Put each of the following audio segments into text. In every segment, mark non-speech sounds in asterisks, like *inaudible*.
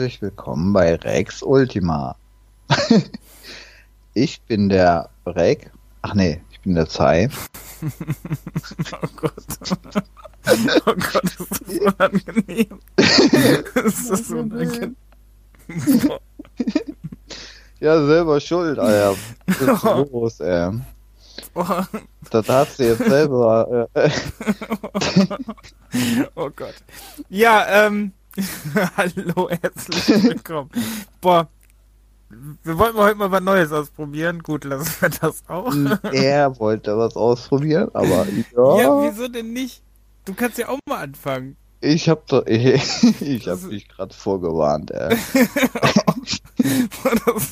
3. Herzlich willkommen bei Rex Ultima. *laughs* ich bin der Rex. Ach nee, ich bin der Zai. *laughs* oh Gott. Oh Gott, ist das unangenehm. ist das unangenehm. ja, selber schuld, Alter. Was ist los, ey? Oh. Das hast du jetzt selber. Äh. *laughs* oh Gott. Ja, ähm. *laughs* Hallo, herzlich willkommen. Boah. Wir wollten heute mal was Neues ausprobieren. Gut, lassen wir das auch. Er wollte was ausprobieren, aber ja. Ja, wieso denn nicht? Du kannst ja auch mal anfangen. Ich hab doch, *laughs* ich, ich hab dich gerade vorgewarnt, ey. *laughs* boah, das,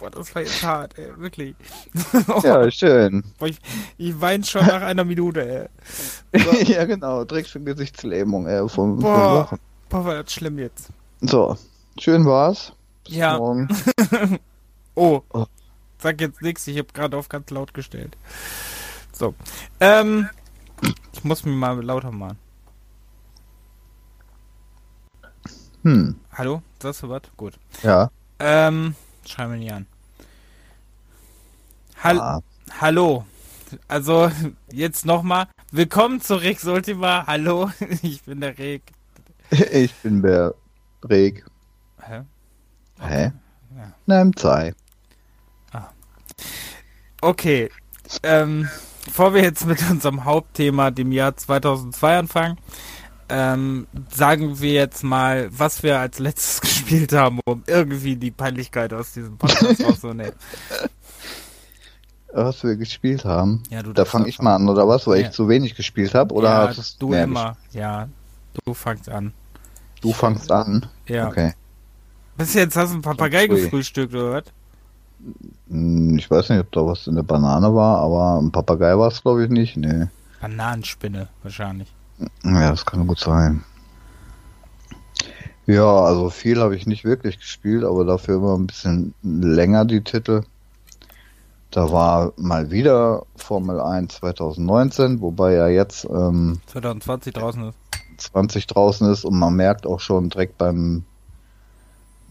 boah, das war jetzt hart, ey, wirklich. ja, schön. Boah, ich, ich weine schon nach einer Minute, ey. So. ja, genau, direkt schon Gesichtslähmung, ey, vom, boah, vom boah, war das schlimm jetzt. So, schön war's. Bis ja. morgen. oh, *laughs* oh, sag jetzt nichts, ich hab gerade auf ganz laut gestellt. So, ähm, ich muss mir mal lauter machen. Hm. Hallo? Sagst du was? Gut. Ja. Ähm, schreib mir nicht an. Hall ah. Hallo. Also, jetzt nochmal. Willkommen zu Rex Ultima. Hallo, *laughs* ich bin der Reg. *laughs* Ich bin der Reg. Hä? Okay. Hä? Ja. Nein, zwei. Ah. Okay. Ähm, bevor wir jetzt mit unserem Hauptthema, dem Jahr 2002 anfangen, ähm, sagen wir jetzt mal, was wir als letztes *laughs* gespielt haben, um irgendwie die Peinlichkeit aus diesem Podcast *laughs* rauszunehmen. Was wir gespielt haben? Ja, du da fange ich mal an, oder was? Weil ja. ich zu wenig gespielt habe? Oder ja, hast du immer? Gespielt? Ja, du fangst an. Du fangst an? Ja. Okay. Bis jetzt hast du einen Papagei gefrühstückt, oder was? Hm, ich weiß nicht, ob da was in der Banane war, aber ein Papagei war es, glaube ich, nicht. Nee. Bananenspinne, wahrscheinlich. Ja, das kann gut sein. Ja, also viel habe ich nicht wirklich gespielt, aber dafür immer ein bisschen länger die Titel. Da war mal wieder Formel 1 2019, wobei ja jetzt ähm, 2020 draußen ist. 20 draußen ist und man merkt auch schon direkt beim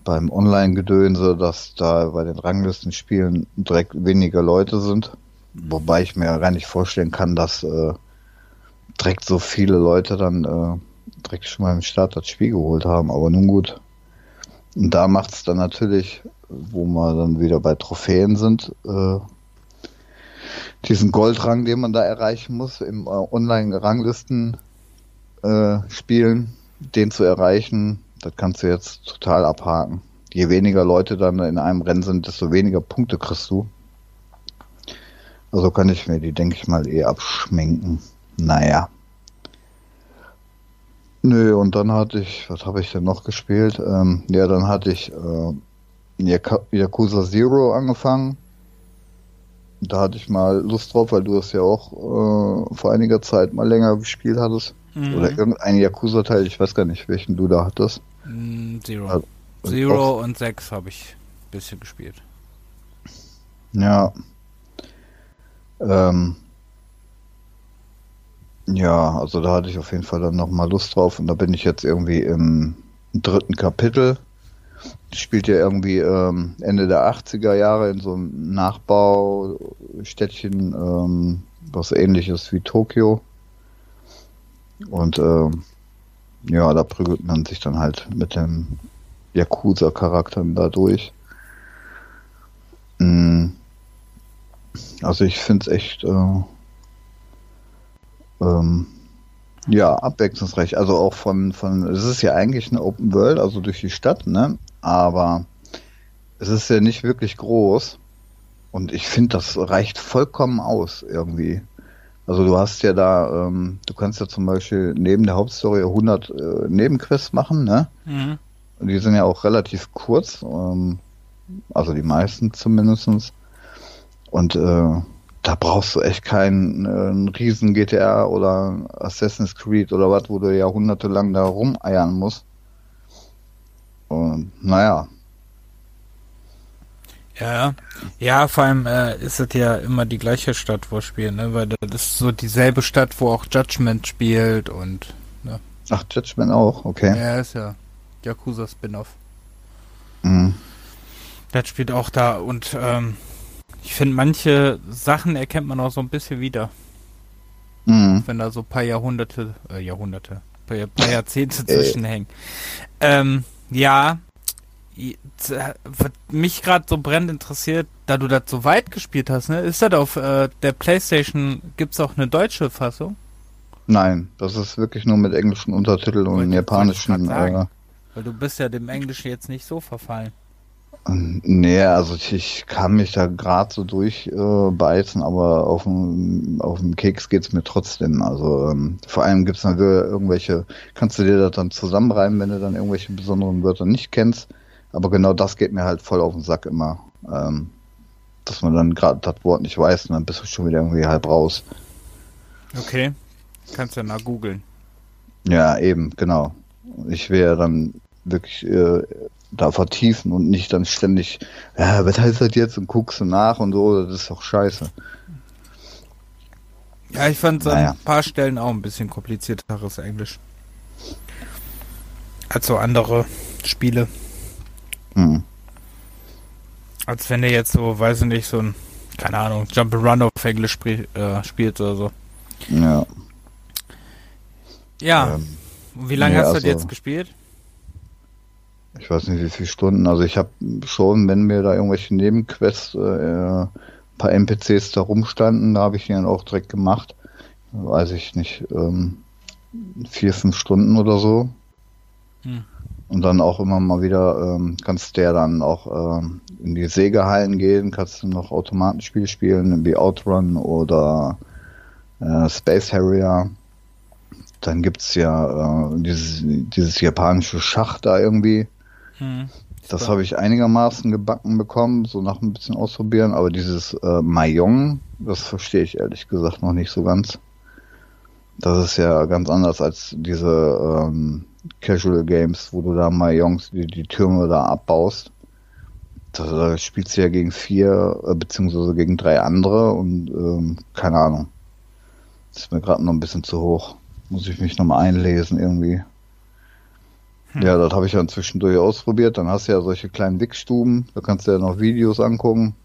beim Online-Gedönse, dass da bei den Ranglistenspielen direkt weniger Leute sind. Wobei ich mir gar nicht vorstellen kann, dass äh, direkt so viele Leute dann äh, direkt schon mal im Start das Spiel geholt haben. Aber nun gut. Und da macht es dann natürlich, wo wir dann wieder bei Trophäen sind, äh, diesen Goldrang, den man da erreichen muss im äh, Online-Ranglisten äh, spielen, den zu erreichen, das kannst du jetzt total abhaken. Je weniger Leute dann in einem Rennen sind, desto weniger Punkte kriegst du. Also kann ich mir die, denke ich mal, eh abschminken. Naja. Nö, und dann hatte ich, was habe ich denn noch gespielt? Ähm, ja, dann hatte ich äh, Yakuza Zero angefangen. Da hatte ich mal Lust drauf, weil du es ja auch äh, vor einiger Zeit mal länger gespielt hattest. Mhm. Oder irgendein Yakuza-Teil, ich weiß gar nicht, welchen du da hattest. Mm, Zero. Also, Zero und 6 habe ich ein bisschen gespielt. Ja. Ähm, ja, also da hatte ich auf jeden Fall dann nochmal Lust drauf und da bin ich jetzt irgendwie im dritten Kapitel. Spielt ja irgendwie ähm, Ende der 80er Jahre in so einem Nachbaustädtchen, ähm, was ähnliches wie Tokio. Und ähm, ja, da prügelt man sich dann halt mit dem Yakuza-Charakter da durch. Mhm. Also ich finde es echt äh, ähm, ja, abwechslungsreich. Also auch von, von, es ist ja eigentlich eine Open World, also durch die Stadt, ne? Aber es ist ja nicht wirklich groß. Und ich finde, das reicht vollkommen aus irgendwie. Also du hast ja da, ähm, du kannst ja zum Beispiel neben der Hauptstory 100 äh, Nebenquests machen, ne? Mhm. Die sind ja auch relativ kurz, ähm, also die meisten zumindestens. Und äh, da brauchst du echt keinen äh, riesen GTA oder Assassin's Creed oder was, wo du jahrhundertelang da rumeiern musst. Und naja. Ja, ja, vor allem äh, ist es ja immer die gleiche Stadt, wo wir spielen, ne? Weil das ist so dieselbe Stadt, wo auch Judgment spielt und ne? Ach, Judgment auch, okay. Ja, ist ja Yakuza Spin-off. Mhm. Das spielt auch da und ähm, ich finde, manche Sachen erkennt man auch so ein bisschen wieder. Mhm. Wenn da so ein paar Jahrhunderte, äh, Jahrhunderte, paar, paar Jahrzehnte zwischenhängen. Ähm, ja, was mich gerade so brennend interessiert, da du das so weit gespielt hast, ne? Ist das auf äh, der Playstation, gibt's auch eine deutsche Fassung? Nein, das ist wirklich nur mit englischen Untertiteln und Wollte- japanischen. grad Äh, sagen. Weil du bist ja dem Englischen jetzt nicht so verfallen. nee, also ich, ich kann mich da gerade so durchbeißen, äh, aber auf dem, auf dem Keks geht's mir trotzdem. Also ähm, vor allem gibt's dann wieder irgendwelche, kannst du dir das dann zusammenreimen, wenn du dann irgendwelche besonderen Wörter nicht kennst. Aber genau das geht mir halt voll auf den Sack immer. Ähm, dass man dann gerade das Wort nicht weiß und dann bist du schon wieder irgendwie halb raus. Okay. Kannst ja nach googeln. Ja, eben, genau. Ich will ja dann wirklich äh, da vertiefen und nicht dann ständig, ja, was heißt das jetzt und guckst du nach und so, das ist doch scheiße. Ja, ich fand es an Naja. ein paar Stellen auch ein bisschen komplizierteres Englisch. Als so andere Spiele. Hm. Als wenn du jetzt so, weiß ich nicht, so ein, keine Ahnung, Jump'n'Run auf Englisch spiel, äh, spielt oder so. Ja. Ja, Ähm, wie lange nee, hast du also- jetzt gespielt? ich weiß nicht, wie viele Stunden. Also ich habe schon, wenn mir da irgendwelche Nebenquests, äh, ein paar NPCs da rumstanden, da habe ich die dann auch direkt gemacht. Weiß ich nicht, ähm, vier, fünf Stunden oder so. Hm. Und dann auch immer mal wieder ähm, kannst du ja dann auch ähm, in die Sägehallen gehen, kannst du noch Automatenspiele spielen, wie Outrun oder äh, Space Harrier. Dann gibt's ja äh, dieses, dieses japanische Schach da irgendwie. Hm. Das habe ich einigermaßen gebacken bekommen, so nach ein bisschen ausprobieren, aber dieses äh, Mahjong, das verstehe ich ehrlich gesagt noch nicht so ganz. Das ist ja ganz anders als diese ähm, Casual Games, wo du da Mahjongs, die, die Türme da abbaust. Da, spielst du ja gegen vier, äh, beziehungsweise gegen drei andere und ähm, keine Ahnung. Das ist mir gerade noch ein bisschen zu hoch. Muss ich mich nochmal einlesen irgendwie. Ja, das habe ich dann zwischendurch ausprobiert. Dann hast du ja solche kleinen Wichsstuben. Da kannst du ja noch Videos angucken.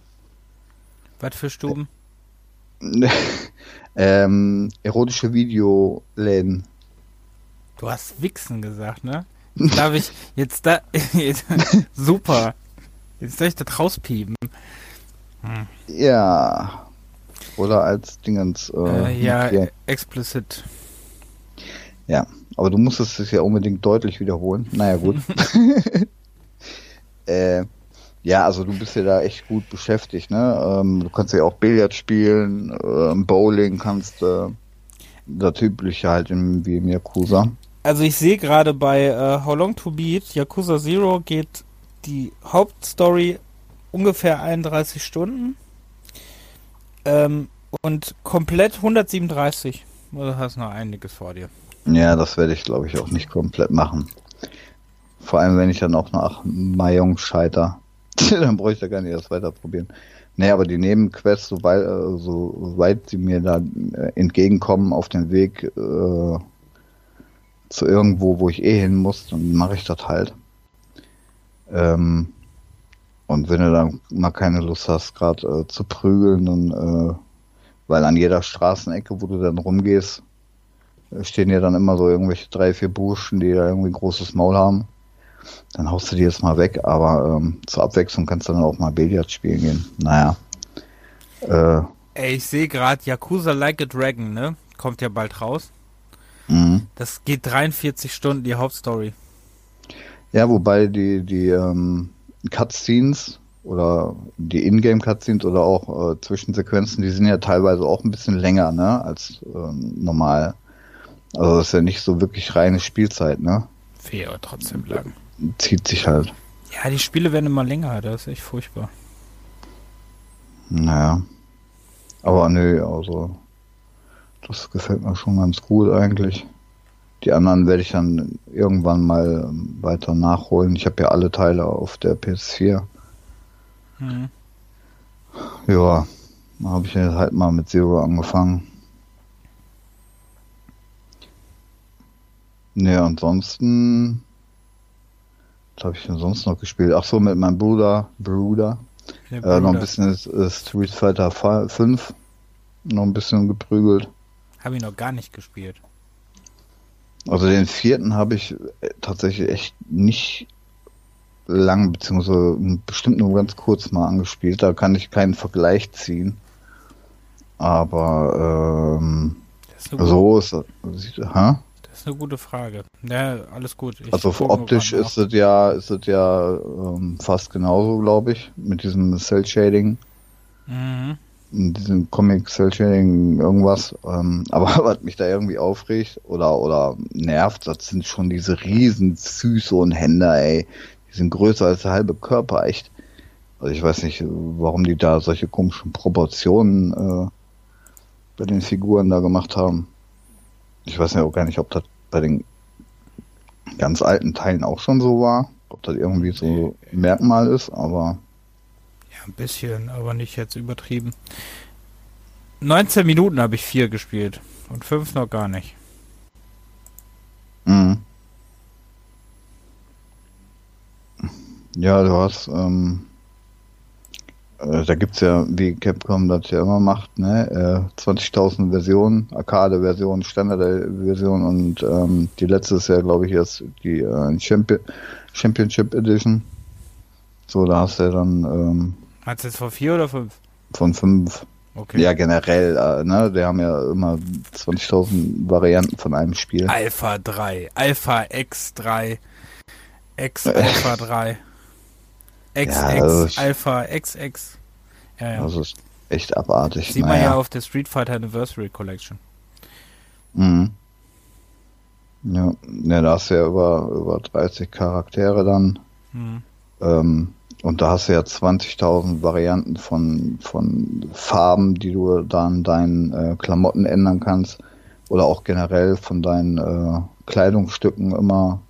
Was für Stuben? *laughs* ähm, erotische Videoläden. Du hast Wichsen gesagt, ne? Darf ich, jetzt da, *laughs* jetzt, super. Jetzt soll ich das rauspiepen. Ja. Oder als Dingens. Äh, Äh, ja, ja. explicit. ja. Aber du musstest es ja unbedingt deutlich wiederholen. Naja, gut. *laughs* *laughs* äh, ja, also du bist ja da echt gut beschäftigt, ne? Ähm, du kannst ja auch Billard spielen, ähm, Bowling kannst äh, das übliche halt im, wie im Yakuza. Also ich sehe gerade bei äh, How Long to Beat, Yakuza Zero geht die Hauptstory ungefähr 31 Stunden. Ähm, und komplett 137. Du hast noch einiges vor dir. Ja, das werde ich glaube ich auch nicht komplett machen. Vor allem, wenn ich dann auch nach Mayong scheiter. *laughs* dann bräuchte ich da gar nicht erst weiter probieren. Nee, aber die Nebenquests, soweit, äh, soweit sie mir da äh, entgegenkommen auf dem Weg äh, zu irgendwo, wo ich eh hin muss, dann mache ich das halt. Ähm, und wenn du dann mal keine Lust hast, gerade äh, zu prügeln, dann, äh, weil an jeder Straßenecke, wo du dann rumgehst, äh, stehen ja dann immer so irgendwelche drei, vier Burschen, die da irgendwie ein großes Maul haben. Dann haust du die jetzt mal weg, aber ähm, zur Abwechslung kannst du dann auch mal Billard spielen gehen. Naja. Äh, Ey, ich sehe gerade Yakuza Like a Dragon, ne? Kommt ja bald raus. Mh. Das geht 43 Stunden, die Hauptstory. Ja, wobei die, die ähm, Cutscenes oder die Ingame-Cutscenes oder auch äh, Zwischensequenzen, die sind ja teilweise auch ein bisschen länger, ne, als ähm, normal. Also das ist ja nicht so wirklich reine Spielzeit, ne? Fair, aber trotzdem lang. Zieht sich halt. Ja, die Spiele werden immer länger, das ist echt furchtbar. Naja. Aber nö, also das gefällt mir schon ganz gut eigentlich. Die anderen werde ich dann irgendwann mal ähm, weiter nachholen. Ich habe ja alle Teile auf der PS4. Hm. Ja, da habe ich halt mal mit Zero angefangen. Ne, ansonsten. Was habe ich denn sonst noch gespielt? Ach so, mit meinem Bruder. Bruder. Äh, noch ein bisschen ist Street Fighter 5. Noch ein bisschen geprügelt. Habe ich noch gar nicht gespielt. Also den vierten habe ich äh, tatsächlich echt nicht lang, beziehungsweise bestimmt nur ganz kurz mal angespielt. Da kann ich keinen Vergleich ziehen. Aber ähm, so ist ha? Das ist eine gute Frage. Ja, alles gut. Ich also optisch ist es ja, ist es ja ähm, fast genauso, glaube ich, mit diesem Cell Shading. Mhm. Diesem Comic Cell Shading irgendwas. Ähm, *laughs* aber was mich da irgendwie aufregt oder oder nervt, das sind schon diese riesen Füße und Hände, ey. Die sind größer als der halbe Körper, echt. Also ich weiß nicht, warum die da solche komischen Proportionen äh, bei den Figuren da gemacht haben. Ich weiß ja auch gar nicht, ob das bei den ganz alten Teilen auch schon so war. Ob das irgendwie so ein Merkmal ist, aber. Ein bisschen, aber nicht jetzt übertrieben. 19 Minuten habe ich vier gespielt und fünf noch gar nicht. Mhm. Ja, du hast, ähm, äh, da gibt's ja, wie Capcom das ja immer macht, ne, äh, 20.000 Versionen, Arcade-Version, Standard-Version und ähm, die letzte ist ja, glaube ich, jetzt die äh, Champion Championship Edition. So, da hast du ja dann. Ähm, Hat's jetzt von vier oder fünf? Von fünf. Okay. Ja, generell, äh, ne, die haben ja immer 20.000 Varianten von einem Spiel. Alpha 3, Alpha X3, X *laughs* Alpha 3. XX, ja, also Alpha, XX. Ja, ja. Das ist echt abartig. Sieht naja. man ja auf der Street Fighter Anniversary Collection. Mhm. Ja, ja da hast du ja über, über 30 Charaktere dann. Mhm. Ähm, und da hast du ja 20.000 Varianten von, von Farben, die du dann deinen äh, Klamotten ändern kannst. Oder auch generell von deinen äh, Kleidungsstücken immer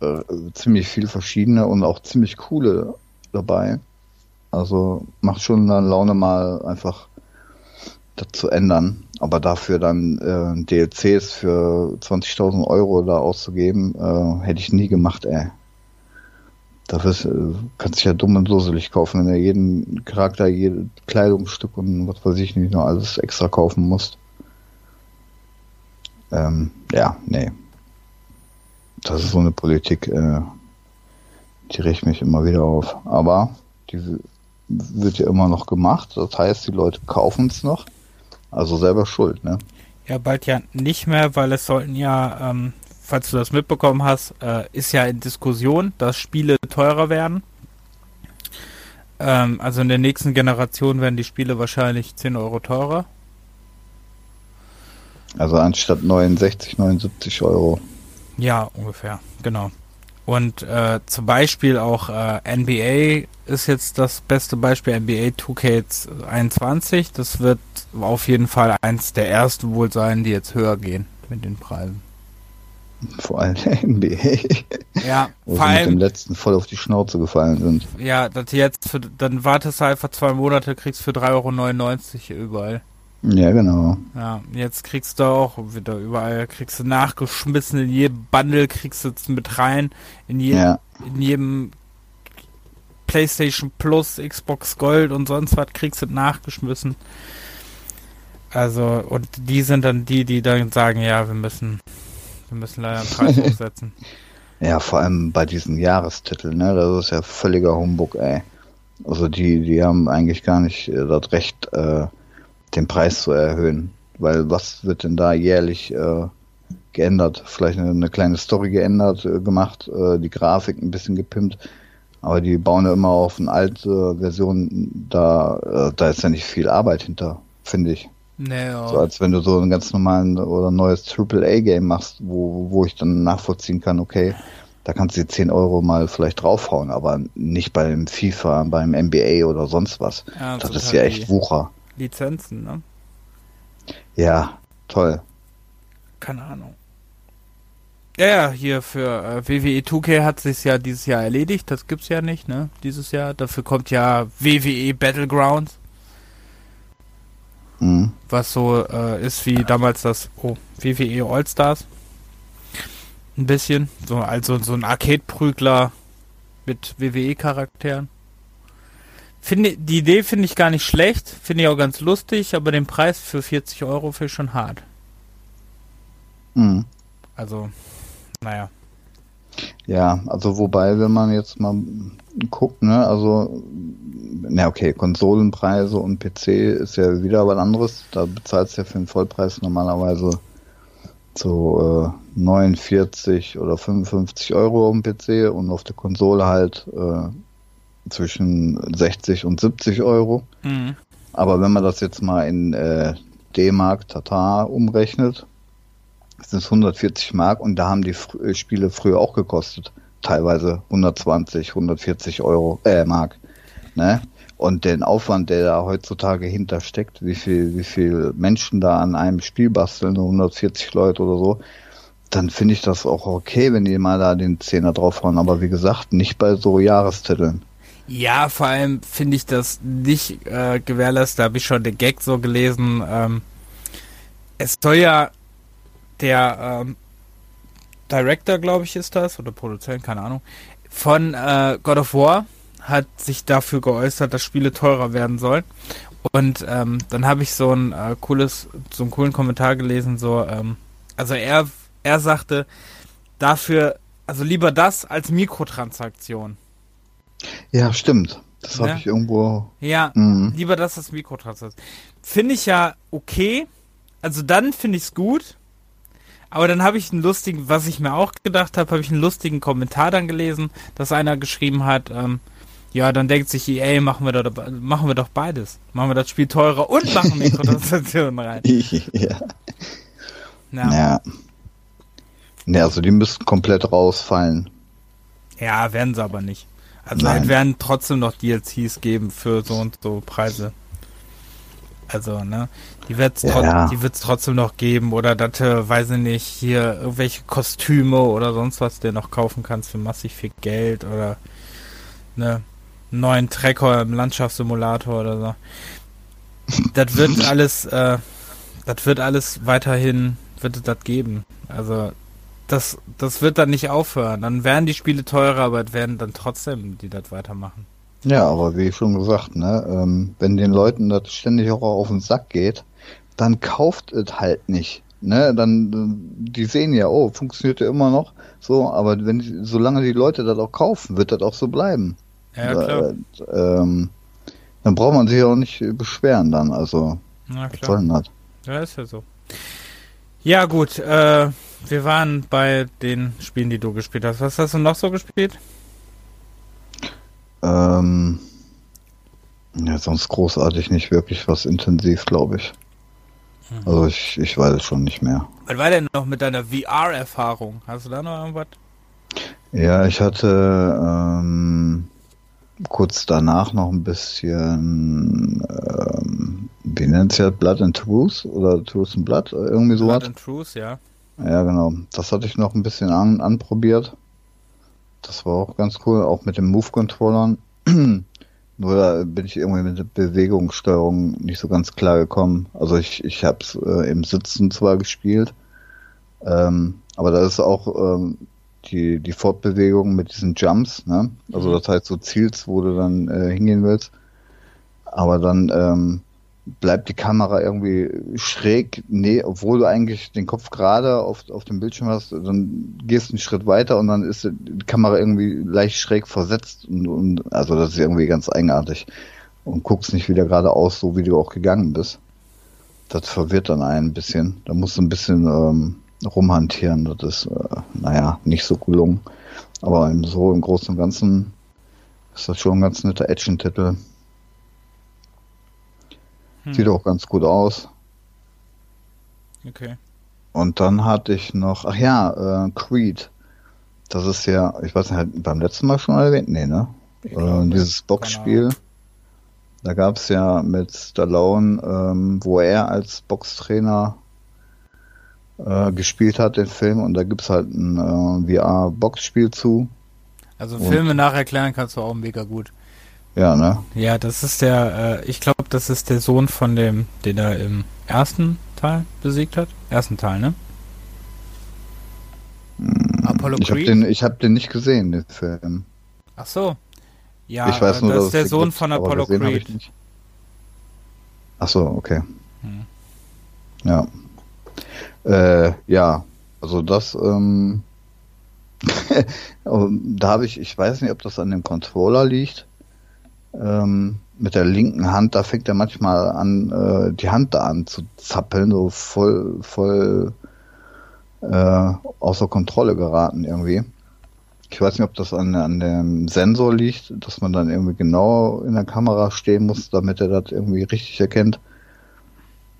äh, ziemlich viel verschiedene und auch ziemlich coole dabei. Also macht schon dann Laune mal einfach das zu ändern. Aber dafür dann äh, DLCs für 20.000 Euro da auszugeben, äh, hätte ich nie gemacht, ey. Dafür ist, äh, kannst du ja dumm und dusselig kaufen, wenn du jeden Charakter, jedes Kleidungsstück und was weiß ich nicht nur alles extra kaufen musst. Ähm, ja, nee, das ist so eine Politik, äh, die regt mich immer wieder auf. Aber die wird ja immer noch gemacht. Das heißt, die Leute kaufen es noch. Also selber schuld, ne? Ja, bald ja nicht mehr, weil es sollten ja, ähm, falls du das mitbekommen hast, äh, ist ja in Diskussion, dass Spiele teurer werden. Ähm, also in der nächsten Generation werden die Spiele wahrscheinlich 10 Euro teurer. Also anstatt 69, 79 Euro. Ja, ungefähr, genau. Und äh, zum Beispiel auch äh, NBA ist jetzt das beste Beispiel, NBA 2K21. Das wird auf jeden Fall eins der ersten wohl sein, die jetzt höher gehen mit den Preisen. Vor allem *laughs* der NBA. Ja, wo vor sie allem, mit dem letzten voll auf die Schnauze gefallen sind. Ja, dass jetzt für, dann wartest du einfach zwei Monate, kriegst für 3,99 Euro überall. Ja, genau. Ja, jetzt kriegst du auch wieder überall, kriegst du nachgeschmissen, in jedem Bundle kriegst du jetzt mit rein, in jedem, ja. in jedem PlayStation Plus, Xbox Gold und sonst was kriegst du nachgeschmissen. Also, und die sind dann die, die dann sagen, ja, wir müssen, wir müssen leider einen Preis *laughs* aufsetzen. Ja, vor allem bei diesen Jahrestiteln, ne, das ist ja völliger Humbug, ey. Also die, die haben eigentlich gar nicht äh, das Recht, äh, den Preis zu erhöhen. Weil was wird denn da jährlich äh, geändert? Vielleicht eine, eine, kleine Story geändert, äh, gemacht, äh, die Grafik ein bisschen gepimpt. Aber die bauen ja immer auf eine alte Version, da, äh, da ist ja nicht viel Arbeit hinter, finde ich. Nee, ja. So als wenn du so einen ganz normalen oder neues AAA-Game machst, wo, wo ich dann nachvollziehen kann, okay, da kannst du die 10 Euro mal vielleicht draufhauen, aber nicht beim FIFA, beim NBA oder sonst was. Ja, das, ist ja halt echt Wucher. Lizenzen, ne? Ja, toll. Keine Ahnung. Ja, ja, hier für äh, WWE 2K hat sich ja dieses Jahr erledigt. Das gibt's ja nicht, ne? Dieses Jahr. Dafür kommt ja WWE Battlegrounds. Mhm. Was so äh, ist wie damals das oh, WWE All-Stars. Ein bisschen. So, also so ein Arcade-Prügler mit WWE-Charakteren. Finde, die Idee finde ich gar nicht schlecht, finde ich auch ganz lustig, aber den Preis für 40 Euro finde ich schon hart. Mhm. Also, naja. Ja, also wobei, wenn man jetzt mal guckt, ne, also, na okay, Konsolenpreise und PC ist ja wieder was anderes. Da bezahlst du ja für den Vollpreis normalerweise so äh, 49 oder 55 Euro auf dem PC und auf der Konsole halt äh, zwischen 60 und 70 Euro. Mhm. Aber wenn man das jetzt mal in äh, D-Mark, Tatar umrechnet, sind es 140 Mark und da haben die Fr äh, Spiele früher auch gekostet. Teilweise 120, 140 Euro, äh, Mark. Ne? Und den Aufwand, der da heutzutage hintersteckt, wie viel, wie viel Menschen da an einem Spiel basteln, 140 Leute oder so, dann finde ich das auch okay, wenn die mal da den Zehner draufhauen. Aber wie gesagt, nicht bei so Jahrestiteln. Ja, vor allem finde ich das nicht äh, gewährleistet. Da habe ich schon den Gag so gelesen. Ähm, es soll ja der ähm, Director, glaube ich, ist das, oder Produzent, keine Ahnung, von äh, God of War hat sich dafür geäußert, dass Spiele teurer werden sollen. Und ähm, dann habe ich so ein äh, cooles, so einen coolen Kommentar gelesen, so, ähm, also er, er sagte, dafür, also lieber das als Mikrotransaktion. Ja, stimmt. Das Ne? habe ich irgendwo. Ja, Mhm. lieber das als Mikrotransaktion. Finde ich ja okay. Also dann finde ich es gut. Aber dann habe ich einen lustigen, was ich mir auch gedacht habe, habe ich einen lustigen Kommentar dann gelesen, dass einer geschrieben hat, ähm, ja, dann denkt sich EA, machen wir doch, machen wir doch beides. Machen wir das Spiel teurer und machen Mikrotransaktionen rein. *laughs* ja. Ja, ja. Ne, also die müssten komplett rausfallen. ja werden sie aber nicht. Also Nein. es werden trotzdem noch DLCs geben für so und so Preise. Also, ne? Die Ja. trot die wird's trotzdem noch geben oder dass weiß ich nicht, hier irgendwelche Kostüme oder sonst was dir noch kaufen kannst für massig viel Geld oder ne einen neuen Trecker im Landschaftssimulator oder so. Das wird *laughs* alles, äh, das wird alles weiterhin, wird es das geben. Also das, das wird dann nicht aufhören. Dann werden die Spiele teurer, aber es werden dann trotzdem die das weitermachen. Ja, aber wie schon gesagt, ne, ähm, wenn den Leuten das ständig auch auf den Sack geht, dann kauft es halt nicht. Ne, dann, die sehen ja, oh, funktioniert ja immer noch, so, aber wenn, solange die Leute das auch kaufen, wird das auch so bleiben. Ja, klar. Äh, ähm, dann braucht man sich auch nicht beschweren dann, also, Na was klar. das? Ja, ist ja so. Ja, gut, äh, wir waren bei den Spielen, die du gespielt hast. Was hast du noch so gespielt? Ähm, ja, sonst großartig nicht wirklich was intensiv, glaube ich. Also ich, ich weiß es schon nicht mehr. Was war denn noch mit deiner VR-Erfahrung? Hast du da noch irgendwas? Ja, ich hatte ähm, kurz danach noch ein bisschen, ähm, wie nennt es ja, Blood and Truth oder Truth and Blood, irgendwie sowas. Blood and Truth, ja. Ja, genau. Das hatte ich noch ein bisschen an, anprobiert. Das war auch ganz cool, auch mit den Move-Controllern. *clears throat* Nur da bin ich irgendwie mit der Bewegungssteuerung nicht so ganz klar gekommen. Also ich, ich habe es äh, im Sitzen zwar gespielt, ähm, aber da ist auch ähm, die, die Fortbewegung mit diesen Jumps, ne? Also Mhm. das heißt, so zielst, wo du dann äh, hingehen willst. Aber dann ähm, bleibt die Kamera irgendwie schräg, nee, obwohl du eigentlich den Kopf gerade auf, auf dem Bildschirm hast, dann gehst du einen Schritt weiter und dann ist die Kamera irgendwie leicht schräg versetzt und, und also das ist irgendwie ganz eigenartig und guckst nicht wieder geradeaus, so wie du auch gegangen bist. Das verwirrt dann einen ein bisschen. Da musst du ein bisschen ähm, rumhantieren. Das ist, äh, naja, nicht so gelungen. Aber so im Großen und Ganzen ist das schon ein ganz netter Action-Titel. Hm. Sieht auch ganz gut aus. Okay. Und dann hatte ich noch, ach ja, äh, Creed. Das ist ja, ich weiß nicht, beim letzten Mal schon erwähnt, nee, ne? Äh, dieses Boxspiel. Da gab es ja mit Stallone, ähm, wo er als Boxtrainer äh, gespielt hat, den Film. Und da gibt's halt ein äh, VR-Boxspiel zu. Also Filme nacherklären kannst du auch mega gut. Ja, ne? Ja, das ist der, äh, ich glaube, das ist der Sohn von dem, den er im ersten Teil besiegt hat. Ersten Teil, ne? Hm, Apollo Ich habe Creed? den, ich hab den nicht gesehen, den Film. Ach so. Ja, ich weiß nur, das ist der Sohn gibt, von Apollo Creed. nicht. Ach so, okay. Hm. Ja. Äh, ja, also das, ähm, *laughs* da habe ich, ich weiß nicht, ob das an dem Controller liegt. Ähm, mit der linken Hand, da fängt er manchmal an, äh, die Hand da an zu zappeln, so voll, voll äh, außer Kontrolle geraten irgendwie. Ich weiß nicht, ob das an, an dem Sensor liegt, dass man dann irgendwie genau in der Kamera stehen muss, damit er das irgendwie richtig erkennt.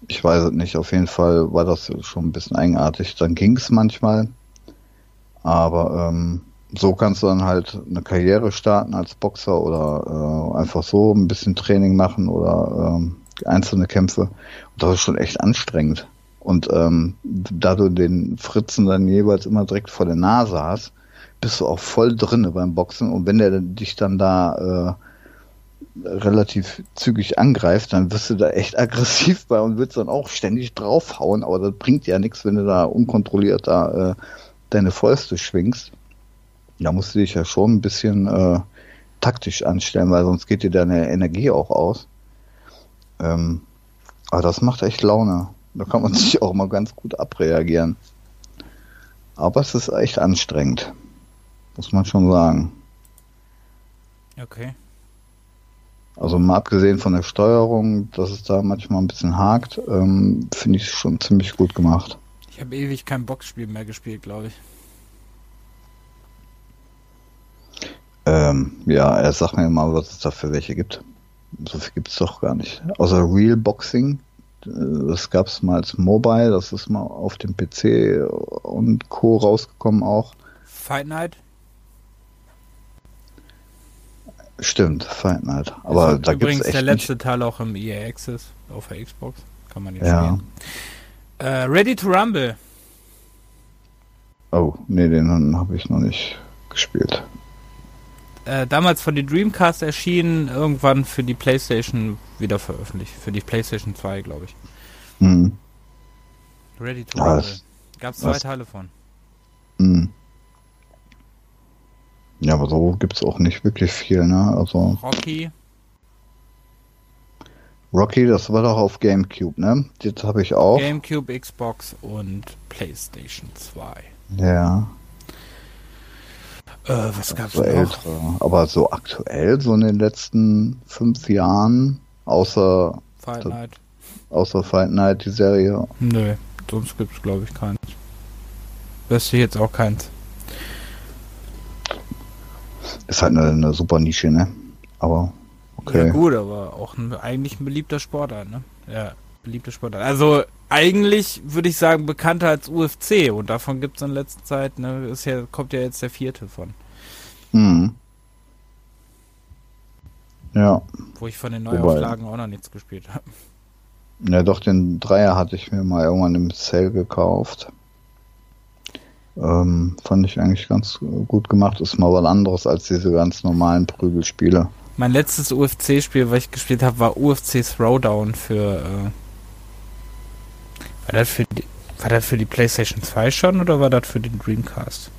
Ich weiß es nicht. Auf jeden Fall war das schon ein bisschen eigenartig. Dann ging es manchmal. Aber ähm, so kannst du dann halt eine Karriere starten als Boxer oder äh, einfach so ein bisschen Training machen oder ähm, einzelne Kämpfe. Und das ist schon echt anstrengend. Und ähm, da du den Fritzen dann jeweils immer direkt vor der Nase hast, bist du auch voll drinne beim Boxen. Und wenn der dich dann da äh, relativ zügig angreift, dann wirst du da echt *laughs* aggressiv bei und willst dann auch ständig draufhauen. Aber das bringt ja nichts, wenn du da unkontrolliert da äh, deine Fäuste schwingst. Da musst du dich ja schon ein bisschen äh, taktisch anstellen, weil sonst geht dir deine Energie auch aus. Ähm, aber das macht echt Laune. Da kann man *laughs* sich auch mal ganz gut abreagieren. Aber es ist echt anstrengend. Muss man schon sagen. Okay. Also mal abgesehen von der Steuerung, dass es da manchmal ein bisschen hakt, ähm, finde ich es schon ziemlich gut gemacht. Ich habe ewig kein Boxspiel mehr gespielt, glaube ich. Ähm, ja, er sagt mir mal, was es da für welche gibt. So viel gibt es doch gar nicht. Außer Real Boxing, äh, das gab es mal als Mobile, das ist mal auf dem PC und Co. rausgekommen auch. Fight Night? Stimmt, Fight Night. Aber da gibt übrigens der nicht. letzte Teil auch im EA Access auf der Xbox. Kann man jetzt Ja. spielen. Äh, Ready to Rumble. Oh, nee, den habe ich noch nicht gespielt. Äh, damals von den Dreamcast erschienen, irgendwann für die PlayStation wieder veröffentlicht. Für die PlayStation 2, glaube ich. Hm. Ready to Rumble. Gab es zwei Teile von. Hm. Ja, aber so gibt's auch nicht wirklich viel, ne? Also Rocky. Rocky, das war doch auf GameCube, ne? Das habe ich auch. GameCube, Xbox und PlayStation 2. Ja, Äh, was gab's so noch? ältere. Aber so aktuell, so in den letzten fünf Jahren, außer, Fight Das- Night. außer Fight Night, die Serie. Nö, sonst gibt's glaube ich keins. Wüsste ich jetzt auch keins. Ist halt eine, eine super Nische, ne? Aber okay. Ja gut, aber auch ein, eigentlich ein beliebter Sportart, ne? Ja, beliebter Sportart. Also eigentlich würde ich sagen bekannter als UFC und davon gibt's in letzter Zeit, ne, ist ja, kommt ja jetzt der vierte von. Hm. Ja. Wo ich von den Wobei- Neuauflagen auch noch nichts gespielt habe. Ja, doch, den Dreier hatte ich mir mal irgendwann im Sale gekauft. Ähm, fand ich eigentlich ganz gut gemacht. Ist mal was anderes als diese ganz normalen Prügelspiele. Mein letztes UFC-Spiel, was ich gespielt habe, war UFC Throwdown für. Äh, war, das für die, war das für die PlayStation 2 schon oder war das für den Dreamcast?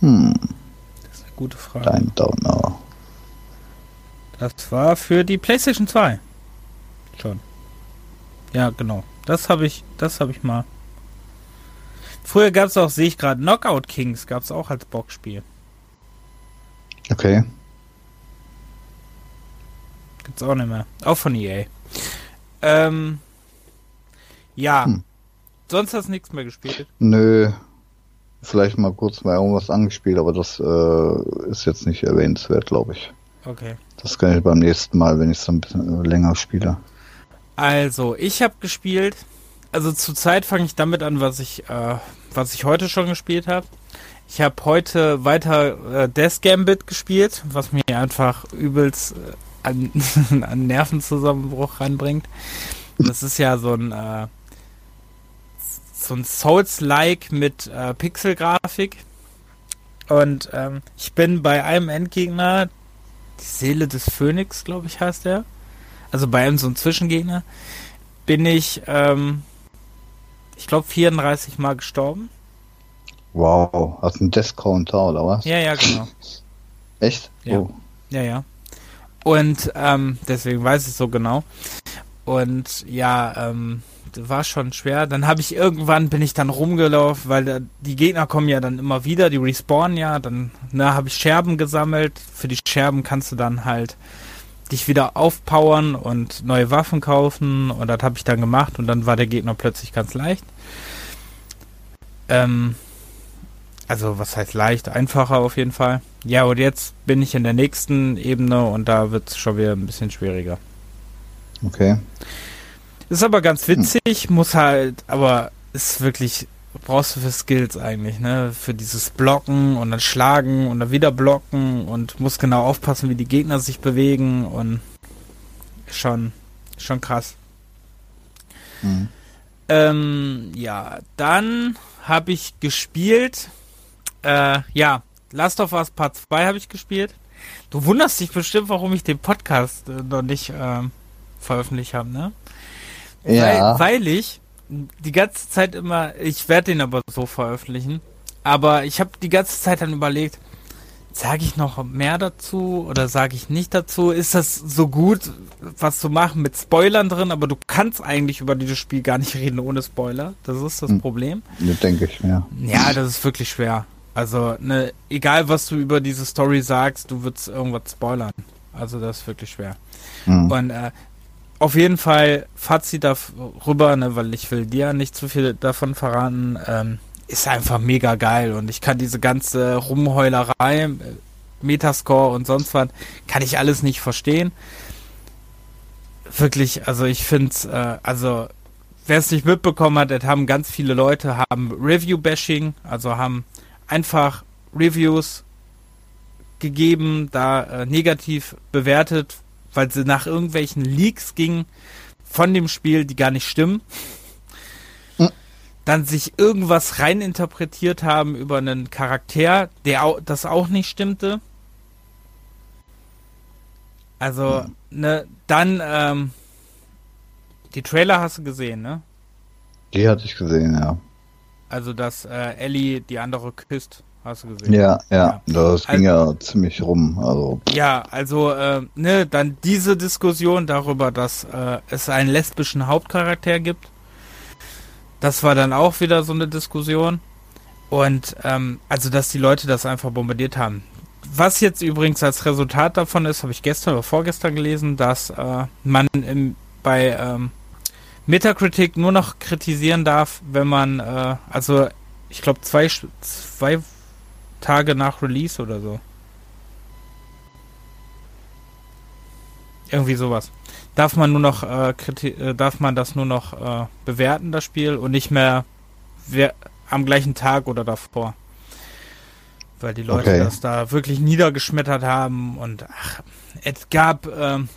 Hm, Das ist eine gute Frage. I don't know. Das war für die PlayStation 2. Schon. Ja, genau. Das habe ich, das habe ich mal. Früher gab es auch, sehe ich gerade, Knockout Kings gab es auch als Boxspiel. Okay. Gibt's auch nicht mehr. Auch von EA. Ähm, ja. Hm. Sonst hast du nichts mehr gespielt. Nö. Vielleicht mal kurz mal irgendwas angespielt, aber das äh, ist jetzt nicht erwähnenswert, glaube ich. Okay. Das kann ich beim nächsten Mal, wenn ich es ein bisschen länger spiele. Also, ich habe gespielt. Also zurzeit fange ich damit an, was ich, äh, was ich heute schon gespielt habe. Ich habe heute weiter äh, Death Gambit gespielt, was mir einfach übelst äh, an, *laughs* an Nervenzusammenbruch ranbringt. Das ist ja so ein äh, so ein Souls-like mit äh, Pixelgrafik. Und ähm, ich bin bei einem Endgegner, die Seele des Phönix, glaube ich, heißt der. Also bei einem so einem Zwischengegner bin ich ähm, ich glaube, 34 Mal gestorben. Wow, hast du einen Death Counter oder was? Ja, ja, genau. Echt? Ja. Oh. Ja, ja. Und ähm, deswegen weiß ich so genau. Und ja, ähm, war schon schwer. Dann habe ich irgendwann bin ich dann rumgelaufen, weil äh, die Gegner kommen ja dann immer wieder, die respawnen ja. Dann ne, habe ich Scherben gesammelt. Für die Scherben kannst du dann halt dich wieder aufpowern und neue Waffen kaufen. Und das habe ich dann gemacht und dann war der Gegner plötzlich ganz leicht. Ähm, also was heißt leicht? Einfacher auf jeden Fall. Ja, und jetzt bin ich in der nächsten Ebene und da wird es schon wieder ein bisschen schwieriger. Okay. Ist aber ganz witzig, muss halt, aber ist wirklich, brauchst du für Skills eigentlich, ne? Für dieses Blocken und dann schlagen und dann wieder blocken und muss genau aufpassen, wie die Gegner sich bewegen und schon, schon krass. Mhm. Ähm, ja, dann habe ich gespielt, äh, ja, Last of Us Part 2 habe ich gespielt. Du wunderst dich bestimmt, warum ich den Podcast äh, noch nicht äh, veröffentlicht habe, ne? Ja. Weil, weil ich die ganze Zeit immer, ich werde den aber so veröffentlichen, aber ich habe die ganze Zeit dann überlegt, sage ich noch mehr dazu oder sage ich nicht dazu? Ist das so gut, was zu machen mit Spoilern drin, aber du kannst eigentlich über dieses Spiel gar nicht reden ohne Spoiler. Das ist das Hm. Problem. Das denke ich mir. Ja, das ist wirklich schwer. Also, ne, egal was du über diese Story sagst, du würdest irgendwas spoilern. Also, das ist wirklich schwer. Mhm. Und äh, auf jeden Fall Fazit darüber, ne, weil ich will dir nicht zu viel davon verraten, ähm, ist einfach mega geil und ich kann diese ganze Rumheulerei, äh, Metascore und sonst was, kann ich alles nicht verstehen. Wirklich, also ich finde äh, also wer es nicht mitbekommen hat, das haben ganz viele Leute, haben Review-Bashing, also haben einfach Reviews gegeben, da äh, negativ bewertet, weil sie nach irgendwelchen Leaks gingen von dem Spiel, die gar nicht stimmen. Mhm. Dann sich irgendwas reininterpretiert haben über einen Charakter, der au das auch nicht stimmte. Also, ne, dann, ähm, die Trailer hast du gesehen, ne? Die hatte ich gesehen, ja. Also, dass äh, Ellie die andere küsst, hast du gesehen. Ja, ja, das ging Also- ja ziemlich rum. Also, Ja, also, äh, ne, dann diese Diskussion darüber, dass äh, es einen lesbischen Hauptcharakter gibt. Das war dann auch wieder so eine Diskussion. Und, ähm, also, dass die Leute das einfach bombardiert haben. Was jetzt übrigens als Resultat davon ist, habe ich gestern oder vorgestern gelesen, dass äh, man im, bei ähm, Metacritic nur noch kritisieren darf, wenn man, äh, also, ich glaube, zwei, zwei Tage nach Release oder so. Irgendwie sowas. Darf man nur noch äh, äh, darf man das nur noch äh, bewerten, das Spiel, und nicht mehr wer am gleichen Tag oder davor. Weil die Leute Okay. das da wirklich niedergeschmettert haben und ach, es gab ähm,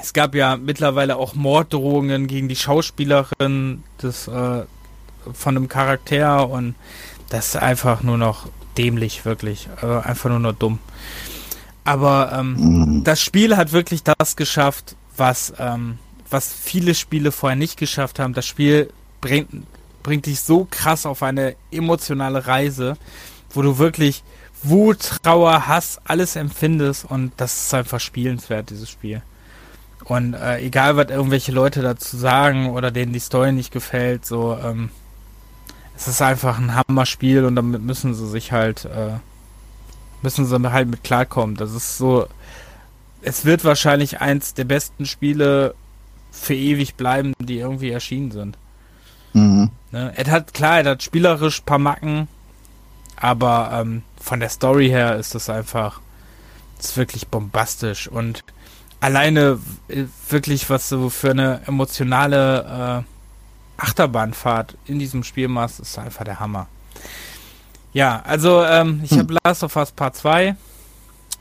es gab ja mittlerweile auch Morddrohungen gegen die Schauspielerin des äh, von einem Charakter und das ist einfach nur noch dämlich, wirklich. Also einfach nur noch dumm. Aber ähm, mhm. das Spiel hat wirklich das geschafft, was, ähm, was viele Spiele vorher nicht geschafft haben. Das Spiel bringt, bringt dich so krass auf eine emotionale Reise, wo du wirklich Wut, Trauer, Hass, alles empfindest und das ist einfach spielenswert, dieses Spiel. Und äh, egal, was irgendwelche Leute dazu sagen oder denen die Story nicht gefällt, so, ähm, es ist einfach ein Hammer-Spiel und damit müssen sie sich halt, äh, müssen sie halt mit klarkommen. Das ist so, es wird wahrscheinlich eins der besten Spiele für ewig bleiben, die irgendwie erschienen sind. Mhm. Ne? Es hat, klar, es hat spielerisch paar Macken, aber ähm, von der Story her ist das einfach, ist wirklich bombastisch und alleine wirklich, was du für eine emotionale äh, Achterbahnfahrt in diesem Spiel machst, ist einfach der Hammer. Ja, also ähm, ich Hm. habe Last of Us Part 2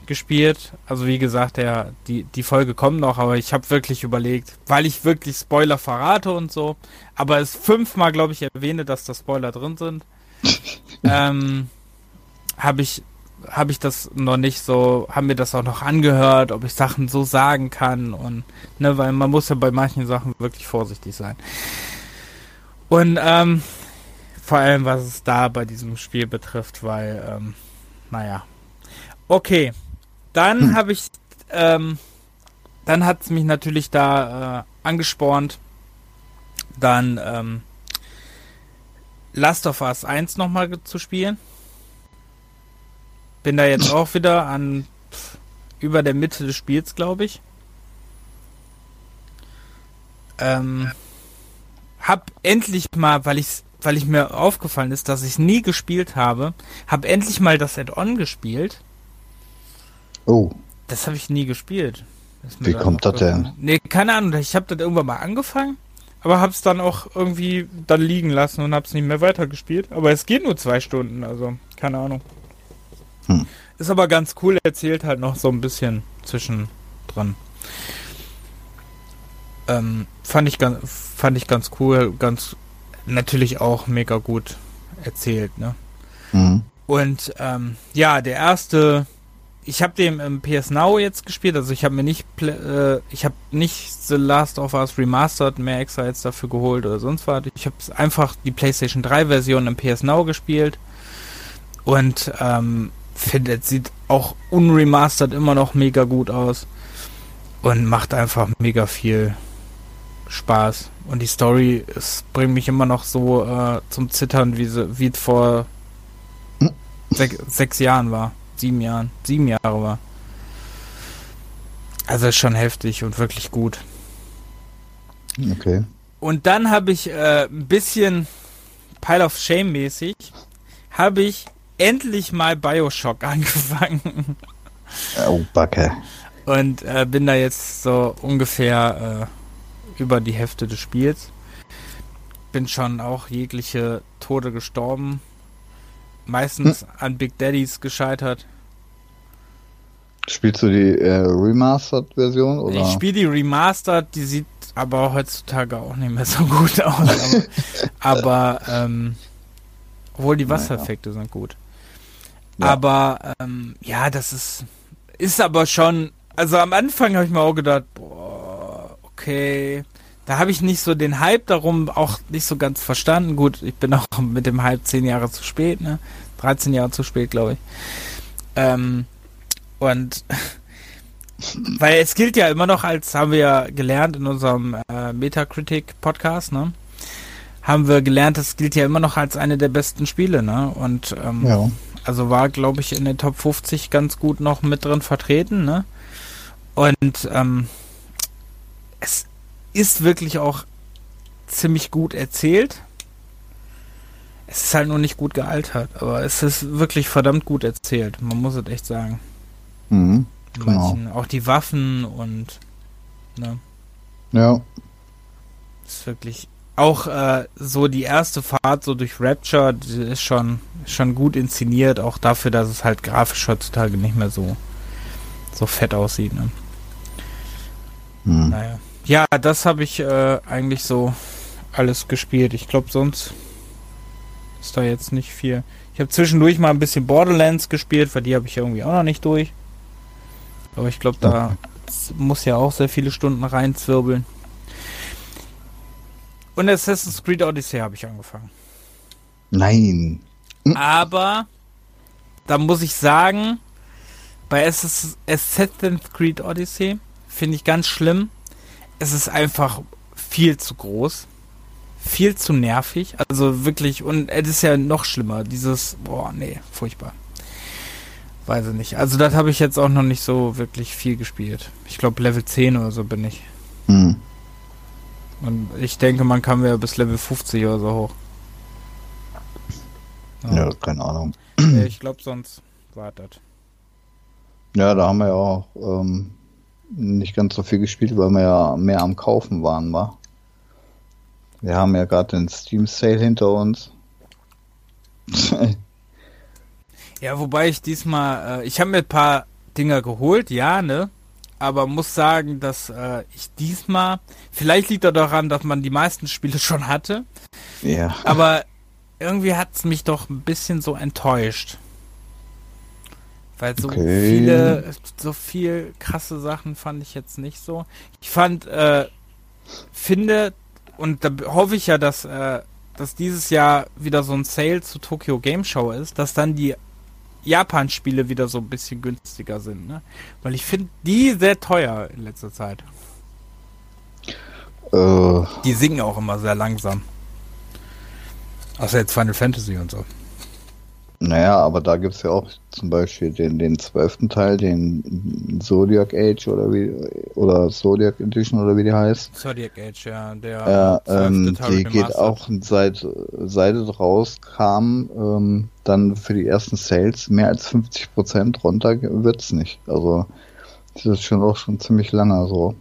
gespielt. Also wie gesagt, der, die, die Folge kommt noch, aber ich habe wirklich überlegt, weil ich wirklich Spoiler verrate und so, aber es fünfmal, glaube ich, erwähne, dass da Spoiler drin sind, *laughs* ähm, habe ich habe ich das noch nicht so, haben mir das auch noch angehört, ob ich Sachen so sagen kann und ne, weil man muss ja bei manchen Sachen wirklich vorsichtig sein. Und ähm, vor allem, was es da bei diesem Spiel betrifft, weil, ähm, naja. Okay, dann hm. habe ich, ähm, dann hat es mich natürlich da äh, angespornt, dann ähm, Last of Us 1 nochmal zu spielen. Bin da jetzt auch wieder an pff, über der Mitte des Spiels, glaube ich. Ähm, hab endlich mal, weil ich weil ich mir aufgefallen ist, dass ich nie gespielt habe, hab endlich mal das Add-on gespielt. Oh. Das habe ich nie gespielt. Wie kommt das denn? Nee, keine Ahnung. Ich habe das irgendwann mal angefangen, aber hab's dann auch irgendwie dann liegen lassen und hab's nicht mehr weitergespielt. Aber es geht nur zwei Stunden, also keine Ahnung. Hm. Ist aber ganz cool, erzählt halt noch so ein bisschen zwischendrin. Ähm, fand ich ganz, fand ich ganz cool, ganz natürlich auch mega gut erzählt, ne? Mhm. Und ähm, ja, der erste, ich habe den im PS Now jetzt gespielt, also ich habe mir nicht, äh, ich habe nicht The Last of Us Remastered mehr extra jetzt dafür geholt oder sonst was. Ich habe einfach die PlayStation 3 Version im PS Now gespielt und ähm, finde, es sieht auch unremastered immer noch mega gut aus und macht einfach mega viel Spaß. Und die Story es bringt mich immer noch so äh, zum Zittern, wie sie wie es vor sech, sechs Jahren war. Sieben Jahren. Sieben Jahre war. Also ist schon heftig und wirklich gut. Okay. Und dann habe ich äh, ein bisschen Pile of Shame mäßig, habe ich endlich mal Bioshock *laughs* angefangen. Oh, Backe. Und äh, bin da jetzt so ungefähr äh, über die Hälfte des Spiels. Bin schon auch jegliche Tode gestorben. Meistens hm. an Big Daddies gescheitert. Spielst du die äh, Remastered-Version? Ich spiele die Remastered, die sieht aber heutzutage auch nicht mehr so gut aus. aber, *laughs* aber ähm, obwohl die Wassereffekte naja. sind gut. Ja. Aber ähm, ja, das ist ist aber schon. Also am Anfang habe ich mir auch gedacht, boah, okay. Da habe ich nicht so den Hype darum auch nicht so ganz verstanden. Gut, ich bin auch *laughs* mit dem Hype zehn Jahre zu spät, ne? 13 Jahre zu spät, glaube ich. Ähm, und *laughs* weil es gilt ja immer noch als, haben wir ja gelernt in unserem äh, Metacritic-Podcast, ne? Haben wir gelernt, das gilt ja immer noch als eine der besten Spiele, ne? Und ähm, ja. Also war, glaube ich, in den Top 50 ganz gut noch mit drin vertreten, ne? Und ähm, es ist wirklich auch ziemlich gut erzählt. Es ist halt nur nicht gut gealtert, aber es ist wirklich verdammt gut erzählt. Man muss es echt sagen. Mhm, genau. Manchen, auch die Waffen und ne? Ja. Ist wirklich auch äh, so die erste Fahrt so durch Rapture die ist schon schon gut inszeniert, auch dafür, dass es halt grafisch heutzutage nicht mehr so so fett aussieht. Ne? Hm. Naja. Ja, das habe ich äh, eigentlich so alles gespielt. Ich glaube, sonst ist da jetzt nicht viel. Ich habe zwischendurch mal ein bisschen Borderlands gespielt, weil die habe ich irgendwie auch noch nicht durch. Aber ich glaube, da muss ja auch sehr viele Stunden reinzwirbeln. Und Assassin's Creed Odyssey habe ich angefangen. Nein. Hm. Aber da muss ich sagen, bei Assassin's Creed Odyssey finde ich ganz schlimm. Es ist einfach viel zu groß. Viel zu nervig. Also wirklich, und es ist ja noch schlimmer. Dieses, boah, nee, furchtbar. Weiß ich nicht. Also das habe ich jetzt auch noch nicht so wirklich viel gespielt. Ich glaube Level 10 oder so bin ich. Hm. Und ich denke, man kann ja bis Level 50 oder so hoch. Ja, ja keine Ahnung. Ich glaube, sonst wartet. Ja, da haben wir ja auch ähm, nicht ganz so viel gespielt, weil wir ja mehr am Kaufen waren, war. Wir haben ja gerade den Steam Sale hinter uns. *laughs* Ja, wobei ich diesmal, äh, ich habe mir ein paar Dinger geholt, ja, ne? Aber muss sagen, dass äh, ich diesmal, vielleicht liegt das daran, dass man die meisten Spiele *laughs* schon hatte. Ja. Aber irgendwie hat es mich doch ein bisschen so enttäuscht. Weil so okay. viele, so viel krasse Sachen fand ich jetzt nicht so. Ich fand, äh, finde, und da hoffe ich ja, dass äh, dass dieses Jahr wieder so ein Sale zu Tokyo Game Show ist, dass dann die Japan-Spiele wieder so ein bisschen günstiger sind, ne? Weil ich finde die sehr teuer in letzter Zeit. Äh, die singen auch immer sehr langsam. Außer jetzt Final Fantasy und so. Naja, aber da gibt es ja auch zum Beispiel den, den zwölften Teil, den Zodiac Age oder wie oder Zodiac Edition oder wie die heißt. Zodiac Age, ja, der äh, ähm, die geht auch seit seit es rauskam, ähm, dann für die ersten Sales mehr als 50 Prozent runter wird's nicht. Also das ist schon auch schon ziemlich lange so.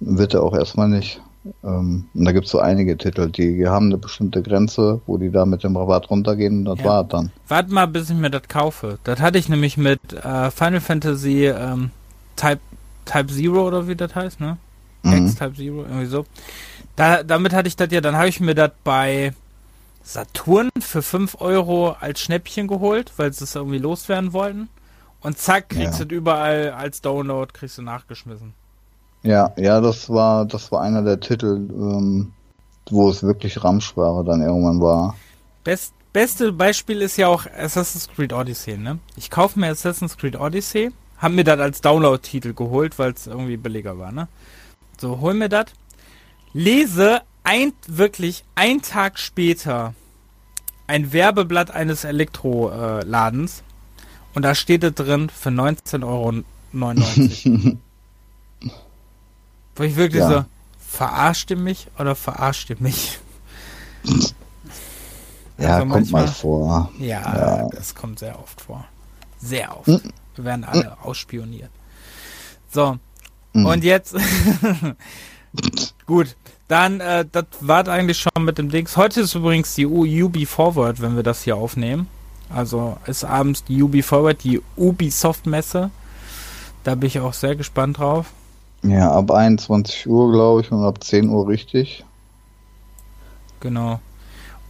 Wird er auch erstmal nicht. Ähm, und da gibt es so einige Titel, die haben eine bestimmte Grenze, wo die da mit dem Rabatt runtergehen und das ja. war dann. Warte mal, bis ich mir das kaufe. Das hatte ich nämlich mit äh, Final Fantasy ähm, Type, Type Zero oder wie das heißt, ne? Mhm. X Type Zero, irgendwie so. Da, damit hatte ich das ja, dann habe ich mir das bei Saturn für 5 Euro als Schnäppchen geholt, weil sie es irgendwie loswerden wollten. Und zack, kriegst ja. du überall als Download, kriegst du nachgeschmissen. Ja, ja, das war, das war einer der Titel, ähm, wo es wirklich Ramschware dann irgendwann war. Best, beste Beispiel ist ja auch Assassin's Creed Odyssey, ne? Ich kaufe mir Assassin's Creed Odyssey, hab mir das als Download-Titel geholt, weil es irgendwie billiger war, ne? So, hol mir das, lese ein, wirklich ein Tag später ein Werbeblatt eines Elektroladens äh, und da steht es drin für 19,99 Euro. *laughs* Wo ich wirklich ja. so, verarscht ihr mich oder verarscht ihr mich? Ja, also kommt mal vor. Ja, ja, das kommt sehr oft vor. Sehr oft. Mhm. Wir werden alle mhm. ausspioniert. So. Mhm. Und jetzt. *laughs* Gut. Dann, äh, das war eigentlich schon mit dem Dings. Heute ist übrigens die UB Forward, wenn wir das hier aufnehmen. Also ist abends die UB Forward, die Ubisoft-Messe. Da bin ich auch sehr gespannt drauf. Ja, ab 21 Uhr, glaube ich, und ab 10 Uhr richtig. Genau.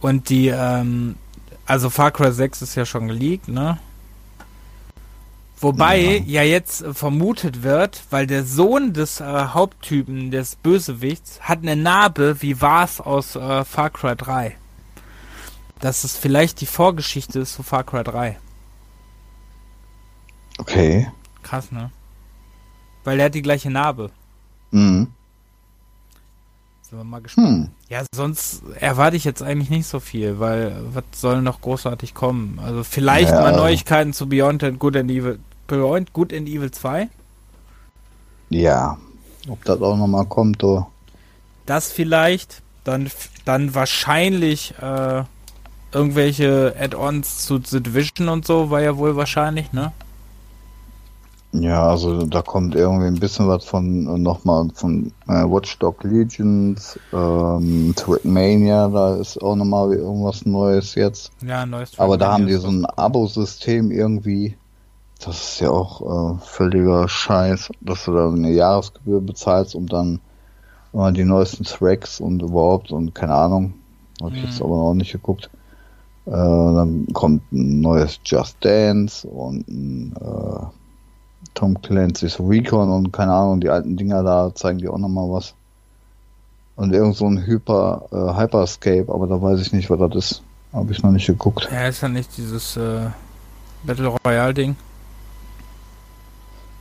Und die, ähm, also Far Cry 6 ist ja schon geleakt, ne? Wobei ja. ja jetzt vermutet wird, weil der Sohn des äh, Haupttypen, des Bösewichts, hat eine Narbe wie Vars aus äh, Far Cry 3. Dass es vielleicht die Vorgeschichte ist zu Far Cry 3. Okay. Krass, ne? Weil er hat die gleiche Narbe. Mhm. Sind wir mal gespannt. Hm. Ja, sonst erwarte ich jetzt eigentlich nicht so viel, weil was soll noch großartig kommen? Also vielleicht ja. mal Neuigkeiten zu Beyond and Good and Evil. Beyond Good and Evil 2? Ja. Ob das auch nochmal kommt, oder? Das vielleicht. Dann, dann wahrscheinlich äh, irgendwelche Add-ons zu The Division und so, war ja wohl wahrscheinlich, ne? Ja, also da kommt irgendwie ein bisschen was von nochmal von äh, Watchdog Legions, ähm, Trackmania, da ist auch nochmal irgendwas Neues jetzt. Ja, neues Aber da haben die so ein Abo-System irgendwie. Das ist ja auch äh, völliger Scheiß, dass du da eine Jahresgebühr bezahlst, um dann äh, die neuesten Tracks und überhaupt und keine Ahnung. Hab ich mhm. jetzt aber noch nicht geguckt. Äh, dann kommt ein neues Just Dance und ein äh, Tom Clancy's Recon und keine Ahnung, die alten Dinger da zeigen die auch nochmal was. Und irgend so ein Hyper, äh, Hyperscape, aber da weiß ich nicht, was das ist. Habe ich noch nicht geguckt. Ja, ist ja nicht dieses äh, Battle Royale Ding.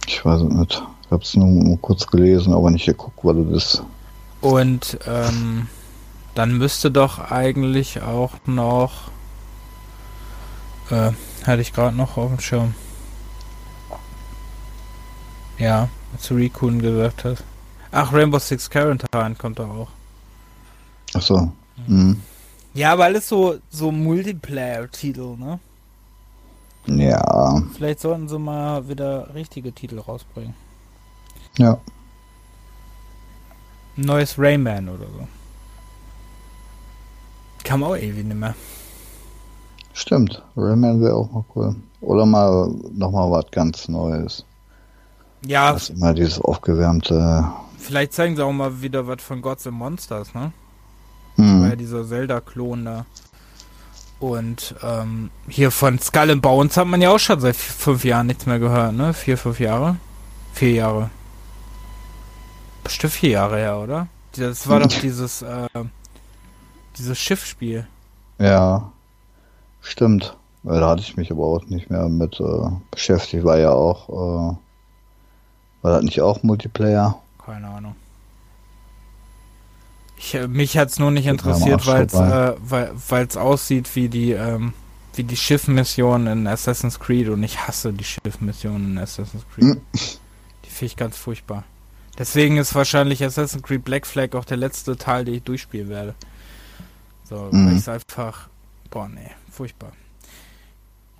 Ich weiß es nicht. Ich habe es nur, nur, kurz gelesen, aber nicht geguckt, was das ist. Und ähm, dann müsste doch eigentlich auch noch, äh, hatte ich gerade noch auf dem Schirm. Ja, als Recon gesagt hast. Ach, Rainbow Six Quarantine kommt da auch. Ach so. Mhm. Ja, aber alles so, so Multiplayer-Titel, ne? Ja. Vielleicht sollten sie mal wieder richtige Titel rausbringen. Ja. Neues Rayman oder so. Kam auch ewig nicht mehr. Stimmt, Rayman wäre auch mal cool. Oder mal nochmal was ganz Neues. Ja. Das ist immer dieses aufgewärmte. Vielleicht zeigen sie auch mal wieder was von Gods and Monsters, ne? Hm. War ja dieser Zelda-Klon da. Und ähm, hier von Skull and Bones hat man ja auch schon seit fünf Jahren nichts mehr gehört, ne? Vier, fünf Jahre? Vier Jahre. Bestimmt vier Jahre her, oder? Das war doch *laughs* dieses, äh, dieses Schiffspiel. Ja, stimmt. Da hatte ich mich aber auch nicht mehr mit äh, beschäftigt. War ja auch, äh, war das nicht auch Multiplayer? Keine Ahnung. Ich, äh, mich hat's nur nicht interessiert, weil's, äh, weil es aussieht wie die ähm, wie die Schiffmission in Assassin's Creed und ich hasse die Schiffmissionen in Assassin's Creed. Hm. Die finde ich ganz furchtbar. Deswegen ist wahrscheinlich Assassin's Creed Black Flag auch der letzte Teil, den ich durchspielen werde. So, mhm. weil ich einfach. Boah, nee, furchtbar.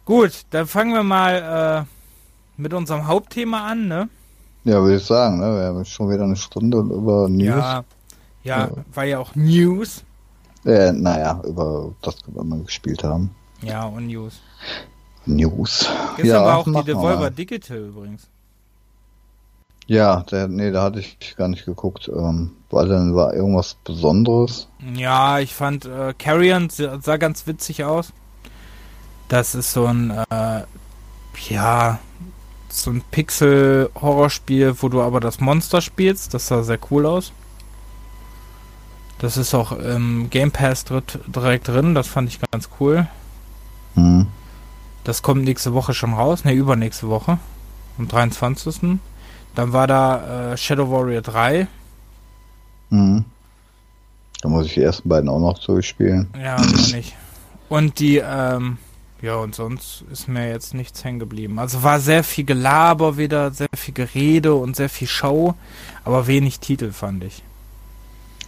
Gut, dann fangen wir mal äh, mit unserem Hauptthema an, ne? Ja, würde ich sagen, ne? Wir haben schon wieder eine Stunde über News. Ja, ja, ja. war ja auch News. Äh, naja, über das, was wir gespielt haben. Ja, und News. News. Gestern ja, war auch die Devolver Digital übrigens. Ja, der, nee, da hatte ich gar nicht geguckt. Ähm, war denn war irgendwas Besonderes? Ja, ich fand äh, Carrion sah ganz witzig aus. Das ist so ein äh, ja so ein Pixel-Horrorspiel, wo du aber das Monster spielst. Das sah sehr cool aus. Das ist auch im Game Pass direkt drin. Das fand ich ganz cool. Mhm. Das kommt nächste Woche schon raus. Ne, übernächste Woche. Am 23. Dann war da äh, Shadow Warrior 3. Mhm. Da muss ich die ersten beiden auch noch durchspielen. Ja, nicht. Und die, ähm, ja, und sonst ist mir jetzt nichts hängen geblieben. Also war sehr viel Gelaber wieder, sehr viel Gerede und sehr viel Show, aber wenig Titel fand ich.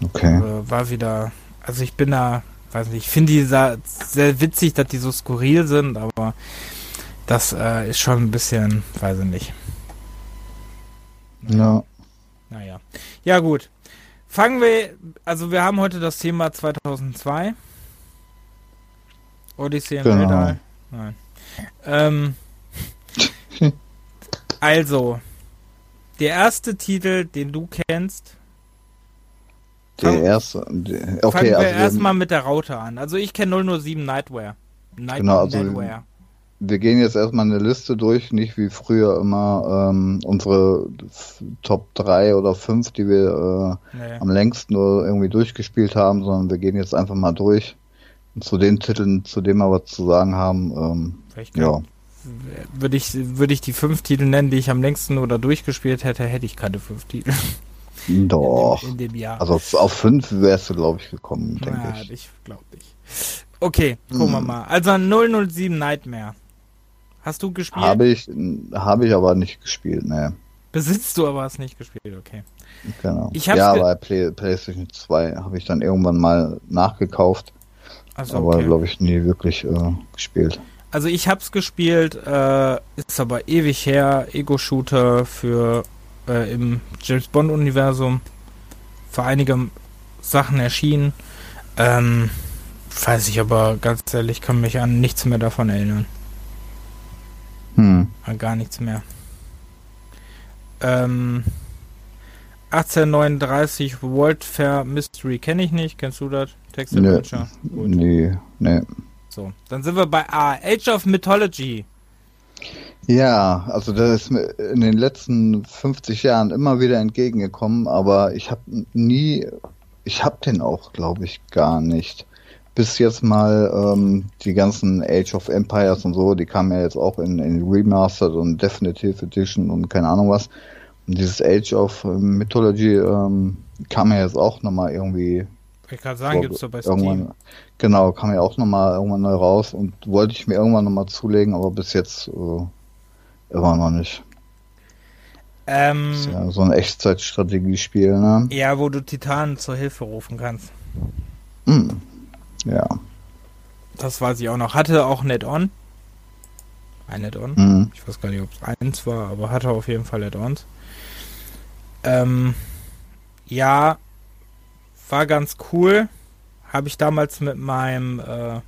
Okay. Also war wieder, also ich bin da, weiß nicht, ich finde die sehr witzig, dass die so skurril sind, aber das äh, ist schon ein bisschen, weiß ich nicht. Ja. Naja. Ja, gut. Fangen wir, also wir haben heute das Thema 2002. Odyssey im genau. Weltall. Nein. Ähm, *laughs* also, der erste Titel, den du kennst. Der fang, erste. Okay, fangen wir also erstmal mit der Raute an. Also ich kenne 007 Nightwear. Night genau, also Nightwear wir gehen jetzt erstmal eine Liste durch, nicht wie früher immer ähm, unsere Top 3 oder 5, die wir äh, nee. am längsten nur irgendwie durchgespielt haben, sondern wir gehen jetzt einfach mal durch zu den Titeln, zu denen wir was zu sagen haben. Ähm, ja. Würde ich, würde ich die fünf Titel nennen, die ich am längsten oder durchgespielt hätte, hätte ich keine fünf Titel. *laughs* Doch. In dem, in dem Jahr. Also auf fünf wärst du, glaube ich, gekommen, denke ja, ich. ich glaube nicht. Okay, gucken hm. wir mal. Also 007 Nightmare. Hast du gespielt? Habe ich, habe ich aber nicht gespielt, ne. Besitzt du aber hast nicht gespielt, okay. Genau. Ich ja, bei Play, PlayStation 2 habe ich dann irgendwann mal nachgekauft. Also, aber okay. glaube ich nie wirklich äh, gespielt. Also ich habe es gespielt, äh, ist aber ewig her, Ego-Shooter für äh, im James Bond-Universum. Für einige Sachen erschienen. Ähm, weiß ich aber ganz ehrlich, kann mich an nichts mehr davon erinnern. Hm. Gar nichts mehr. Ähm, 1839 World Fair Mystery kenne ich nicht. Kennst du das? Text Adventure? Nee, nee. So, dann sind wir bei A. Age of Mythology. Ja, also das ist mir in den letzten 50 Jahren immer wieder entgegengekommen, aber ich habe nie, ich habe den auch, glaube ich, gar nicht bis jetzt mal ähm, die ganzen Age of Empires und so, die kamen ja jetzt auch in, in Remastered und Definitive Edition und keine Ahnung was. Dieses Age of Mythology ähm, kam ja jetzt auch nochmal irgendwie. Ich kann sagen, gibt's so bei Steam. Genau, kam ja auch nochmal irgendwann neu raus und wollte ich mir irgendwann nochmal zulegen, aber bis jetzt äh, immer noch nicht. Ähm, ist ja so ein Echtzeitstrategiespiel, ne? Ja, wo du Titanen zur Hilfe rufen kannst. Mm. Ja. Das weiß ich auch noch. Hatte auch Net-On. Ein Net-On. Mhm. Ich weiß gar nicht, ob es eins war, aber hatte auf jeden Fall Net-Ons. Ähm, ja, war ganz cool. Habe ich damals mit meinem äh,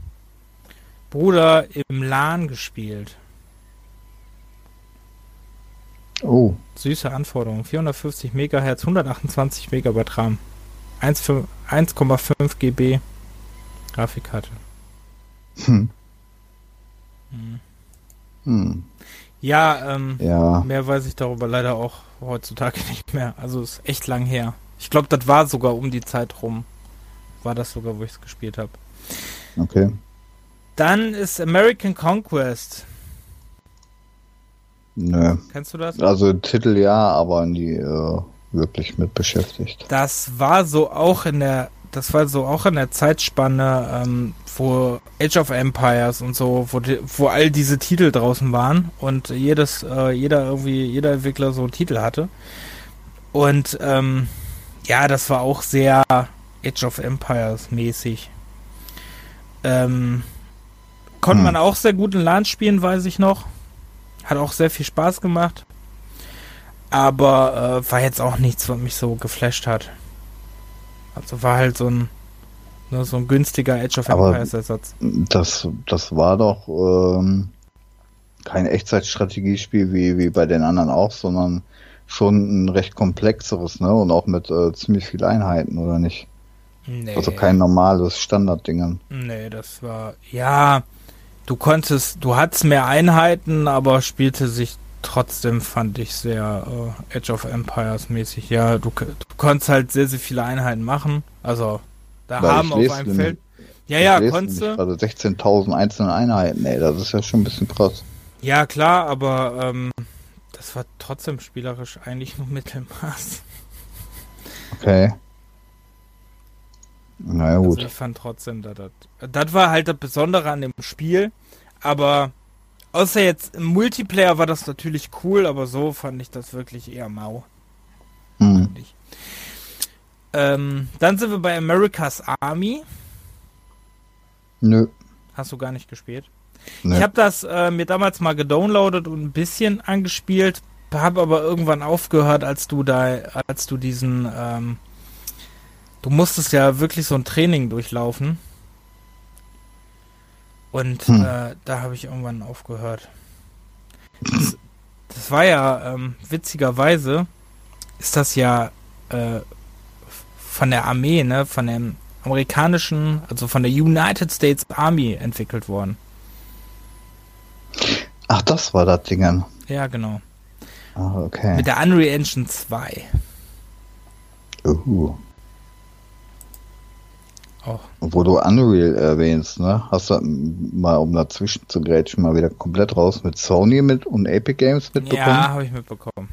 Bruder im LAN gespielt. Oh. Süße Anforderung. 450 Megahertz, 128 Megabyte RAM. 1,5 GB Grafikkarte. Hm. Hm. Hm. Ja, ähm, ja, mehr weiß ich darüber leider auch heutzutage *laughs* nicht mehr. Also ist echt lang her. Ich glaube, das war sogar um die Zeit rum, war das sogar, wo ich es gespielt habe. Okay. Dann ist American Conquest. Nö. Kennst du das? Also Titel ja, aber nie äh, wirklich mit beschäftigt. Das war so auch in der, das war so auch in der Zeitspanne, ähm, wo Age of Empires und so, wo, die, wo all diese Titel draußen waren und jedes, äh, jeder irgendwie, jeder Entwickler so einen Titel hatte. Und ähm, ja, das war auch sehr Age of Empires mäßig. Ähm, konnte Hm. man auch sehr gut in LAN spielen, weiß ich noch. Hat auch sehr viel Spaß gemacht. Aber äh, war jetzt auch nichts, was mich so geflasht hat. Also war halt so ein ne, so ein günstiger Age of Empires Ersatz. Das, das war doch ähm, kein Echtzeitstrategiespiel wie, wie bei den anderen auch, sondern schon ein recht komplexeres, ne? Und auch mit äh, ziemlich vielen Einheiten, oder nicht? Nee. Also kein normales Standarddingen. Nee, das war. Ja, du konntest, du hattest mehr Einheiten, aber spielte sich trotzdem, fand ich, sehr äh, Age of Empires mäßig. Ja, du, du konntest halt sehr, sehr viele Einheiten machen. Also, da Weil haben auf einem Feld. Ja, ja, konntest du. gerade 16.000 einzelne Einheiten, ey, das ist ja schon ein bisschen krass. Ja, klar, aber ähm, das war trotzdem spielerisch eigentlich nur *laughs* Mittelmaß. Okay. Na ja, Also gut. ich fand trotzdem, dass das, das war halt das Besondere an dem Spiel. Aber außer jetzt im Multiplayer war das natürlich cool, aber so fand ich das wirklich eher mau. Hm. ich. Ähm, dann sind wir bei America's Army. Nö. Hast du gar nicht gespielt? nö. Ich habe das äh, mir damals mal gedownloadet und ein bisschen angespielt, habe aber irgendwann aufgehört, als du da, als du diesen, ähm, du musstest ja wirklich so ein Training durchlaufen. Und Hm. äh, da habe ich irgendwann aufgehört. Das, das war ja ähm, witzigerweise ist das ja äh, von der Armee, ne, von dem amerikanischen, also von der United States Army entwickelt worden. Ach, das war das Ding. Ja, genau. Ah, okay. Mit der Unreal Engine 2. Uh. Auch. Wo du Unreal erwähnst, ne? Hast du mal, um dazwischen zu grätschen, mal wieder komplett raus mit Sony mit und Epic Games mitbekommen? Ja, habe ich mitbekommen.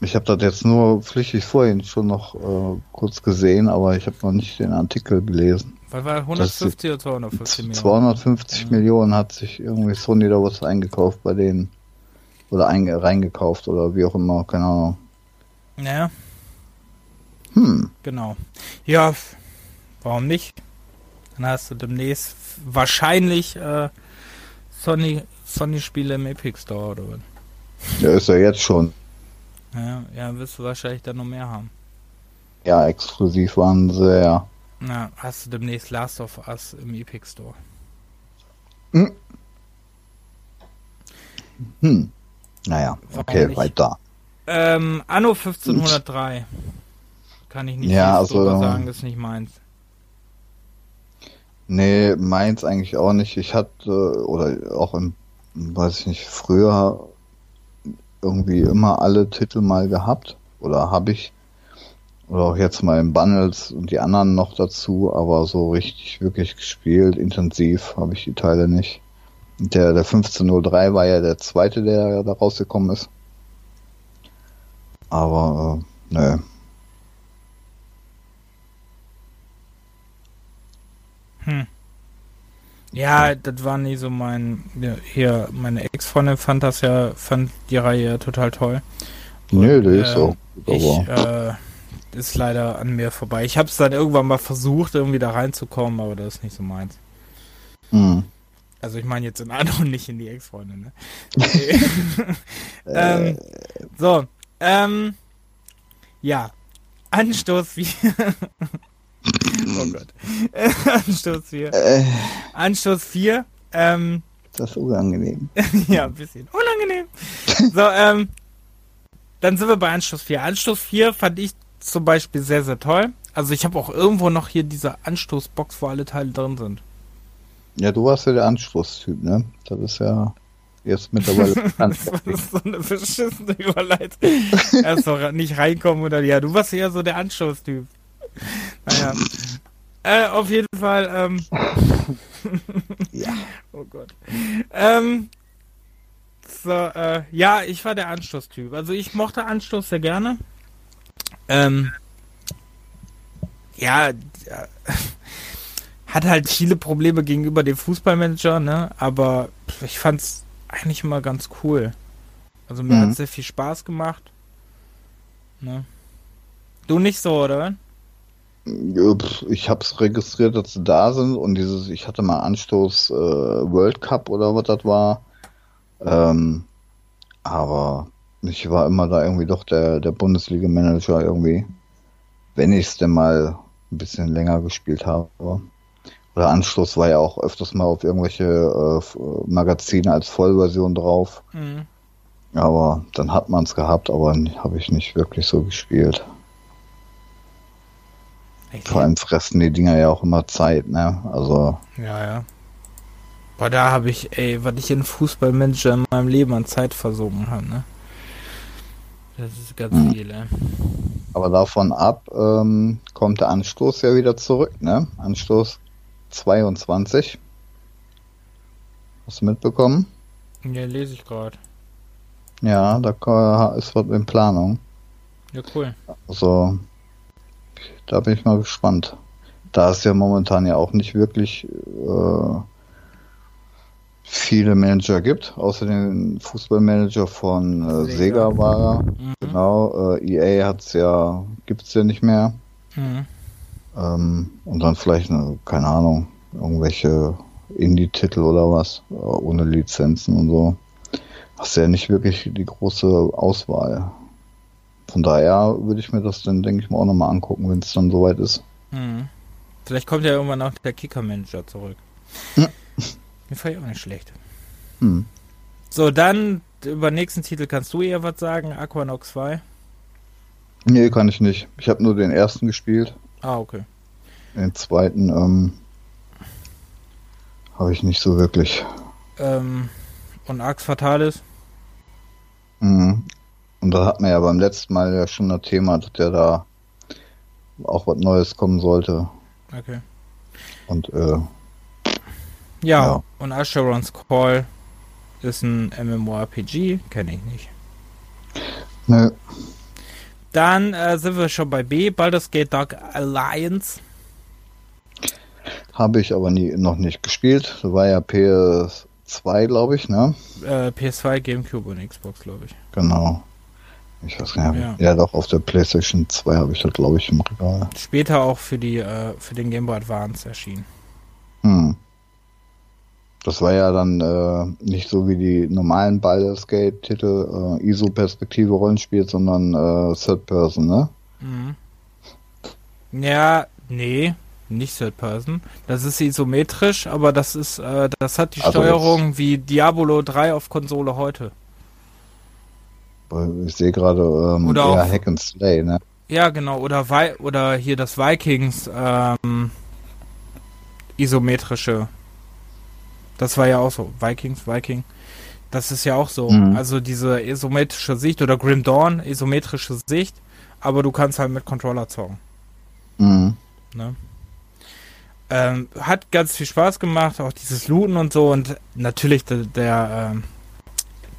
Ich habe das jetzt nur flüchtig vorhin schon noch äh, kurz gesehen, aber ich habe noch nicht den Artikel gelesen. Was war 150 oder 250 Millionen? 250 Ja. Millionen hat sich irgendwie Sony da was eingekauft bei denen. Oder einge reingekauft oder wie auch immer, keine Ahnung. Ja, Hm, genau. Ja, warum nicht? Dann hast du demnächst wahrscheinlich äh, Sony Sony Spiele im Epic Store oder was? der ist ja jetzt schon. Ja, ja, wirst du wahrscheinlich dann noch mehr haben. Ja, exklusiv waren sie ja. Na, hast du demnächst Last of Us im Epic Store. Hm. Naja, Warum okay, nicht? weiter. Ähm, Anno 1503. Kann ich nicht Ja, also- sagen, ist nicht meins. Nee, meins eigentlich auch nicht. Ich hatte, oder auch im, weiß ich nicht, früher irgendwie immer alle Titel mal gehabt. Oder habe ich. Oder auch jetzt mal im Bundles und die anderen noch dazu, aber so richtig wirklich gespielt, intensiv habe ich die Teile nicht. Der, der 1503 war ja der zweite, der da rausgekommen ist. Aber, äh, nö. Hm. Ja, das war nie so mein. Ja, hier, meine Ex-Freundin fand das ja, fand die Reihe ja total toll. Nö, Und, der ist äh, auch. Ich, Aber, äh, ist leider an mir vorbei. Ich habe es dann irgendwann mal versucht, irgendwie da reinzukommen, aber das ist nicht so meins. hm. Also ich meine jetzt in Anno und nicht in die Ex-Freundin, ne? *laughs* Okay. *laughs* ähm, so, ähm, ja. Anstoß 4. *laughs* oh Gott. *laughs* Anstoß 4. Äh, Anstoß 4. Ähm, das ist unangenehm. *laughs* ja, ein bisschen unangenehm. So, ähm, dann sind wir bei Anstoß 4. Anstoß 4 fand ich zum Beispiel sehr, sehr toll. Also ich habe auch irgendwo noch hier diese Anstoßbox, wo alle Teile drin sind. Ja, du warst ja der Anschlusstyp, ne? Das ist ja jetzt mittlerweile. *laughs* Das ist so eine beschissene Überleitung. Erst noch nicht reinkommen oder ja, du warst eher so der Anstoßtyp. Naja. Äh, auf jeden Fall, ähm. *laughs* Ja. *laughs* oh Gott. Ähm. So, äh, ja, ich war der Anstoßtyp. Also ich mochte Anstoß sehr gerne. Ähm. Ja, ja *laughs* hat halt viele Probleme gegenüber dem Fußballmanager, ne? Aber ich fand's eigentlich immer ganz cool. Also mir Mhm. hat sehr viel Spaß gemacht. Ne? Du nicht so, oder? Ich hab's registriert, dass sie da sind und dieses, ich hatte mal Anstoß äh, World Cup oder was das war. Ähm, aber ich war immer da irgendwie doch der, der Bundesliga-Manager irgendwie, wenn ich es denn mal ein bisschen länger gespielt habe. Oder Anstoß war ja auch öfters mal auf irgendwelche äh, Magazine als Vollversion drauf. Mhm. Aber dann hat man es gehabt, aber habe ich nicht wirklich so gespielt. Ich- Vor allem fressen die Dinger ja auch immer Zeit, ne? Also, Ja, ja. Boah, da habe ich, ey, was ich in Fußballmanager in meinem Leben an Zeit versogen habe, ne? Das ist ganz Mhm. viel, ey. aber davon ab ähm, kommt der Anstoß ja wieder zurück, ne? Anstoß 22. Hast du mitbekommen? Ja, lese ich gerade. Ja, da ist was in Planung. Ja, cool. Also, da bin ich mal gespannt. Da es ja momentan ja auch nicht wirklich äh, viele Manager gibt, außer den Fußballmanager von äh, Sega. War er. Mhm. Genau, äh, EA hat's ja, gibt's ja nicht mehr. Mhm. Ähm, und dann vielleicht, eine, keine Ahnung, irgendwelche Indie-Titel oder was, äh, ohne Lizenzen und so. Hast ja nicht wirklich die große Auswahl. Von daher würde ich mir das dann, denke ich mal, auch nochmal angucken, wenn es dann soweit ist. Mhm. Vielleicht kommt ja irgendwann auch der Kicker-Manager zurück. Hm. Mir fand ich auch nicht schlecht. Hm. So, dann über den nächsten Titel kannst du eher was sagen. Aquanox 2. Nee, kann ich nicht. Ich habe nur den ersten gespielt. Ah, okay. Den zweiten ähm, habe ich nicht so wirklich. Ähm, und Ax Fatalis. Mhm. Und da hat man ja beim letzten Mal ja schon das Thema, dass der da auch was Neues kommen sollte. Okay. Und äh, Ja, Ja. und Asheron's Call ist ein MMORPG, kenne ich nicht. nö, Dann äh, sind wir schon bei B, Baldur's Gate Dark Alliance. habe ich aber nie noch nicht gespielt. Das war ja PS2, glaube ich, ne? Äh, PS2, Gamecube und Xbox, glaube ich. Genau. Ich weiß gar nicht. Ja. Ja, doch, auf der PlayStation 2 habe ich das, glaube ich, im Regal. Später auch für die äh, für den Game Boy Advance erschienen. Hm. Das war ja dann äh, nicht so wie die normalen Baldur's Gate-Titel äh, ISO-Perspektive Rollenspiel, sondern äh, Third Person, ne? Mhm. Ja, nee, nicht Third Person. Das ist isometrisch, aber das ist, äh, das hat die Also Steuerung wie Diablo 3 auf Konsole heute. Ich sehe gerade ähm, Oder eher auch- Hack and Slay, ne? Ja, genau. Oder Vi oder hier das Vikings ähm, isometrische. Das war ja auch so. Vikings, Viking. Das ist ja auch so. Mhm. Also diese isometrische Sicht oder Grim Dawn, isometrische Sicht, aber du kannst halt mit Controller zocken. Mhm. Ne? Ähm, hat ganz viel Spaß gemacht, auch dieses Looten und so und natürlich der der, ähm,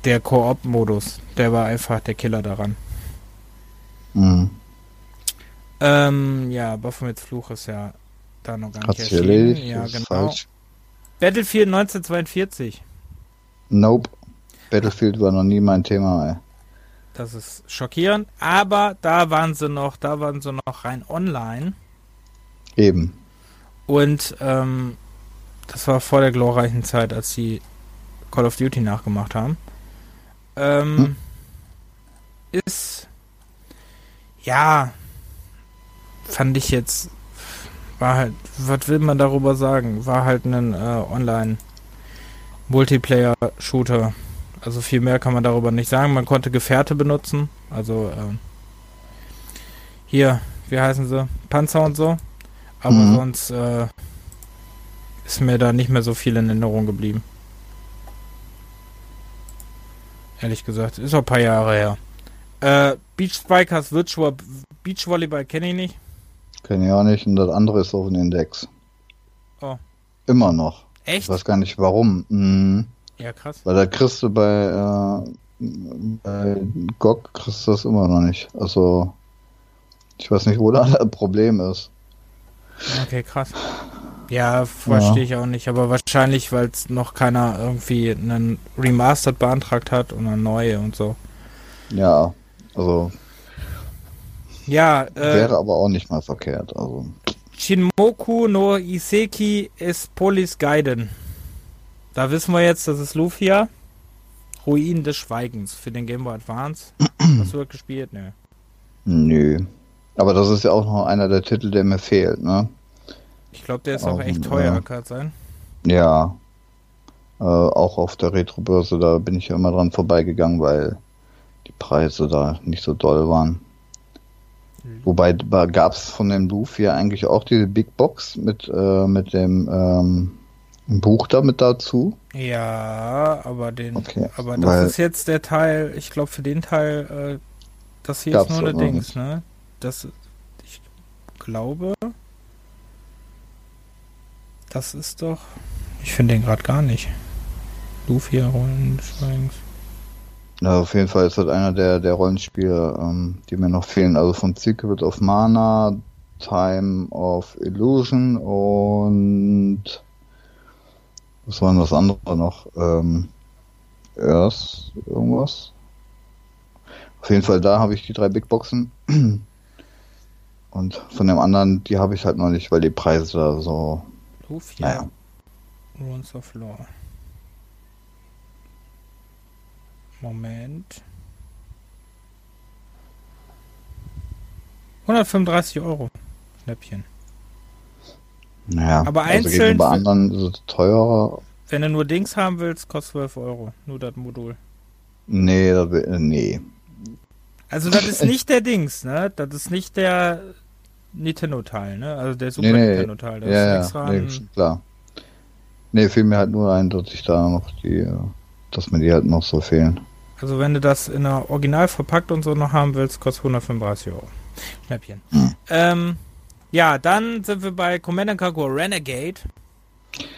der Koop-Modus, der war einfach der Killer daran. Mhm. Ähm, ja, Baphomets Fluch ist ja da noch gar nicht erschienen. Ja, genau. falsch. Battlefield 1942. Nope. Battlefield war noch nie mein Thema, ey. Das ist schockierend, aber da waren sie noch, da waren sie noch rein online Eben. und ähm, das war vor der glorreichen Zeit, als sie Call of Duty nachgemacht haben. Ähm, Hm. Ist ja fand ich jetzt war halt, was will man darüber sagen? War halt ein äh, Online Multiplayer-Shooter. Also viel mehr kann man darüber nicht sagen. Man konnte Gefährte benutzen. Also ähm, hier, wie heißen sie? Panzer und so. Aber Mhm. sonst äh, ist mir da nicht mehr so viel in Erinnerung geblieben. Ehrlich gesagt, ist auch ein paar Jahre her. Äh, Beach Spikers Virtual Beach Volleyball kenne ich nicht. Kenne ich auch nicht. Und das andere ist auf dem Index. Oh. Immer noch. Echt? Ich weiß gar nicht warum. Mhm. Ja, krass. Weil da kriegst du bei, äh, bei GOG kriegst du das immer noch nicht. Also, ich weiß nicht, wo da *laughs* das Problem ist. Okay, krass. Ja, verstehe ja. ich auch nicht, aber wahrscheinlich, weil es noch keiner irgendwie einen Remastered beantragt hat und eine neue und so. Ja, also. Ja, äh, wäre aber auch nicht mal verkehrt, also. Shinmoku no Iseki ist Polis Gaiden. Da wissen wir jetzt, das ist Lufia. Ruinen des Schweigens für den Game Boy Advance. *clears throat* Hast du das gespielt? Nö. Nö. Aber das ist ja auch noch einer der Titel, der mir fehlt, ne? Ich glaube, der ist auch, auch echt teuer, äh, kann sein. Ja. Äh, auch auf der Retro-Börse, da bin ich ja immer dran vorbeigegangen, weil die Preise da nicht so doll waren. Mhm. Wobei gab es von dem Buch ja eigentlich auch diese Big Box mit, äh, mit dem ähm, Buch damit dazu. Ja, aber den, okay, aber das ist jetzt der Teil, ich glaube für den Teil, äh, das hier ist nur eine Dings, ne? Das, ich glaube, das ist doch. Ich finde den gerade gar nicht. Luffy Rollen des Schweigens. Ja, auf jeden Fall ist das einer der, der Rollenspiele, ähm, die mir noch fehlen. Also von Secret of Mana, Time of Illusion und was war denn das andere noch? Ähm, Earth, irgendwas? Auf jeden Fall da habe ich die drei Big Boxen. Und von dem anderen, die habe ich halt noch nicht, weil die Preise da so Hier. Naja. Runes of Law. Moment. 135 Euro. Schnäppchen. Naja, aber also einzeln. Bei anderen ist es teurer. Wenn du nur Dings haben willst, kostet 12 Euro. Nur das Modul. Nee, das, nee. Also das ist nicht der Dings, ne? Das ist nicht der Nintendo-Teil, ne? Also der Super nee, Nintendo-Teil. Das ja, ist extra ja, nee, klar. Nee, fiel mir halt nur ein, dass ich da noch die, dass mir die halt noch so fehlen. Also wenn du das in der Original verpackt und so noch haben willst, kostet 135 Euro. Schnäppchen. Hm. Ähm, ja, dann sind wir bei Command Conquer Renegade,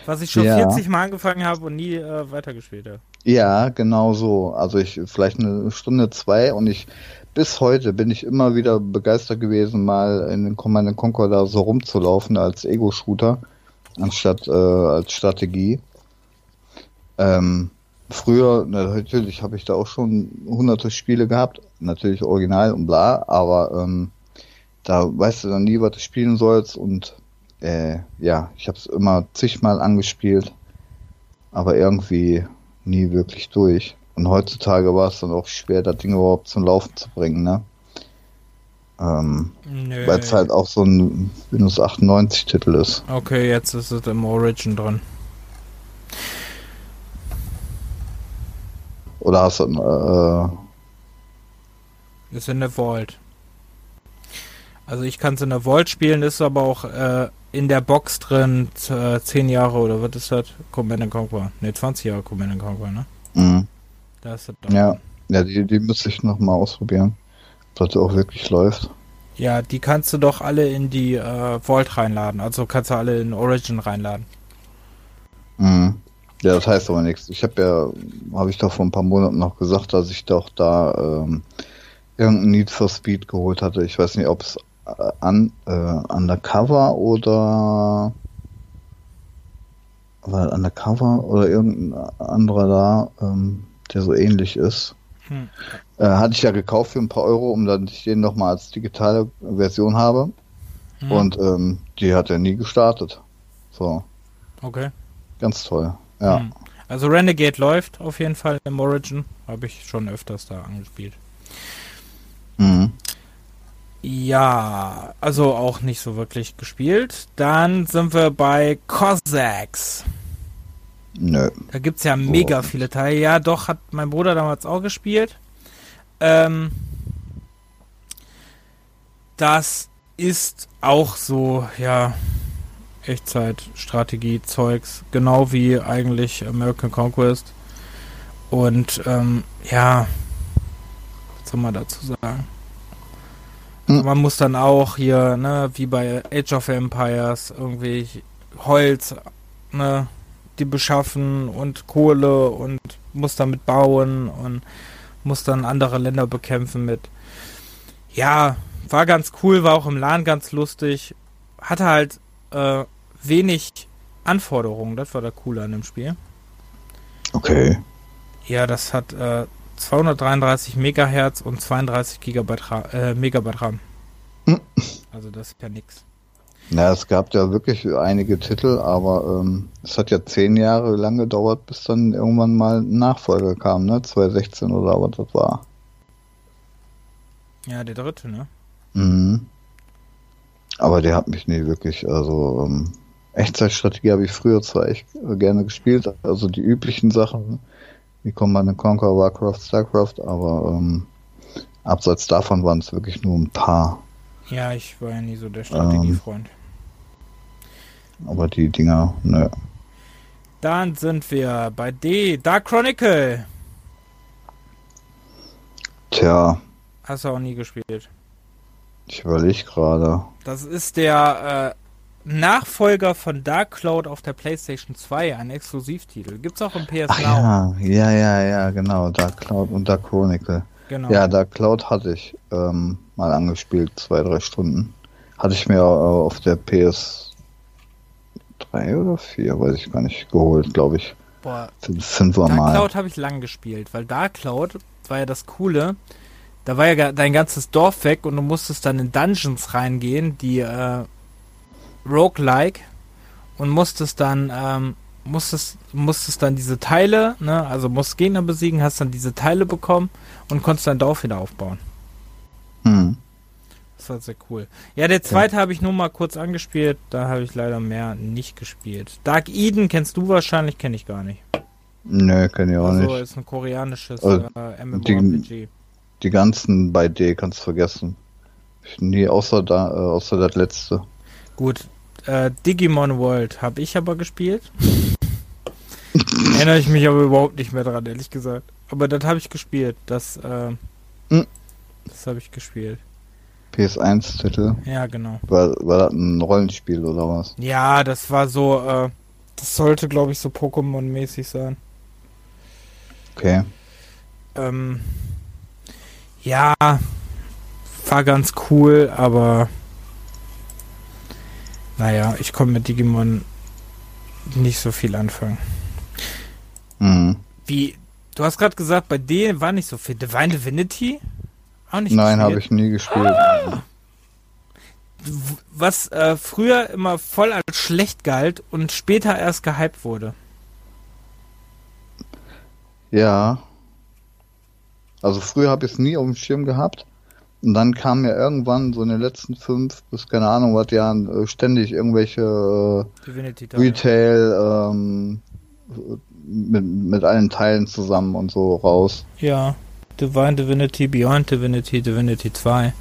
was ich schon ja. 40 Mal angefangen habe und nie äh, weitergespielt habe. Ja, genau so. Also ich vielleicht eine Stunde, zwei und ich bis heute bin ich immer wieder begeistert gewesen, mal in den Command Conquer da so rumzulaufen als Ego-Shooter, anstatt äh, als Strategie. Ähm, früher, natürlich habe ich da auch schon hunderte Spiele gehabt, natürlich original und bla, aber ähm, da weißt du dann nie, was du spielen sollst und äh, ja, ich habe es immer zigmal angespielt, aber irgendwie nie wirklich durch. Und heutzutage war es dann auch schwer, das Ding überhaupt zum Laufen zu bringen, ne? Ähm, Weil es halt auch so ein Windows 98 Titel ist. Okay, jetzt ist es im Origin drin. Oder hast du äh, Ist in der Vault. Also ich kann es in der Vault spielen, ist aber auch äh, in der Box drin, äh, 10 Jahre oder was ist das? Command Conquer. Ne, 20 Jahre Command Conquer, ne? Mhm. Da ist das ja, ja, die, die müsste ich noch mal ausprobieren, ob das auch wirklich läuft. Ja, die kannst du doch alle in die äh, Vault reinladen. Also kannst du alle in Origin reinladen. Mhm. Ja, das heißt aber nichts. Ich habe ja, habe ich doch vor ein paar Monaten noch gesagt, dass ich doch da ähm, irgendein Need for Speed geholt hatte. Ich weiß nicht, ob es äh, an, äh, Undercover oder war Undercover oder irgendein anderer da. Ähm, der so ähnlich ist. Hm. Äh, hatte ich ja gekauft für ein paar Euro, um dann ich den nochmal als digitale Version habe. Hm. Und ähm, die hat er nie gestartet. So. Okay. Ganz toll. Ja. Hm. Also Renegade läuft auf jeden Fall im Origin. Habe ich schon öfters da angespielt. Mhm. Ja, also auch nicht so wirklich gespielt. Dann sind wir bei Cossacks. Nö. Da gibt es ja mega viele Teile. Ja, doch, hat mein Bruder damals auch gespielt. Ähm, das ist auch so, ja, Echtzeit-Strategie-Zeugs, genau wie eigentlich American Conquest. Und ähm, ja, was soll man dazu sagen? Hm. Man muss dann auch hier, ne, wie bei Age of Empires, irgendwie Holz, ne, die beschaffen und Kohle und muss damit bauen und muss dann andere Länder bekämpfen mit. Ja, war ganz cool, war auch im LAN ganz lustig. Hatte halt äh, wenig Anforderungen, das war der Coole an dem Spiel. Okay. Ja, das hat äh, 233 Megahertz und 32 Gigabyte äh, Megabyte RAM. Hm. Also das ist ja nix. Na, es gab ja wirklich einige Titel, aber ähm, es hat ja zehn Jahre lang gedauert, bis dann irgendwann mal ein Nachfolger kam, ne? 2016 oder was das war. Ja, der dritte, ne? Mhm. Aber der hat mich nie wirklich, also ähm, Echtzeitstrategie habe ich früher zwar echt gerne gespielt, also die üblichen Sachen, wie Command Conquer, Warcraft, Starcraft, aber ähm, abseits davon waren es wirklich nur ein paar. Ja, ich war ja nie so der Strategiefreund. Ähm, aber die Dinger, ne. Dann sind wir bei D, Dark Chronicle. Tja. Hast du auch nie gespielt. Ich überlege gerade. Das ist der äh, Nachfolger von Dark Cloud auf der PlayStation 2, ein Exklusivtitel. Gibt's auch im PS Ach Now. Ja, ja, ja, ja, genau. Dark Cloud und Dark Chronicle. Genau. Ja, Dark Cloud hatte ich ähm, mal angespielt, zwei, drei Stunden. Hatte ich mir äh, auf der PS 3 oder 4, weiß ich gar nicht, geholt, glaube ich. Boah. Fünfer Dark Cloud habe ich lang gespielt, weil Dark Cloud war ja das Coole da war ja dein ganzes Dorf weg und du musstest dann in Dungeons reingehen, die äh, roguelike und musstest dann ähm, musstest musstest dann diese Teile, ne, also musst Gegner besiegen, hast dann diese Teile bekommen und konntest dein Dorf wieder aufbauen. Hm. Das war sehr cool. Ja, der zweite ja. habe ich nur mal kurz angespielt, da habe ich leider mehr nicht gespielt. Dark Eden kennst du wahrscheinlich, kenne ich gar nicht. Nö, kenne ich auch also, nicht. Also ist ein koreanisches also, äh, MMORPG die ganzen bei D kannst du vergessen. Nie außer da, äh, außer das letzte. Gut, äh, Digimon World habe ich aber gespielt. Erinnere ich mich aber überhaupt nicht mehr dran, ehrlich gesagt. Aber das habe ich gespielt. Das, äh, hm. das habe ich gespielt. PS1-Titel? Ja, genau. War, war das ein Rollenspiel oder was? Ja, das war so, äh, das sollte, glaube ich, so Pokémon-mäßig sein. Okay. Ähm, ja, war ganz cool, aber naja, ich komme mit Digimon nicht so viel anfangen. Mhm. Wie, du hast gerade gesagt, bei denen war nicht so viel. Divine Divinity? Auch nicht Nein, habe ich nie gespielt. Ah! Was äh, früher immer voll als schlecht galt und später erst gehypt wurde. Ja, also früher habe ich es nie auf dem Schirm gehabt. Und dann kam mir irgendwann so in den letzten fünf bis keine Ahnung was Jahren äh, ständig irgendwelche äh, Retail ähm, mit, mit allen Teilen zusammen und so raus. Ja, Divine Divinity, Beyond Divinity, Divinity 2.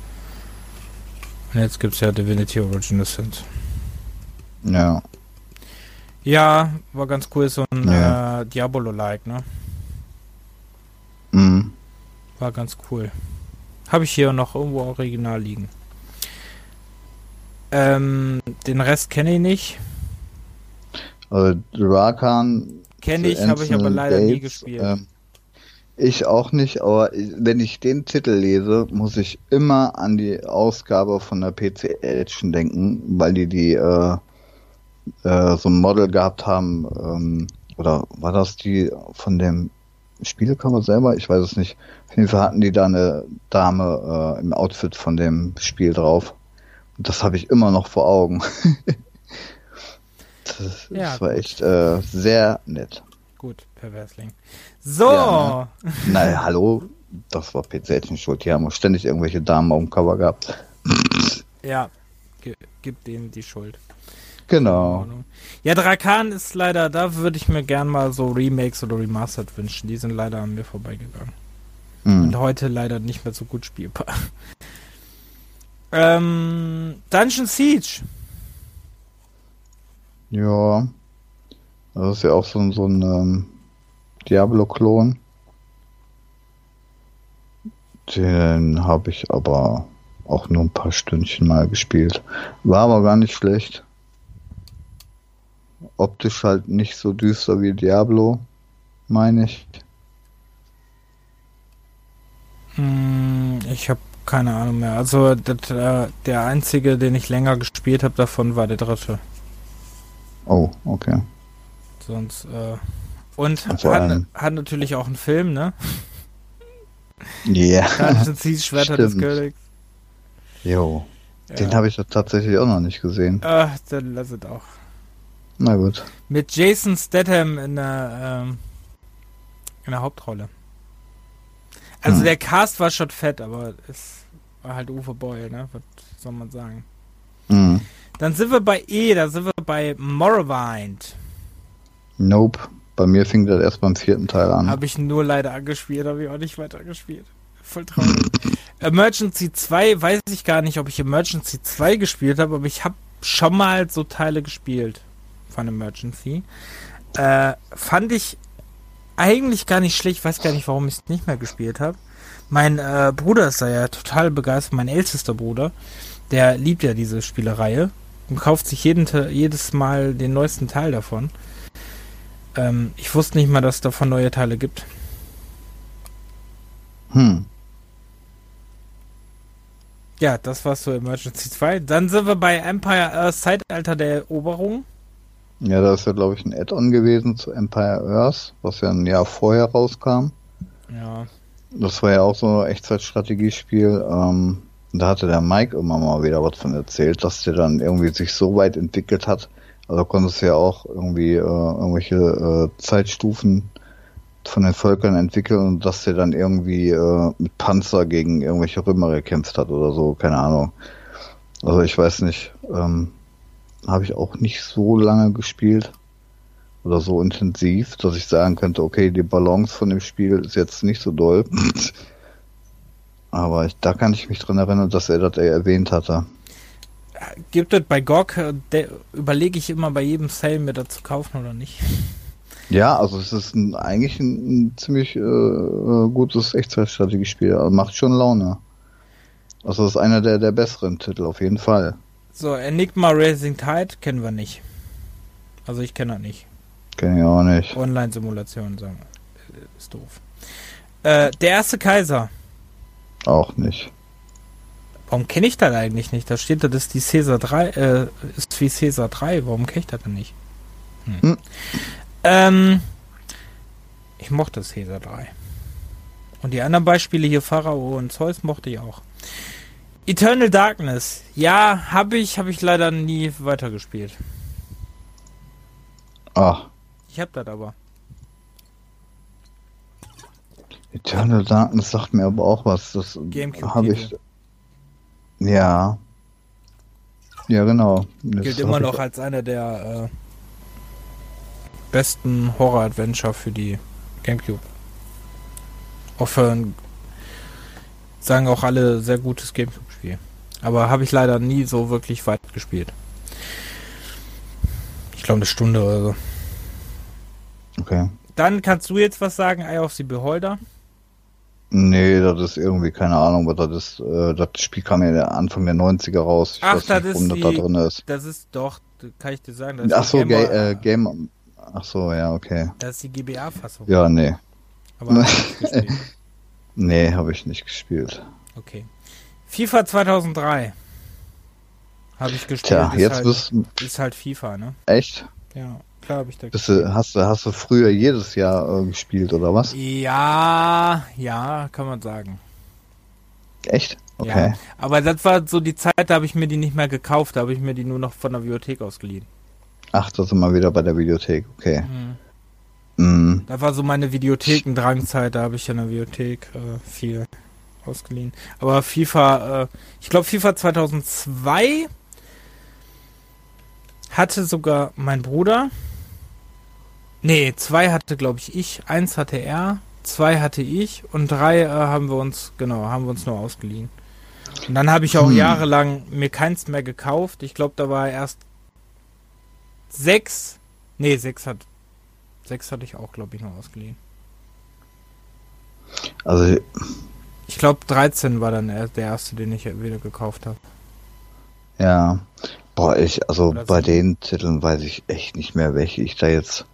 Und jetzt gibt es ja Divinity Original Sins. Ja. Ja, war ganz cool, so ein ja. äh, Diabolo-like, ne? Mhm. War ganz cool. Habe ich hier noch irgendwo original liegen. Ähm, den Rest kenne ich nicht. Also Rakan kenne ich, habe ich aber leider Gates, nie gespielt. Ähm, ich auch nicht, aber wenn ich den Titel lese, muss ich immer an die Ausgabe von der PC Edition denken, weil die die äh, äh, so ein Model gehabt haben, ähm, oder war das die von dem Spielecover selber? Ich weiß es nicht. Auf jeden Fall hatten die da eine Dame äh, im Outfit von dem Spiel drauf. Und das habe ich immer noch vor Augen. *laughs* das, ja, das war echt äh, sehr nett. Gut, Perversling. So! Ja? Na, hallo, das war PC nicht schuld. Die haben ständig irgendwelche Damen auf dem Cover gehabt. ja, gib denen die Schuld. Genau. Ja, Drakan ist leider, da würde ich mir gern mal so Remakes oder Remastered wünschen. Die sind leider an mir vorbeigegangen. Mhm. Und heute leider nicht mehr so gut spielbar. ähm, Dungeon Siege. Ja. Das ist ja auch so, so ein ähm, Diablo-Klon. Den habe ich aber auch nur ein paar Stündchen mal gespielt. War aber gar nicht schlecht. Optisch halt nicht so düster wie Diablo, meine ich. Hm, ich habe keine Ahnung mehr. Also das, äh, der einzige, den ich länger gespielt habe davon, war der dritte. Oh, okay. Sonst, äh, und Vor hat, hat natürlich auch einen Film, ne? Ja. *laughs* Sea Schwerter des. Königs. Jo. Den Ja. habe ich doch tatsächlich auch noch nicht gesehen. Ah, dann lass es auch. Na gut. Mit Jason Statham in der, ähm, in der Hauptrolle. Also Hm. der Cast war schon fett, aber es war halt Uwe Boll, ne? Was soll man sagen? Mhm. Dann sind wir bei E, da sind wir bei Morrowind. Nope. Bei mir fing das erst beim vierten Teil an. Habe ich nur leider angespielt, habe ich auch nicht weitergespielt. Voll traurig. *laughs* Emergency 2, weiß ich gar nicht, ob ich Emergency 2 gespielt habe, aber ich habe schon mal so Teile gespielt von Emergency. Äh, fand ich eigentlich gar nicht schlecht, weiß gar nicht, warum ich es nicht mehr gespielt habe. Mein äh, Bruder ist da ja total begeistert, mein ältester Bruder, der liebt ja diese Spielereihe und kauft sich jeden, jedes Mal den neuesten Teil davon. Ähm, ich wusste nicht mal, dass es davon neue Teile gibt. Hm. Ja, das war so Emergency 2. Dann sind wir bei Empire Earth Zeitalter der Eroberung. Ja, da ist ja, glaube ich, ein Add-on gewesen zu Empire Earth, was ja ein Jahr vorher rauskam. Ja. Das war ja auch so ein Echtzeitstrategiespiel. Ähm, da hatte der Mike immer mal wieder was von erzählt, dass der dann irgendwie sich so weit entwickelt hat. Also konntest du ja auch irgendwie äh, irgendwelche äh, Zeitstufen von den Völkern entwickeln und dass der dann irgendwie äh, mit Panzer gegen irgendwelche Römer gekämpft hat oder so, keine Ahnung. Also ich weiß nicht. Ähm, Habe ich auch nicht so lange gespielt oder so intensiv, dass ich sagen könnte, okay, die Balance von dem Spiel ist jetzt nicht so doll. *laughs* Aber ich, da kann ich mich dran erinnern, dass er das erwähnt hatte. Gibt es bei GOG, äh, überlege ich immer bei jedem Sale mir das zu kaufen oder nicht. Ja, also es ist ein, eigentlich ein, ein ziemlich äh, äh, gutes Echtzeitstrategiespiel. Also macht schon Laune. Also das ist einer der, der besseren Titel, auf jeden Fall. So, Enigma Racing Tide kennen wir nicht. Also ich kenne das nicht. Kenn ich auch nicht. Online-Simulation, sagen wir. Ist doof. Äh, der erste Kaiser. Auch nicht. Warum kenne ich das eigentlich nicht? Da steht da, das ist die Caesar 3, äh, ist wie Caesar 3. Warum kenne ich das denn nicht? Hm. Hm. Ähm, ich mochte Caesar 3. Und die anderen Beispiele hier, Pharao und Zeus, mochte ich auch. Eternal Darkness. Ja, habe ich, habe ich leider nie weitergespielt. Ah, Ich habe das aber. Eternal Darkness sagt mir aber auch was. Das habe ich. Ja. Ja, genau. Das Gilt immer noch als einer der äh, besten Horror-Adventure für die Gamecube. Auch für ein, sagen auch alle, sehr gutes Gamecube-Spiel. Aber habe ich leider nie so wirklich weit gespielt. Ich glaube eine Stunde oder so. Okay. Dann kannst du jetzt was sagen, Eye of the Beholder. Nee, das ist irgendwie, keine Ahnung, was das ist. Äh, das Spiel kam ja Anfang der 90er raus. Ich Ach, weiß das nicht, ist das da die- drin ist. Das ist doch, kann ich dir sagen, das ist Ach die so, Gamer- Ga äh, Game. Ach so, ja, okay. das ist die GBA-Fassung. Ja, nee. Aber hab ich nicht *laughs* gespielt. Nee, habe ich nicht gespielt. Okay. FIFA 2003. Habe ich gespielt. Tja, ist, jetzt halt, bist du ist halt FIFA, ne? echt. Ja, klar habe ich da Bist du, hast du, hast du früher jedes Jahr äh, gespielt oder was? Ja, ja, kann man sagen. Echt? Okay. Ja. Aber das war so die Zeit, da habe ich mir die nicht mehr gekauft, da habe ich mir die nur noch von der Bibliothek ausgeliehen. Ach, da sind wir wieder bei der Videothek. Okay. Mhm. Mhm. Da war so meine Videothekendrangzeit, da habe ich in der Bibliothek äh, viel ausgeliehen. Aber FIFA, äh, ich glaube FIFA 2002 hatte sogar mein Bruder. Nee, zwei hatte glaube ich ich, eins hatte er, zwei hatte ich und drei äh, haben wir uns, genau, haben wir uns nur ausgeliehen. Und dann habe ich auch Hm. jahrelang mir keins mehr gekauft. Ich glaube, da war erst sechs. Nee, sechs hat. Sechs hatte ich auch, glaube ich, noch ausgeliehen. Also Ich glaube 13 war dann der erste, den ich wieder gekauft habe. Ja. Boah, ich, also bei den Titeln weiß ich echt nicht mehr, welche ich da jetzt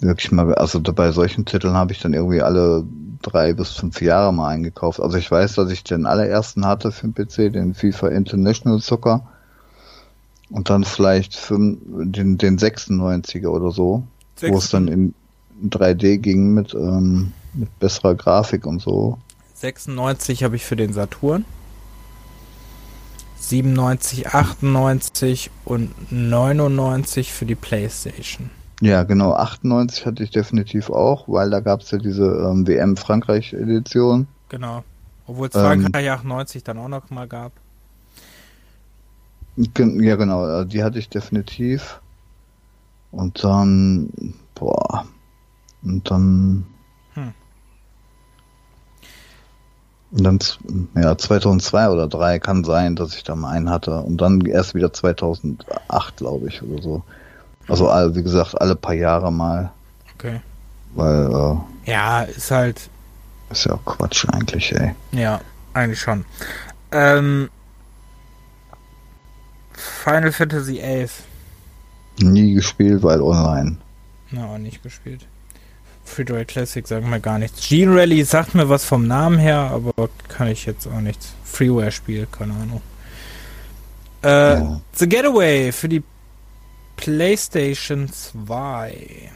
wirklich mal, also bei solchen Titeln habe ich dann irgendwie alle drei bis fünf Jahre mal eingekauft. Also ich weiß, dass ich den allerersten hatte für den PC, den FIFA International Soccer. Und dann vielleicht den, den 96er oder so, 6. wo es dann in 3D ging mit, ähm, mit besserer Grafik und so. 96 habe ich für den Saturn. 97, 98 und 99 für die Playstation. Ja, genau, 98 hatte ich definitiv auch, weil da gab es ja diese ähm, WM Frankreich Edition. Genau. Obwohl es Frankreich ähm, 98 dann auch noch mal gab. Ja, genau, also die hatte ich definitiv. Und dann, boah, und dann, hm. und dann, ja, 2002 oder 3 kann sein, dass ich da mal einen hatte. Und dann erst wieder 2008, glaube ich, oder so. Also, wie gesagt, alle paar Jahre mal. Okay. Weil, äh, Ja, ist halt. Ist ja auch Quatsch eigentlich, ey. Ja, eigentlich schon. Ähm, Final Fantasy XI. Nie gespielt, weil online. Na, auch nicht gespielt. Free Classic sagen mir gar nichts. Gene Rally sagt mir was vom Namen her, aber kann ich jetzt auch nichts. Freeware-Spiel, keine Ahnung. Äh, ja. The Getaway für die PlayStation 2.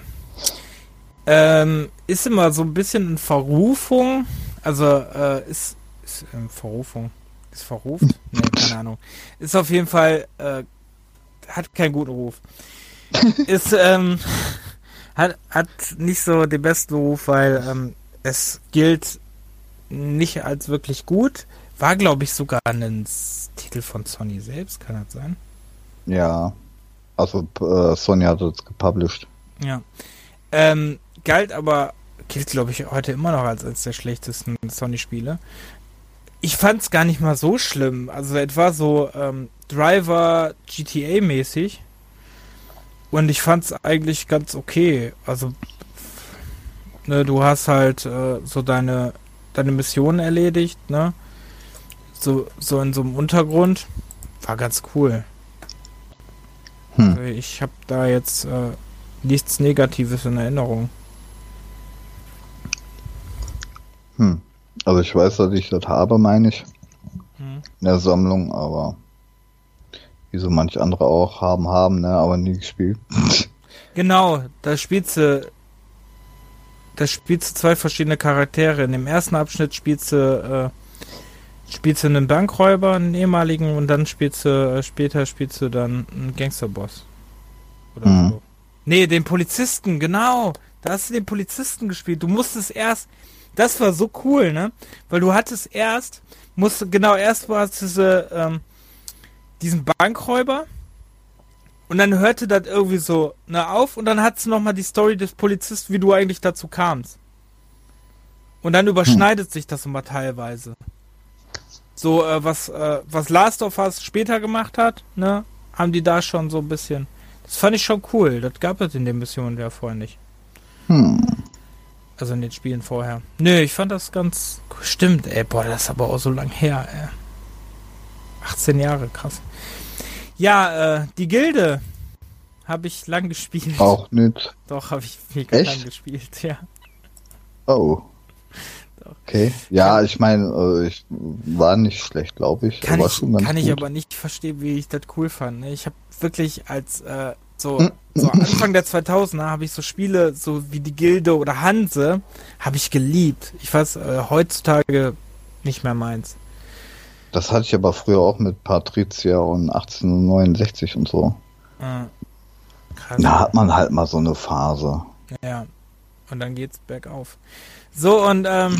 Ähm, ist immer so ein bisschen in Verrufung. Also, äh, ist, ist in Verrufung. Ist verruft? *laughs* Nee, keine Ahnung. Ist auf jeden Fall, äh, hat keinen guten Ruf. *laughs* ist, ähm, hat, hat nicht so den besten Ruf, weil ähm, es gilt nicht als wirklich gut. War, glaube ich, sogar ein Titel von Sony selbst, kann das sein? Ja. Also äh, Sony hat es gepublished. Ja. Ähm, galt aber, gilt glaube ich heute immer noch als eines der schlechtesten Sony-Spiele. Ich fand es gar nicht mal so schlimm. Also etwa so ähm, Driver GTA-mäßig. Und ich fand es eigentlich ganz okay. Also, ne, du hast halt äh, so deine, deine Mission erledigt, ne? So, so in so einem Untergrund. War ganz cool. Hm. Also ich habe da jetzt äh, nichts Negatives in Erinnerung. Hm. Also ich weiß, dass ich das habe, meine ich. Hm. In der Sammlung, aber wie so manche andere auch haben, haben, ne, aber nie gespielt. *laughs* Genau, da spielst du da spielst du zwei verschiedene Charaktere. In dem ersten Abschnitt spielst du äh, spielst du einen Bankräuber, einen ehemaligen, und dann spielst du, äh, später spielst du dann einen Gangsterboss. Oder mhm. so. Nee, den Polizisten, genau. Da hast du den Polizisten gespielt. Du musstest erst, das war so cool, ne? Weil du hattest erst, musste, genau, erst war es diese, ähm, diesen Bankräuber. Und dann hörte das irgendwie so ne, auf und dann hat es nochmal die Story des Polizisten, wie du eigentlich dazu kamst. Und dann überschneidet hm. sich das immer teilweise. So, äh, was, äh, was Last of Us später gemacht hat, ne, haben die da schon so ein bisschen. Das fand ich schon cool. Das gab es in den Missionen ja vorher nicht. Hm. Also in den Spielen vorher. Nö, ich fand das ganz. Stimmt, ey, boah, das ist aber auch so lang her, ey. 18 Jahre, krass. Ja, äh, die Gilde habe ich lang gespielt. Auch nicht. Doch, habe ich mega Echt? lang gespielt, ja. Oh. Okay. Ja, ich meine, äh, ich war nicht schlecht, glaube ich. Kann, ich, kann ich aber nicht verstehen, wie ich das cool fand. Ne? Ich habe wirklich als äh, so, hm. so Anfang der 2000er habe ich so Spiele so wie die Gilde oder Hanse habe ich geliebt. Ich weiß äh, heutzutage nicht mehr meins. Das hatte ich aber früher auch mit Patricia und 1869 und so. Ah, Da hat man halt mal so eine Phase. Ja. Und dann geht's bergauf. So, und ähm,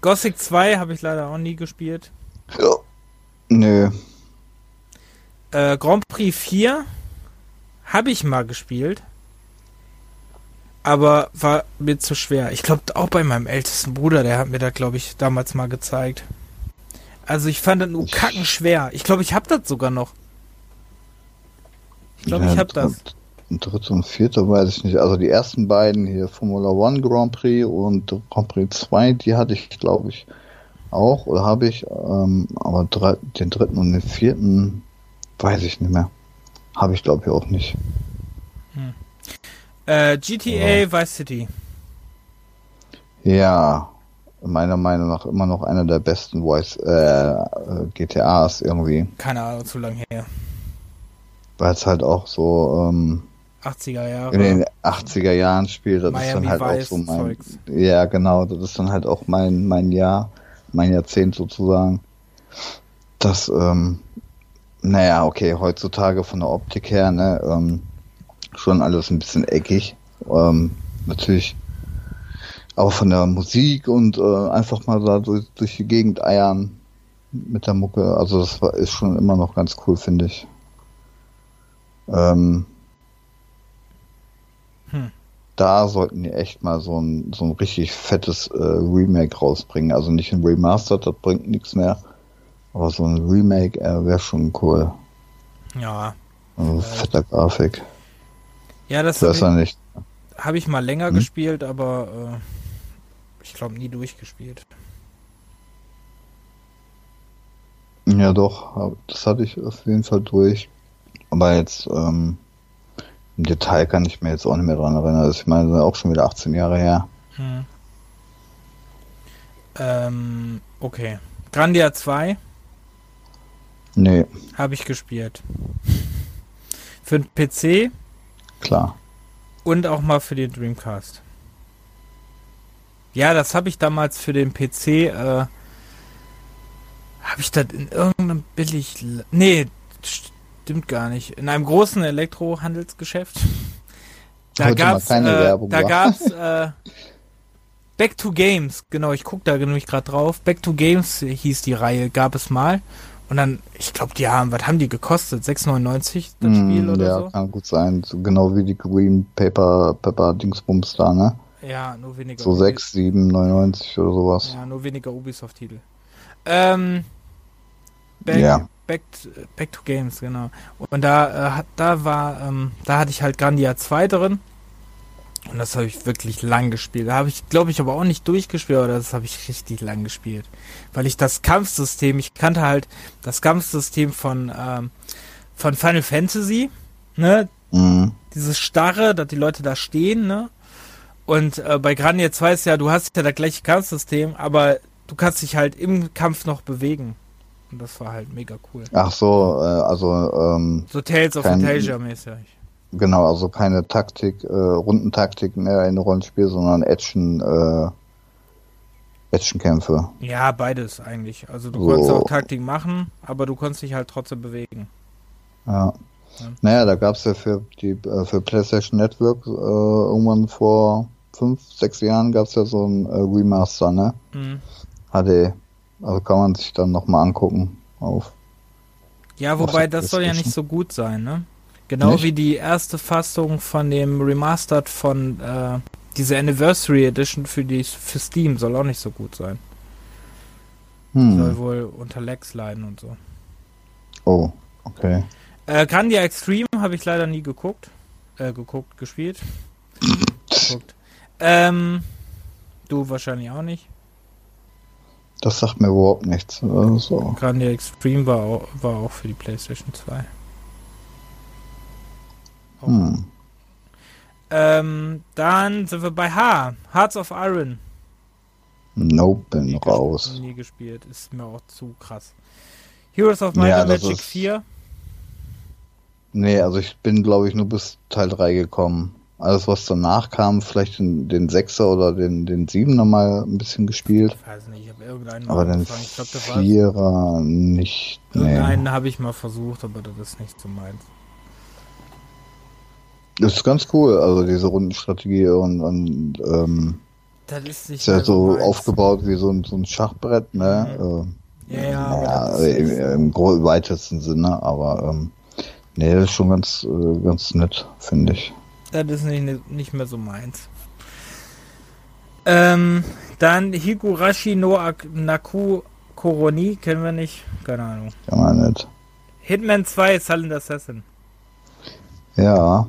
Gothic 2 habe ich leider auch nie gespielt. Ja. Nö. Äh, Grand Prix 4 habe ich mal gespielt. Aber war mir zu schwer. Ich glaube auch bei meinem ältesten Bruder, der hat mir da, glaube ich, damals mal gezeigt. Also ich fand das nur kacken schwer. Ich glaube, ich habe das sogar noch. Ich glaube, ja, ich habe das. Dritte und vierte weiß ich nicht. Also die ersten beiden hier, Formula One Grand Prix und Grand Prix 2, die hatte ich, glaube ich, auch, oder habe ich, ähm, aber drei, den dritten und den vierten weiß ich nicht mehr. Habe ich glaube ich auch nicht. Hm. Äh, GTA ja. Vice City. Ja, meiner Meinung nach immer noch einer der besten Voice äh, GTAs irgendwie. Keine Ahnung, zu lang her. Weil es halt auch so ähm, 80er Jahre. In den 80er Jahren spielt, das Miami ist dann halt Vice auch so mein. Zeugs. Ja, genau, das ist dann halt auch mein, mein Jahr, mein Jahrzehnt sozusagen. Das, ähm, naja, okay, heutzutage von der Optik her, ne, ähm, schon alles ein bisschen eckig. Ähm, natürlich auch von der Musik und äh, einfach mal da durch, durch, die Gegend eiern mit der Mucke. Also das war, ist schon immer noch ganz cool, finde ich. Ähm, hm. Da sollten die echt mal so ein, so ein richtig fettes äh, Remake rausbringen. Also nicht ein Remastered, das bringt nichts mehr. Aber so ein Remake äh, wäre schon cool. Ja. Also äh, fetter Grafik. Ja, das habe ich, hab ich mal länger hm? gespielt, aber äh, ich glaube nie durchgespielt. Ja, doch, das hatte ich auf jeden Fall durch. Aber jetzt ähm, im Detail kann ich mir jetzt auch nicht mehr dran erinnern. Also ich meine, das ist auch schon wieder 18 Jahre her. Hm. Ähm, okay. Grandia 2? Nee. Habe ich gespielt. Für den PC? Klar. Und auch mal für den Dreamcast. Ja, das habe ich damals für den PC, äh, habe ich das in irgendeinem billig... Nee, stimmt gar nicht. In einem großen Elektrohandelsgeschäft. *laughs* Da gab's, äh, Werbung, da gab's *laughs* äh, Back to Games, genau, ich guck da nämlich gerade drauf. Back to Games hieß die Reihe, gab es mal. Und dann, ich glaube, die haben, was haben die gekostet? 6,99 das mm, Spiel oder ja, so? Ja, kann gut sein. So, genau wie die Green Paper, Pepper Dingsbums da, ne? Ja, nur weniger. So 6, 7, 99 oder sowas. Ja, nur weniger Ubisoft-Titel. Ähm, Back, ja. Back, Back to Games, genau. Und da, äh, da war, ähm, da hatte ich halt Grandia 2 drin. Und das habe ich wirklich lang gespielt. Da habe ich, glaube ich, aber auch nicht durchgespielt, aber das habe ich richtig lang gespielt. Weil ich das Kampfsystem, ich kannte halt das Kampfsystem von, ähm, von Final Fantasy, ne? Mhm. Dieses Starre, dass die Leute da stehen, ne? Und äh, bei Grandia 2 ist ja, du hast ja das gleiche Kampfsystem, aber du kannst dich halt im Kampf noch bewegen. Und das war halt mega cool. Ach so, äh, also ähm, so Tales of Fantasia mäßig. Genau, also keine Taktik, äh, Rundentaktik mehr in Rollenspiel, sondern Action, äh, Actionkämpfe. Ja, beides eigentlich. Also du so. konntest auch Taktik machen, aber du konntest dich halt trotzdem bewegen. Ja. ja. Naja, da gab es ja für die äh, für PlayStation Network äh, irgendwann vor fünf, sechs Jahren gab es ja so ein äh, Remaster, ne? Mhm. HD. Also kann man sich dann nochmal angucken auf. Ja, wobei das soll ja nicht so gut sein, ne? Genau nicht? wie die erste Fassung von dem Remastered von äh, diese Anniversary Edition für die für Steam soll auch nicht so gut sein. Hm. Soll wohl unter Lags leiden und so. Oh, okay. Äh, Grandia Extreme habe ich leider nie geguckt. Äh, geguckt, gespielt. *clears throat* geguckt. Ähm, du wahrscheinlich auch nicht. Das sagt mir überhaupt nichts. Also. Grandia Extreme war auch, war auch für die PlayStation 2. Hm. Ähm, dann sind wir bei H. Hearts of Iron. Nope, bin raus. Nie gespielt, ist mir auch zu krass. Heroes of Might ja, Magic ist... 4. Nee, also ich bin, glaube ich, nur bis Teil 3 gekommen. Alles, was danach kam, vielleicht den, den 6er oder den, den 7er mal ein bisschen gespielt. Ich weiß nicht, ich habe irgendeinen Aber den ich glaub, 4er nicht. Nee. Irgendeinen habe ich mal versucht, aber das ist nicht so meins. Das ist ganz cool, also diese Rundenstrategie und, und ähm, das ist, ist ja so meins. aufgebaut wie so ein, so ein Schachbrett, ne? Mhm. Äh, ja, ja. ja im, im, im weitesten Sinne, aber ähm, nee, das ist schon ganz, äh, ganz nett, finde ich. Das ist nicht, nicht mehr so meins. Ähm, dann Higurashi no Naku Koroni, kennen wir nicht, keine Ahnung. Kann man nicht. Hitman 2 Silent Assassin. Ja,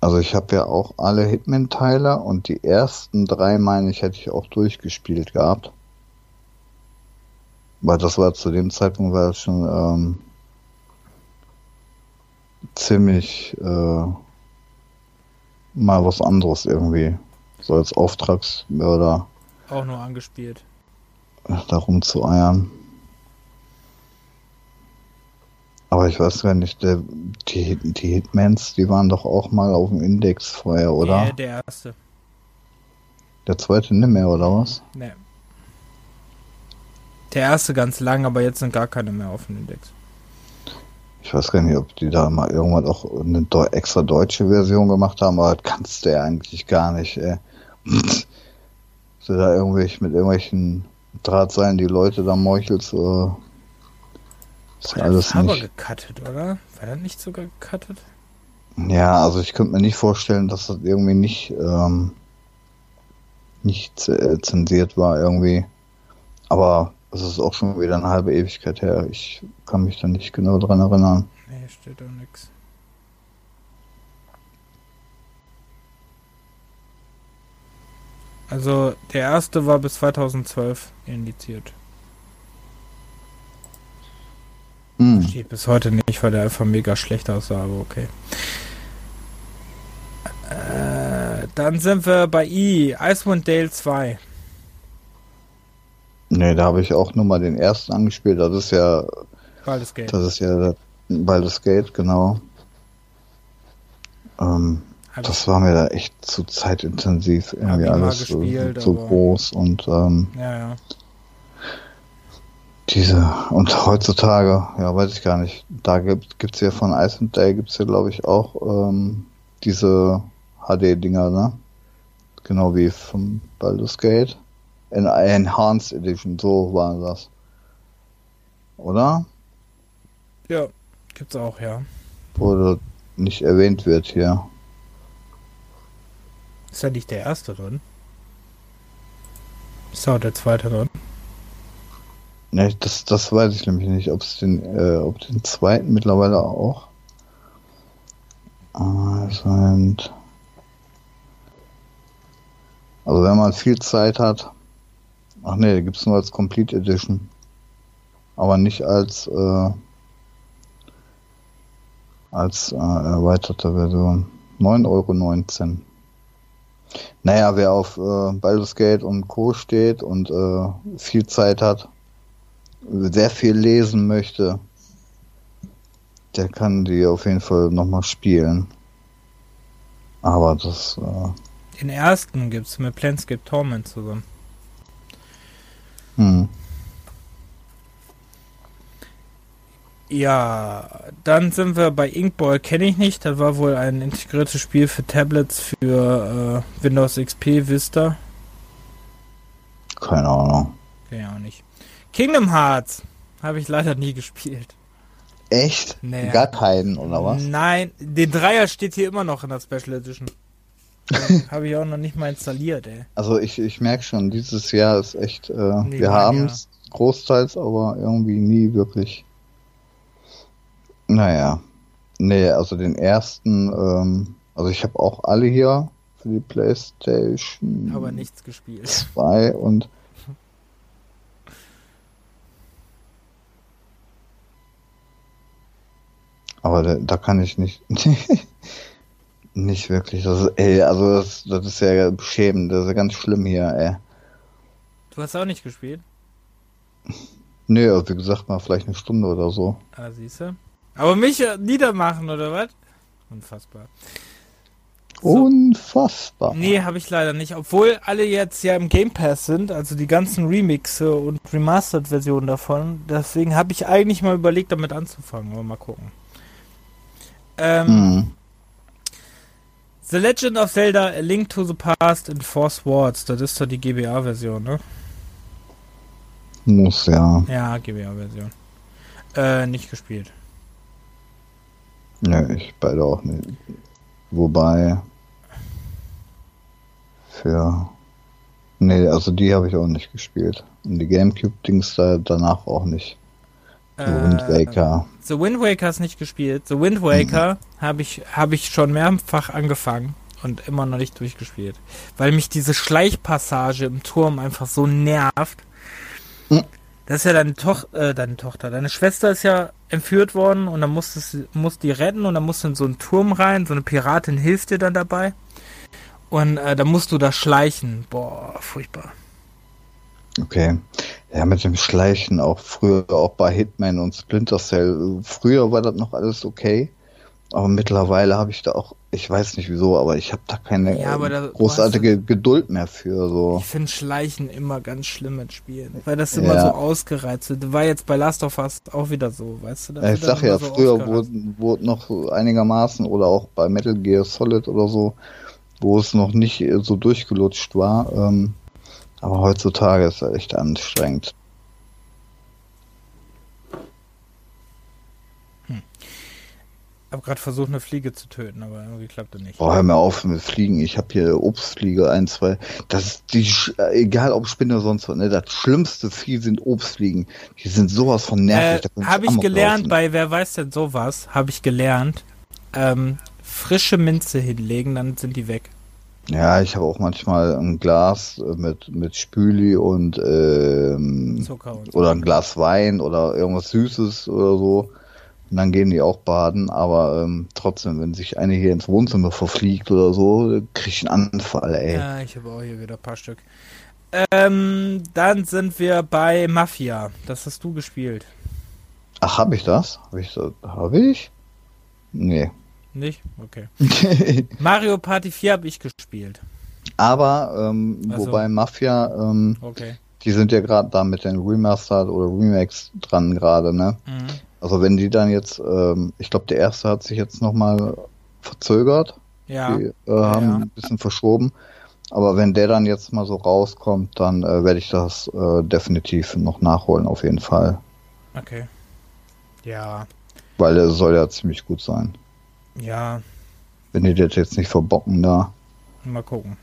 also ich habe ja auch alle Hitman-Teile und die ersten drei, meine ich, hätte ich auch durchgespielt gehabt. Weil das war zu dem Zeitpunkt war schon ähm, ziemlich äh, mal was anderes irgendwie. So als Auftragsmörder. Auch nur angespielt. Darum zu eiern. Aber ich weiß gar nicht, der, die, die Hitmans, die waren doch auch mal auf dem Index vorher, oder? Nee, der erste. Der zweite nicht mehr, oder was? Nee. Der erste ganz lang, aber jetzt sind gar keine mehr auf dem Index. Ich weiß gar nicht, ob die da mal irgendwann auch eine extra deutsche Version gemacht haben, aber das kannst du ja eigentlich gar nicht, ey. so da irgendwelche mit irgendwelchen Drahtseilen die Leute da meuchelst, äh, ist War alles aber nicht. gecuttet, oder? War das nicht sogar gecuttet? Ja, also ich könnte mir nicht vorstellen, dass das irgendwie nicht, ähm, nicht äh, zensiert war irgendwie. Aber es ist auch schon wieder eine halbe Ewigkeit her. Ich kann mich da nicht genau dran erinnern. Nee, steht doch nix. Also der erste war bis 2012 indiziert. Hm. Steht bis heute nicht, weil der einfach mega schlecht aussah, aber okay. Äh, dann sind wir bei I, Icewind Dale 2. Ne, da habe ich auch nur mal den ersten angespielt. Das ist ja. Baldur's Gate. Das ist ja Baldur's Gate, genau. Ähm, das war mir da echt zu zeitintensiv. Irgendwie alles gespielt, so, so groß und. Ähm, ja, ja. Diese, und heutzutage, ja, weiß ich gar nicht, da gibt es ja von Ice and Day, gibt es ja, glaube ich, auch ähm, diese HD-Dinger, ne? Genau wie vom Baldur's Gate. In Enhanced Edition, so war das. Oder? Ja, gibt's auch, ja. Wo nicht erwähnt wird hier. Ist ja nicht der erste drin? Ist auch der zweite drin? Ne, das, das weiß ich nämlich nicht, ob es den, äh, ob den zweiten mittlerweile auch. Also, also wenn man viel Zeit hat. Ach nee, gibt es nur als Complete Edition. Aber nicht als äh, als äh, erweiterte Version. 9,19 Euro. Naja, wer auf äh, Baldur's Gate und Co. steht und äh, viel Zeit hat, sehr viel lesen möchte, der kann die auf jeden Fall nochmal spielen. Aber das. Äh Den ersten gibt's mit Planescape Torment zusammen. Hm. Ja, dann sind wir bei Inkball, kenne ich nicht. Das war wohl ein integriertes Spiel für Tablets für äh, Windows XP Vista. Keine Ahnung. Keine Ahnung nicht. Kingdom Hearts habe ich leider nie gespielt. Echt? Nee. Gar keinen, oder was? Nein, den Dreier steht hier immer noch in der Special Edition. *laughs* habe ich auch noch nicht mal installiert, ey. Also ich, ich merke schon, dieses Jahr ist echt, äh, nee, wir haben es großteils, aber irgendwie nie wirklich. Naja. Nee, also den ersten, ähm, also ich habe auch alle hier für die Playstation. Aber nichts gespielt. Zwei und *laughs* Aber da, da kann ich nicht. *laughs* nicht wirklich. Das ist, ey, also das, das ist ja beschämend. Das ist ja ganz schlimm hier, ey. Du hast auch nicht gespielt? Nee, also wie gesagt, mal vielleicht eine Stunde oder so. Ah, siehst du? Aber mich äh, niedermachen, oder was? Unfassbar. So. Unfassbar. Nee, habe ich leider nicht. Obwohl alle jetzt ja im Game Pass sind, also die ganzen Remixe und Remastered-Versionen davon. Deswegen habe ich eigentlich mal überlegt, damit anzufangen. Aber mal gucken. Ähm, mhm. The Legend of Zelda A Link to the Past in Four Swords. Das ist doch die GBA-Version, ne? Muss, ja. Ja, GBA-Version. Äh, nicht gespielt. Ne, ich beide auch nicht. Wobei. Für. Nee, also die habe ich auch nicht gespielt. Und die Gamecube-Dings da danach auch nicht. The Wind äh, Waker. The Wind Waker ist nicht gespielt. The Wind Waker mhm. habe ich, hab ich schon mehrfach angefangen und immer noch nicht durchgespielt. Weil mich diese Schleichpassage im Turm einfach so nervt. Mhm. Das ist ja deine, Toch äh, deine Tochter. Deine Schwester ist ja entführt worden und dann musstest, musst die retten und dann musst du in so einen Turm rein. So eine Piratin hilft dir dann dabei. Und äh, dann musst du da schleichen. Boah, furchtbar. Okay. Ja, mit dem Schleichen auch früher, auch bei Hitman und Splinter Cell. Früher war das noch alles okay. Aber mittlerweile habe ich da auch, ich weiß nicht wieso, aber ich habe da keine Ja, da- großartige Geduld mehr für. So. Ich finde Schleichen immer ganz schlimm mit Spielen. Weil das immer Ja. so ausgereizt wird. War jetzt bei Last of Us auch wieder so, weißt du? Das Ja, ich sag ja, so früher wurde, wurde noch einigermaßen oder auch bei Metal Gear Solid oder so, wo es noch nicht so durchgelutscht war. Ähm, aber heutzutage ist es echt anstrengend. Ich habe gerade versucht, eine Fliege zu töten, aber irgendwie klappt das nicht. Boah, hör mir auf mit Fliegen. Ich habe hier Obstfliege, ein, zwei. Das ist die, egal ob Spinne oder sonst was, ne? Das schlimmste Vieh sind Obstfliegen. Die sind sowas von nervig. Äh, habe ich gelernt laufen. bei Wer weiß denn sowas, habe ich gelernt, ähm, frische Minze hinlegen, dann sind die weg. Ja, ich habe auch manchmal ein Glas äh, mit, mit Spüli und ähm, Zucker und so. oder ein Glas Wein oder irgendwas Süßes oder so. Und dann gehen die auch baden, aber ähm, trotzdem, wenn sich eine hier ins Wohnzimmer verfliegt oder so, krieg ich einen Anfall, ey. Ja, ich habe auch hier wieder ein paar Stück. Ähm, dann sind wir bei Mafia. Das hast du gespielt. Ach, hab ich das? Hab ich das? Hab ich? Nee. Nicht? Okay. *laughs* Mario Party 4 habe ich gespielt. aber, ähm, Ach so. wobei Mafia, ähm, Okay. die sind ja gerade da mit den Remastered oder Remakes dran gerade, ne? Mhm. Also wenn die dann jetzt, ähm, ich glaube, der erste hat sich jetzt nochmal verzögert. Ja. Die äh, haben Ja. ein bisschen verschoben. Aber wenn der dann jetzt mal so rauskommt, dann äh, werde ich das äh, definitiv noch nachholen, auf jeden Fall. Okay. Ja. Weil der soll ja ziemlich gut sein. Ja. Wenn die das jetzt nicht verbocken da. Mal gucken.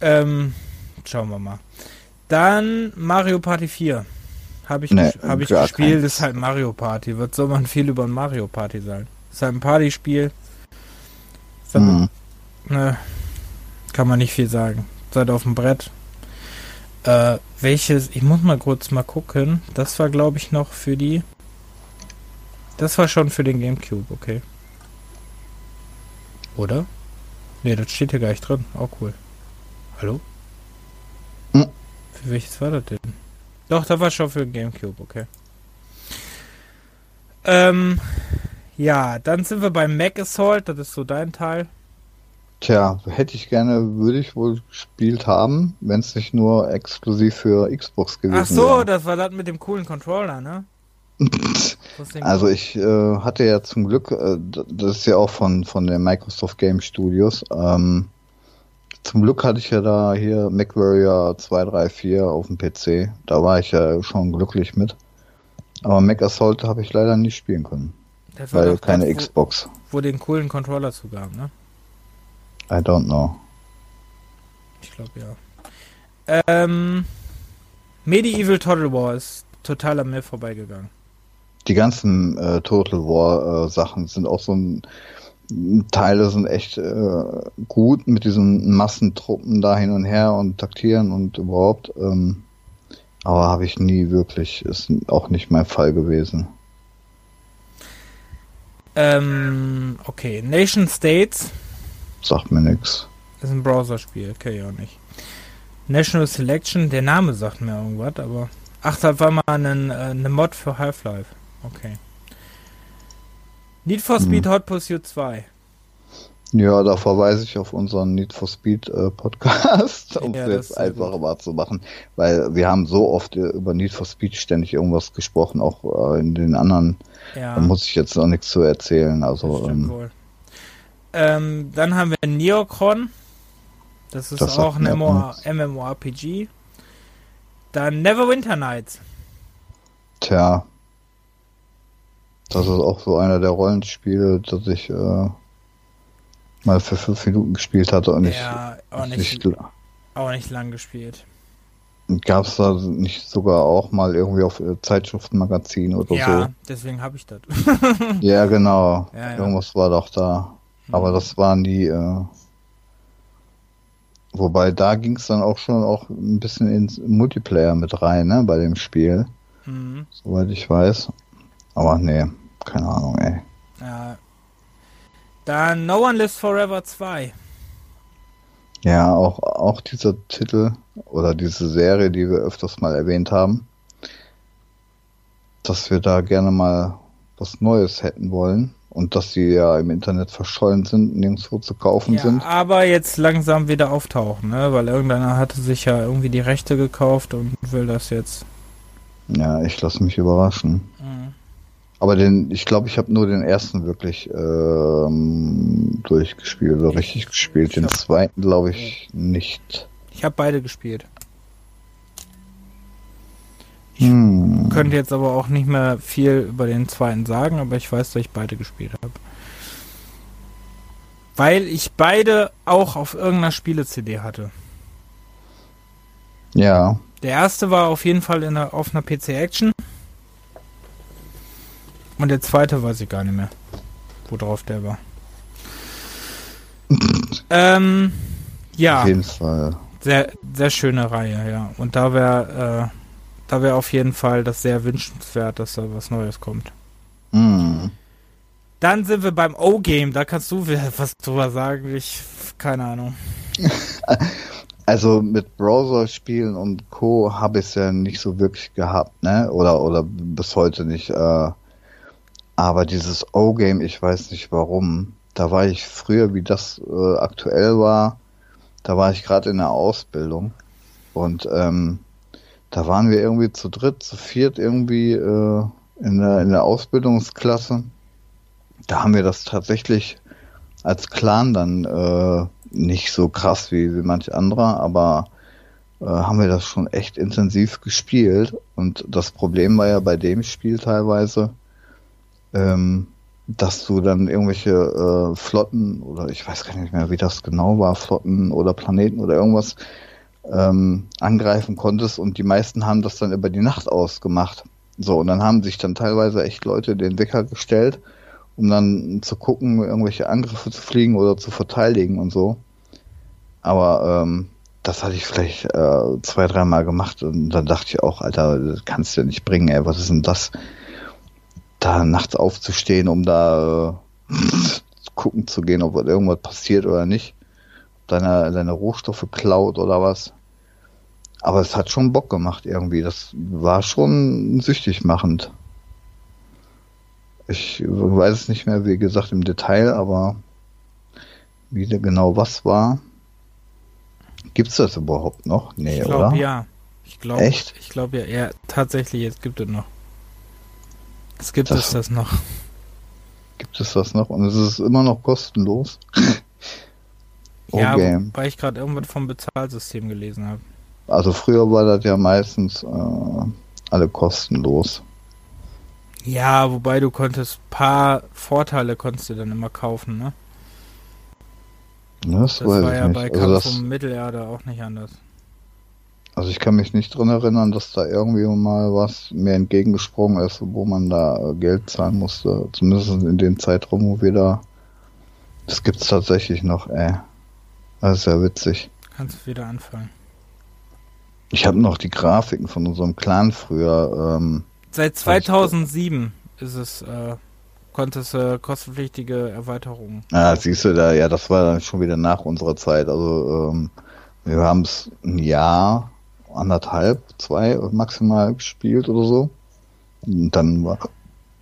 Ähm, schauen wir mal. Dann Mario Party 4. Habe ich, Nee, ges- hab ich gespielt, ist halt Mario Party. Was soll man viel über ein Mario Party sagen? Ist halt ein Partyspiel. Hm. ne, kann man nicht viel sagen. Seid auf dem Brett. Äh, welches, ich muss mal kurz mal gucken. Das war, glaube ich, noch für die. Das war schon für den Gamecube, okay. Oder? Ne, das steht hier gar nicht drin. Auch cool. Hallo? Hm. Für welches war das denn? Doch, das war schon für Gamecube, okay. Ähm, ja, dann sind wir beim Mac Assault, das ist so dein Teil. Tja, hätte ich gerne, würde ich wohl gespielt haben, wenn es nicht nur exklusiv für Xbox gewesen Ach so, wäre. das war das mit dem coolen Controller, ne? Also ich äh, hatte ja zum Glück, äh, das ist ja auch von, von den Microsoft Game Studios, ähm, zum Glück hatte ich ja da hier MacWarrior 234 auf dem PC. Da war ich ja schon glücklich mit. Aber Mac Assault habe ich leider nicht spielen können, weil keine das, wo, Xbox. wo den coolen Controller zugab, ne? I don't know. Ich glaube ja. Ähm, Medieval Total War ist total an mir vorbeigegangen. Die ganzen äh, Total War äh, Sachen sind auch so ein Teile sind echt äh, gut mit diesen Massentruppen da hin und her und taktieren und überhaupt. Ähm, aber habe ich nie wirklich, ist auch nicht mein Fall gewesen. Ähm, okay. Nation States Sagt mir nix. ist ein Browserspiel, kenn ich auch nicht. National Selection, der Name sagt mir irgendwas, aber. Ach, das war mal ein, äh, eine Mod für Half-Life. Okay. Need for Hm. Speed Hot Pursuit 2. Ja, da verweise ich auf unseren Need for Speed äh, Podcast, *laughs* um Ja, es jetzt einfacher gut. mal zu machen, weil wir haben so oft äh, über Need for Speed ständig irgendwas gesprochen, auch äh, in den anderen, Ja. da muss ich jetzt noch nichts zu erzählen. Also ähm. Ähm, dann haben wir Neocron. Das ist Das auch ein. MMORPG. Dann Neverwinter Nights. Tja, das ist auch so einer der Rollenspiele, das ich äh, mal für fünf Minuten gespielt hatte und ja, auch ich nicht, nicht, auch nicht lang gespielt. gab es da nicht sogar auch mal irgendwie auf äh, Zeitschriftenmagazin oder Ja, deswegen habe ich das. so? *laughs* *laughs* Ja, genau. Ja, ja. Irgendwas war doch da. Aber Mhm. das war nie. Äh, Wobei da ging es dann auch schon auch ein bisschen ins Multiplayer mit rein, ne, bei dem Spiel. Mhm. Soweit ich weiß. Aber nee, keine Ahnung, ey. Ja. Dann No One Lives Forever 2. Ja, auch, auch dieser Titel oder diese Serie, die wir öfters mal erwähnt haben, dass wir da gerne mal was Neues hätten wollen und dass sie ja im Internet verschollen sind, nirgendwo zu kaufen ja, sind. Aber jetzt langsam wieder auftauchen, ne? Weil irgendeiner hatte sich ja irgendwie die Rechte gekauft und will das jetzt. Ja, ich lasse mich überraschen. Aber den, ich glaube, ich habe nur den ersten wirklich ähm, durchgespielt oder richtig gespielt. Den zweiten glaube ich nicht. Ich habe beide gespielt. Ich hm. könnte jetzt aber auch nicht mehr viel über den zweiten sagen, aber ich weiß, dass ich beide gespielt habe. Weil ich beide auch auf irgendeiner Spiele-CD hatte. Ja. Der erste war auf jeden Fall in der, auf einer PC Action. Und der zweite weiß ich gar nicht mehr, worauf der war. *laughs* ähm, ja. Auf jeden Fall. Sehr, sehr schöne Reihe, ja. Und da wäre äh, da wäre auf jeden Fall das sehr wünschenswert, dass da was Neues kommt. Mm. Dann sind wir beim O-Game, da kannst du *laughs* was drüber sagen. Ich, keine Ahnung. *laughs* Also mit Browser-Spielen und Co. habe ich es ja nicht so wirklich gehabt, ne? Oder, oder bis heute nicht. Äh, aber dieses O-Game, ich weiß nicht warum. Da war ich früher, wie das äh, aktuell war, da war ich gerade in der Ausbildung. Und ähm, da waren wir irgendwie zu dritt, zu viert irgendwie äh, in, der, in der Ausbildungsklasse. Da haben wir das tatsächlich als Clan dann äh, nicht so krass wie, wie manch anderer, aber äh, haben wir das schon echt intensiv gespielt. Und das Problem war ja bei dem Spiel teilweise, ähm, dass du dann irgendwelche äh, Flotten oder ich weiß gar nicht mehr, wie das genau war, Flotten oder Planeten oder irgendwas ähm, angreifen konntest und die meisten haben das dann über die Nacht ausgemacht. So, und dann haben sich dann teilweise echt Leute den Wecker gestellt, um dann zu gucken, irgendwelche Angriffe zu fliegen oder zu verteidigen und so. Aber ähm, das hatte ich vielleicht äh, zwei, dreimal gemacht und dann dachte ich auch, Alter, das kannst du ja nicht bringen, ey, was ist denn das? Da nachts aufzustehen, um da äh, gucken zu gehen, ob irgendwas passiert oder nicht. Deine, deine Rohstoffe klaut oder was. Aber es hat schon Bock gemacht irgendwie. Das war schon süchtig machend. Ich weiß es nicht mehr, wie gesagt, im Detail, aber wie genau was war. Gibt es das überhaupt noch? Nee, ich glaub, oder? ja. Ich glaube, Echt? Ich glaube ja, ja, tatsächlich, jetzt gibt es noch. Es gibt das, es das noch. Gibt es das noch? Und es ist immer noch kostenlos. oh, *laughs* ja, Game. weil ich gerade irgendwas vom Bezahlsystem gelesen habe. Also früher war das ja meistens äh, alle kostenlos. Ja, wobei du konntest paar Vorteile konntest du dann immer kaufen, ne? Das, das war ja nicht. bei also Kampf das, um Mittelerde auch nicht anders. Also ich kann mich nicht dran erinnern, dass da irgendwie mal was mir entgegengesprungen ist, wo man da äh, Geld zahlen musste. Zumindest in dem Zeitraum, wo wir da. Das gibt's tatsächlich noch, ey. Das ist ja witzig. Kannst du wieder anfangen. Ich habe noch die Grafiken von unserem Clan früher. Ähm, Seit 2007 ist es, äh, konnte es äh, kostenpflichtige Erweiterungen. Ah, siehst du da, ja, das war dann schon wieder nach unserer Zeit. Also ähm, wir haben es ein Jahr, anderthalb, zwei maximal gespielt oder so. Und dann war,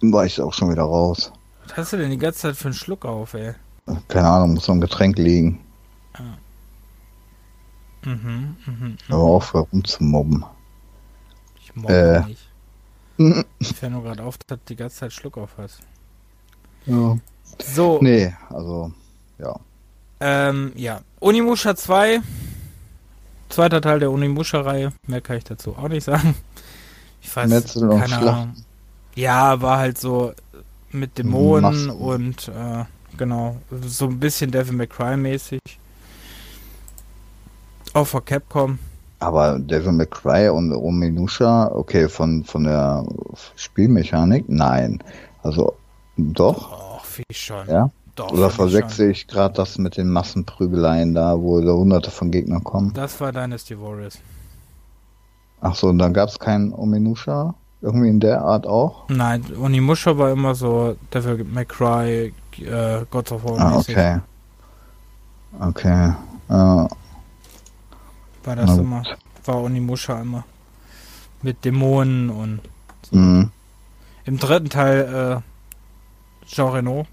war ich auch schon wieder raus. Was hast du denn die ganze Zeit für einen Schluck auf, ey? Keine Ahnung, muss so ein Getränk liegen. Ah. Mhm, mhm, Aber auf, rumzumobben. Ich mobbe äh. nicht. *laughs* ich fällt nur gerade auf, dass du die ganze Zeit Schluck auf hast. Ja. So. Nee, also, ja. Ähm, ja. Unimusha 2. Zweiter Teil der Unimusha-Reihe. Mehr kann ich dazu auch nicht sagen. Ich weiß, Metzel keine Ahnung. Schlachten. Ja, war halt so mit Dämonen Masken. und, äh, genau, so ein bisschen Devil May Cry mäßig. Auch von Capcom. Aber Devil May Cry und Ominusha, okay, von, von der Spielmechanik, nein. Also, doch. Doch, wie schon. Ja? Doch, Oder verwechsel ich, gerade das mit den Massenprügeleien da, wo da hunderte von Gegnern kommen? Das war Dynasty Warriors. Ach so, und dann gab es keinen Ominusha? Irgendwie in der Art auch? Nein, Onimusha war immer so Devil May Cry, äh, God of War. Ah, okay. Okay. Uh, war das immer. War Onimusha immer. Mit Dämonen und so. Mhm. Im dritten Teil äh, Jean Reno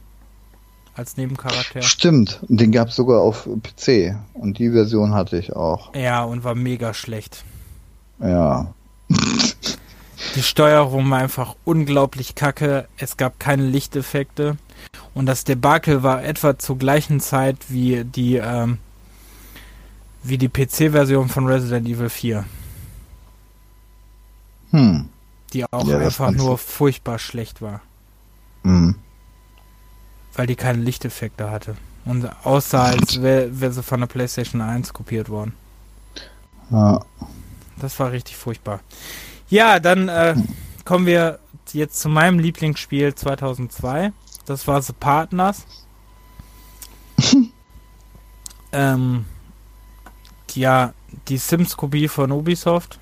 als Nebencharakter. Stimmt, den gab es sogar auf PC und die Version hatte ich auch. Ja, und war mega schlecht. Ja. *laughs* Die Steuerung war einfach unglaublich kacke. Es gab keine Lichteffekte. Und das Debakel war etwa zur gleichen Zeit wie die, ähm, wie die PC-Version von Resident Evil 4. Hm. Die auch ja, einfach nur furchtbar schlecht war. Hm. Weil die keine Lichteffekte hatte. Und aussah, als wäre wär sie von der PlayStation 1 kopiert worden. Ja. Das war richtig furchtbar. Ja, dann äh, kommen wir jetzt zu meinem Lieblingsspiel 2002. Das war The Partners. *laughs* ähm, ja, die Sims-Kopie von Ubisoft.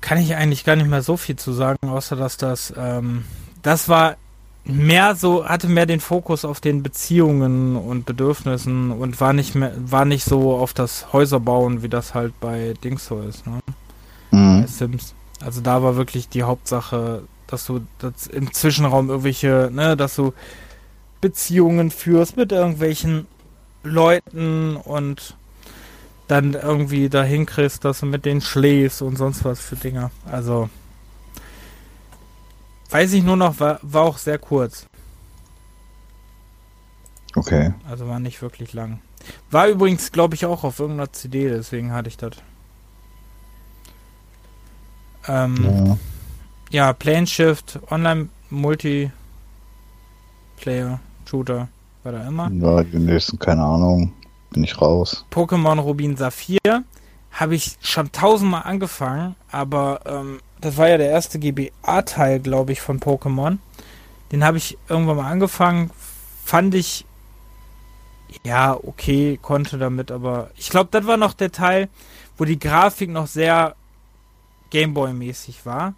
Kann ich eigentlich gar nicht mehr so viel zu sagen, außer dass das, ähm, das war mehr so, hatte mehr den Fokus auf den Beziehungen und Bedürfnissen und war nicht mehr, war nicht so auf das Häuserbauen, wie das halt bei Dings so ist, ne? Mhm. Bei Sims. Also da war wirklich die Hauptsache, dass du dass im Zwischenraum irgendwelche, ne, dass du Beziehungen führst mit irgendwelchen Leuten und dann irgendwie dahin kriegst, dass du mit denen schläfst und sonst was für Dinger. Also Weiß ich nur noch, war, war auch sehr kurz. Okay. Also war nicht wirklich lang. War übrigens, glaube ich, auch auf irgendeiner CD, deswegen hatte ich das. Ähm, ja. ja, Plane Shift, Online Multiplayer, Shooter, war da immer. Ja, die nächsten, keine Ahnung, bin ich raus. Pokémon Rubin Saphir habe ich schon tausendmal angefangen, aber ähm, das war ja der erste GBA-Teil, glaube ich, von Pokémon. Den habe ich irgendwann mal angefangen. Fand ich ja okay, konnte damit, aber ich glaube, das war noch der Teil, wo die Grafik noch sehr Gameboy-mäßig war.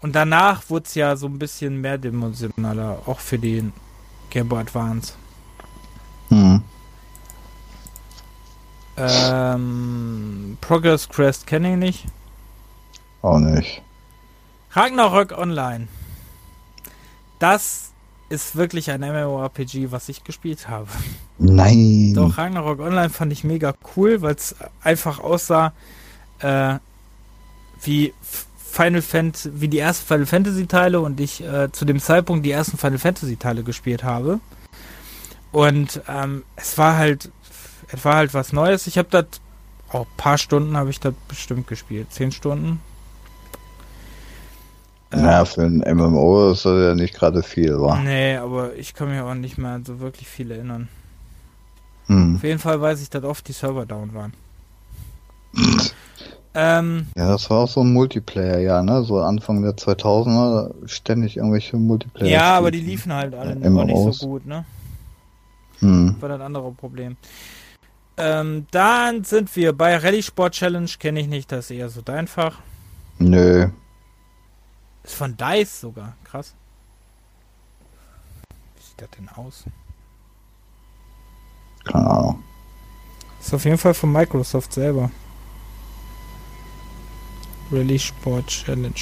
Und danach wurde es ja so ein bisschen mehrdimensionaler, auch für den Game Boy Advance. Mhm. Ähm, Progress Crest kenne ich nicht. Auch nicht. Ragnarök Online. Das ist wirklich ein MMORPG, was ich gespielt habe. Nein. Doch, Ragnarok Online fand ich mega cool, weil es einfach aussah äh, wie Final Fantasy, wie die ersten Final Fantasy Teile und ich äh, zu dem Zeitpunkt die ersten Final Fantasy Teile gespielt habe. Und ähm, es war halt, es war halt was Neues. Ich habe das auch ein paar Stunden habe ich das bestimmt gespielt, zehn Stunden, naja, für ein MMO ist das ja nicht gerade viel, wa? Nee, aber ich kann mich auch nicht mehr so wirklich viel erinnern. Hm. Auf jeden Fall weiß ich, dass oft die Server down waren. *laughs* ähm, ja, das war auch so ein Multiplayer, ja, ne? So Anfang der 2000er, ständig irgendwelche Multiplayer. Ja, aber die liefen halt alle ja, noch nicht so gut, ne? Hm. War das andere Problem. Ähm, dann sind wir bei Rallye Sport Challenge, kenne ich nicht, das ist eher so dein Fach. Nö, ist von DICE sogar. Krass. Wie sieht das denn aus? Keine Ahnung. Ist auf jeden Fall von Microsoft selber. Release Sport Challenge.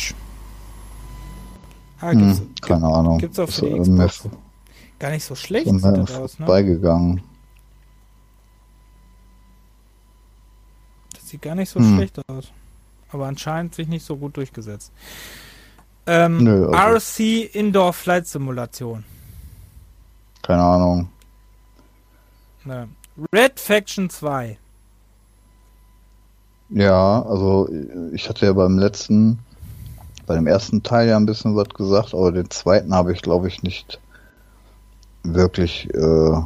Ah, gibt's, hm, keine gibt, Ahnung. Gibt's auch für die Xbox. Gar nicht so schlecht sieht das aus, ne? Beigegangen. Das sieht gar nicht so hm. schlecht aus. Aber anscheinend sich nicht so gut durchgesetzt. Ähm, Nö, also. RC Indoor Flight Simulation. Keine Ahnung. Ne. Red Faction 2. Ja, also ich hatte ja beim letzten, bei dem ersten Teil ja ein bisschen was gesagt, aber den zweiten habe ich glaube ich nicht wirklich äh,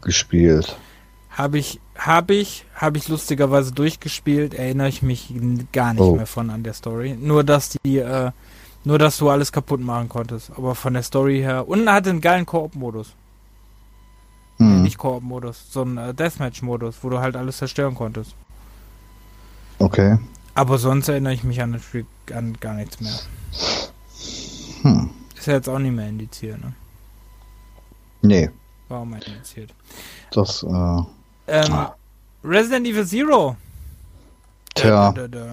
gespielt. Habe ich, habe ich, habe ich lustigerweise durchgespielt, erinnere ich mich gar nicht oh. mehr von an der Story. Nur, dass die, äh, Nur, dass du alles kaputt machen konntest. Aber von der Story her. Und er hatte einen geilen Koop-Modus. Hm. Nicht Koop-Modus, sondern äh, Deathmatch-Modus, wo du halt alles zerstören konntest. Okay. Aber sonst erinnere ich mich an, das Spiel an gar nichts mehr. Hm. Ist ja jetzt auch nicht mehr indiziert, ne? Nee, War auch mal indiziert. das, äh, Ähm, Ah. Resident Evil Zero. tja, Dö, dö, dö.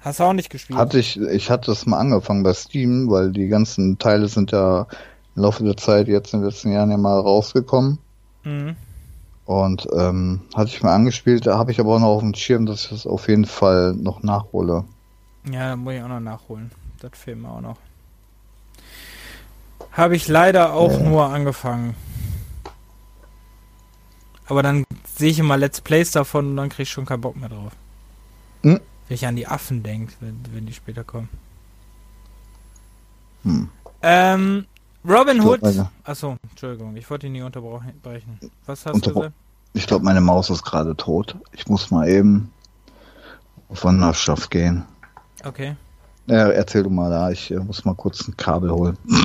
Hast du auch nicht gespielt? hatte ich, ich hatte es mal angefangen bei Steam, weil die ganzen Teile sind ja im Laufe der Zeit jetzt in den letzten Jahren ja mal rausgekommen. Mhm. Und ähm, hatte ich mal angespielt, da habe ich aber auch noch auf dem Schirm, dass ich das auf jeden Fall noch nachhole. Ja, da muss ich auch noch nachholen. Das fehlt mir auch noch. Habe ich leider auch Ja. nur angefangen. Aber dann sehe ich immer Let's Plays davon und dann kriege ich schon keinen Bock mehr drauf. Hm. Wenn ich an die Affen denke, wenn, wenn die später kommen. Hm. Ähm, Robin Hood. meine, Achso, Entschuldigung, ich wollte ihn nie unterbrechen. Was hast Unterbra- du gesagt? ich glaube, meine Maus ist gerade tot. Ich muss mal eben auf Wanderschaft gehen. Okay. Ja, erzähl du mal da, ich äh, muss mal kurz ein Kabel holen. *laughs*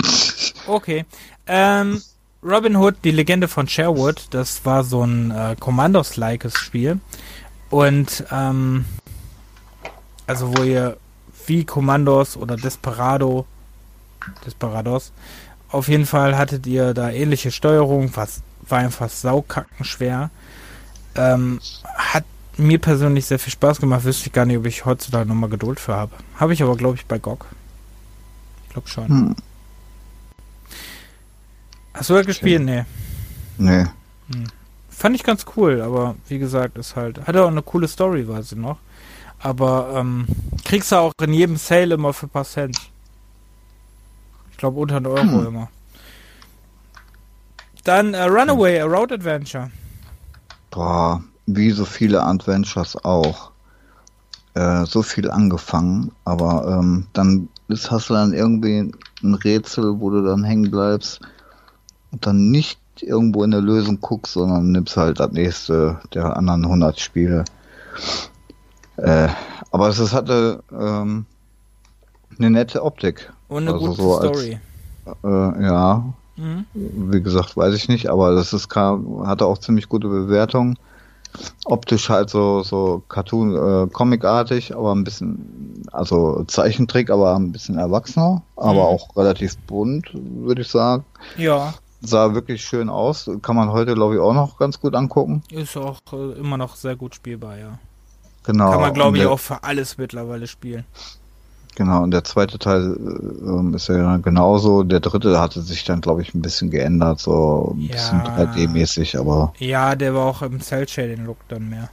Okay. Ähm, Robin Hood, die Legende von Sherwood, das war so ein äh, Commandos-likes Spiel. Und, ähm, also wo ihr wie Commandos oder Desperado, Desperados, auf jeden Fall hattet ihr da ähnliche Steuerung, was war einfach saukackenschwer. Ähm, hat mir persönlich sehr viel Spaß gemacht, wüsste ich gar nicht, ob ich heutzutage nochmal Geduld für habe. Habe ich aber, glaube ich, bei GOG. Ich glaube schon. Hm. Hast du das gespielt? Nee. Nee. Fand ich ganz cool, aber wie gesagt, ist halt. Hatte auch eine coole Story, weiß ich noch. Aber ähm, kriegst du auch in jedem Sale immer für ein paar Cent. Ich glaube unter einen Euro Hm. immer. Dann äh, Runaway, a Road Adventure. Boah, wie so viele Adventures auch. Äh, so viel angefangen, aber ähm, dann ist, hast du dann irgendwie ein Rätsel, wo du dann hängen bleibst und dann nicht irgendwo in der Lösung guckst, sondern nimmst halt das nächste der anderen 100 Spiele. Äh, aber es hatte ähm, eine nette Optik. Und eine Also gute so als- Story. Äh, ja, Mhm. wie gesagt, weiß ich nicht, aber das ist kam, hatte auch ziemlich gute Bewertungen. Optisch halt so so Cartoon äh, Comicartig, aber ein bisschen also Zeichentrick, aber ein bisschen erwachsener, aber Mhm. auch relativ bunt, würde ich sagen. Ja, Sah wirklich schön aus, kann man heute glaube ich auch noch ganz gut angucken. ist auch äh, immer noch sehr gut spielbar, ja. Genau. Kann man, glaube ich, der, auch für alles mittlerweile spielen. Genau, und der zweite Teil äh, ähm, ist ja genauso. Der dritte hatte sich dann, glaube ich, ein bisschen geändert, so ein Ja. bisschen 3D-mäßig, aber Ja, der war auch im Cell-Shading-Look dann mehr.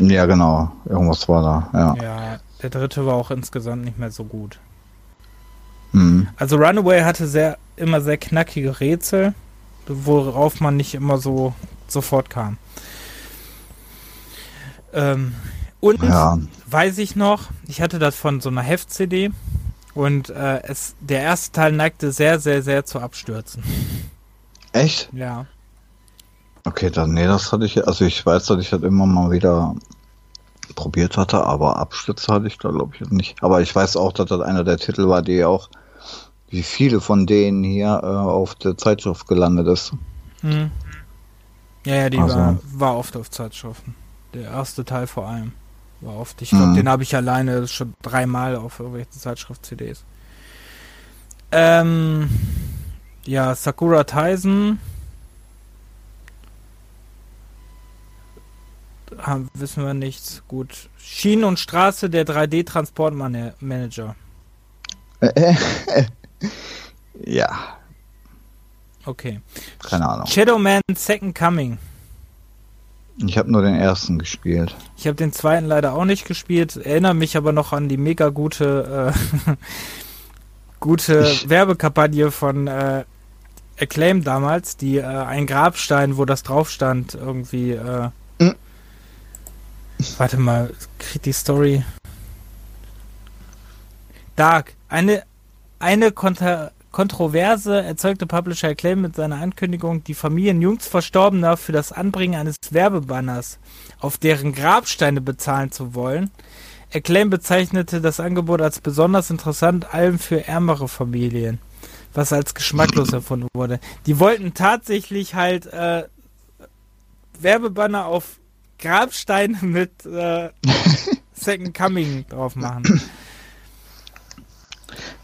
ja, genau, irgendwas war da, ja. Ja, der dritte war auch insgesamt nicht mehr so gut. Mhm. Also Runaway hatte sehr immer sehr knackige Rätsel, worauf man nicht immer so sofort kam. Ähm, und Ja, weiß ich noch, ich hatte das von so einer Heft-CD und äh, es, der erste Teil neigte sehr, sehr, sehr zu abstürzen. echt? Ja. Okay, dann, nee, das hatte ich, also ich weiß, dass ich das immer mal wieder probiert hatte, aber Abstürze hatte ich da, glaube ich, nicht. Aber ich weiß auch, dass das einer der Titel war, die auch, wie viele von denen hier äh, auf der Zeitschrift gelandet ist. Hm. Ja, ja, die Also- war, war oft auf Zeitschriften. Der erste Teil vor allem war oft. Ich glaube, Mhm. den habe ich alleine schon dreimal auf irgendwelchen Zeitschrift-CDs. Ähm, ja, Sakura Tyson. Haben, wissen wir nichts. Gut. Schienen und Straße, der 3D-Transportmanager. *laughs* *laughs* Ja, Okay. keine Ahnung. Shadowman Second Coming. Ich habe nur den ersten gespielt. Ich habe den zweiten leider auch nicht gespielt, erinnere mich aber noch an die mega gute, äh, *laughs* gute Ich- Werbekampagne von äh, Acclaim damals, die äh, ein Grabstein, wo das drauf stand, irgendwie. Äh, Hm. Warte mal, kriegt die Story. Dark. Eine, eine kontra Kontroverse erzeugte Publisher Acclaim mit seiner Ankündigung, die Familien jüngst Verstorbener für das Anbringen eines Werbebanners auf deren Grabsteine bezahlen zu wollen. Acclaim bezeichnete das Angebot als besonders interessant, allem für ärmere Familien, was als geschmacklos *clears throat* erfunden wurde. Die wollten tatsächlich halt äh, Werbebanner auf Grabsteine mit äh, *laughs* Second Coming drauf machen. *clears throat*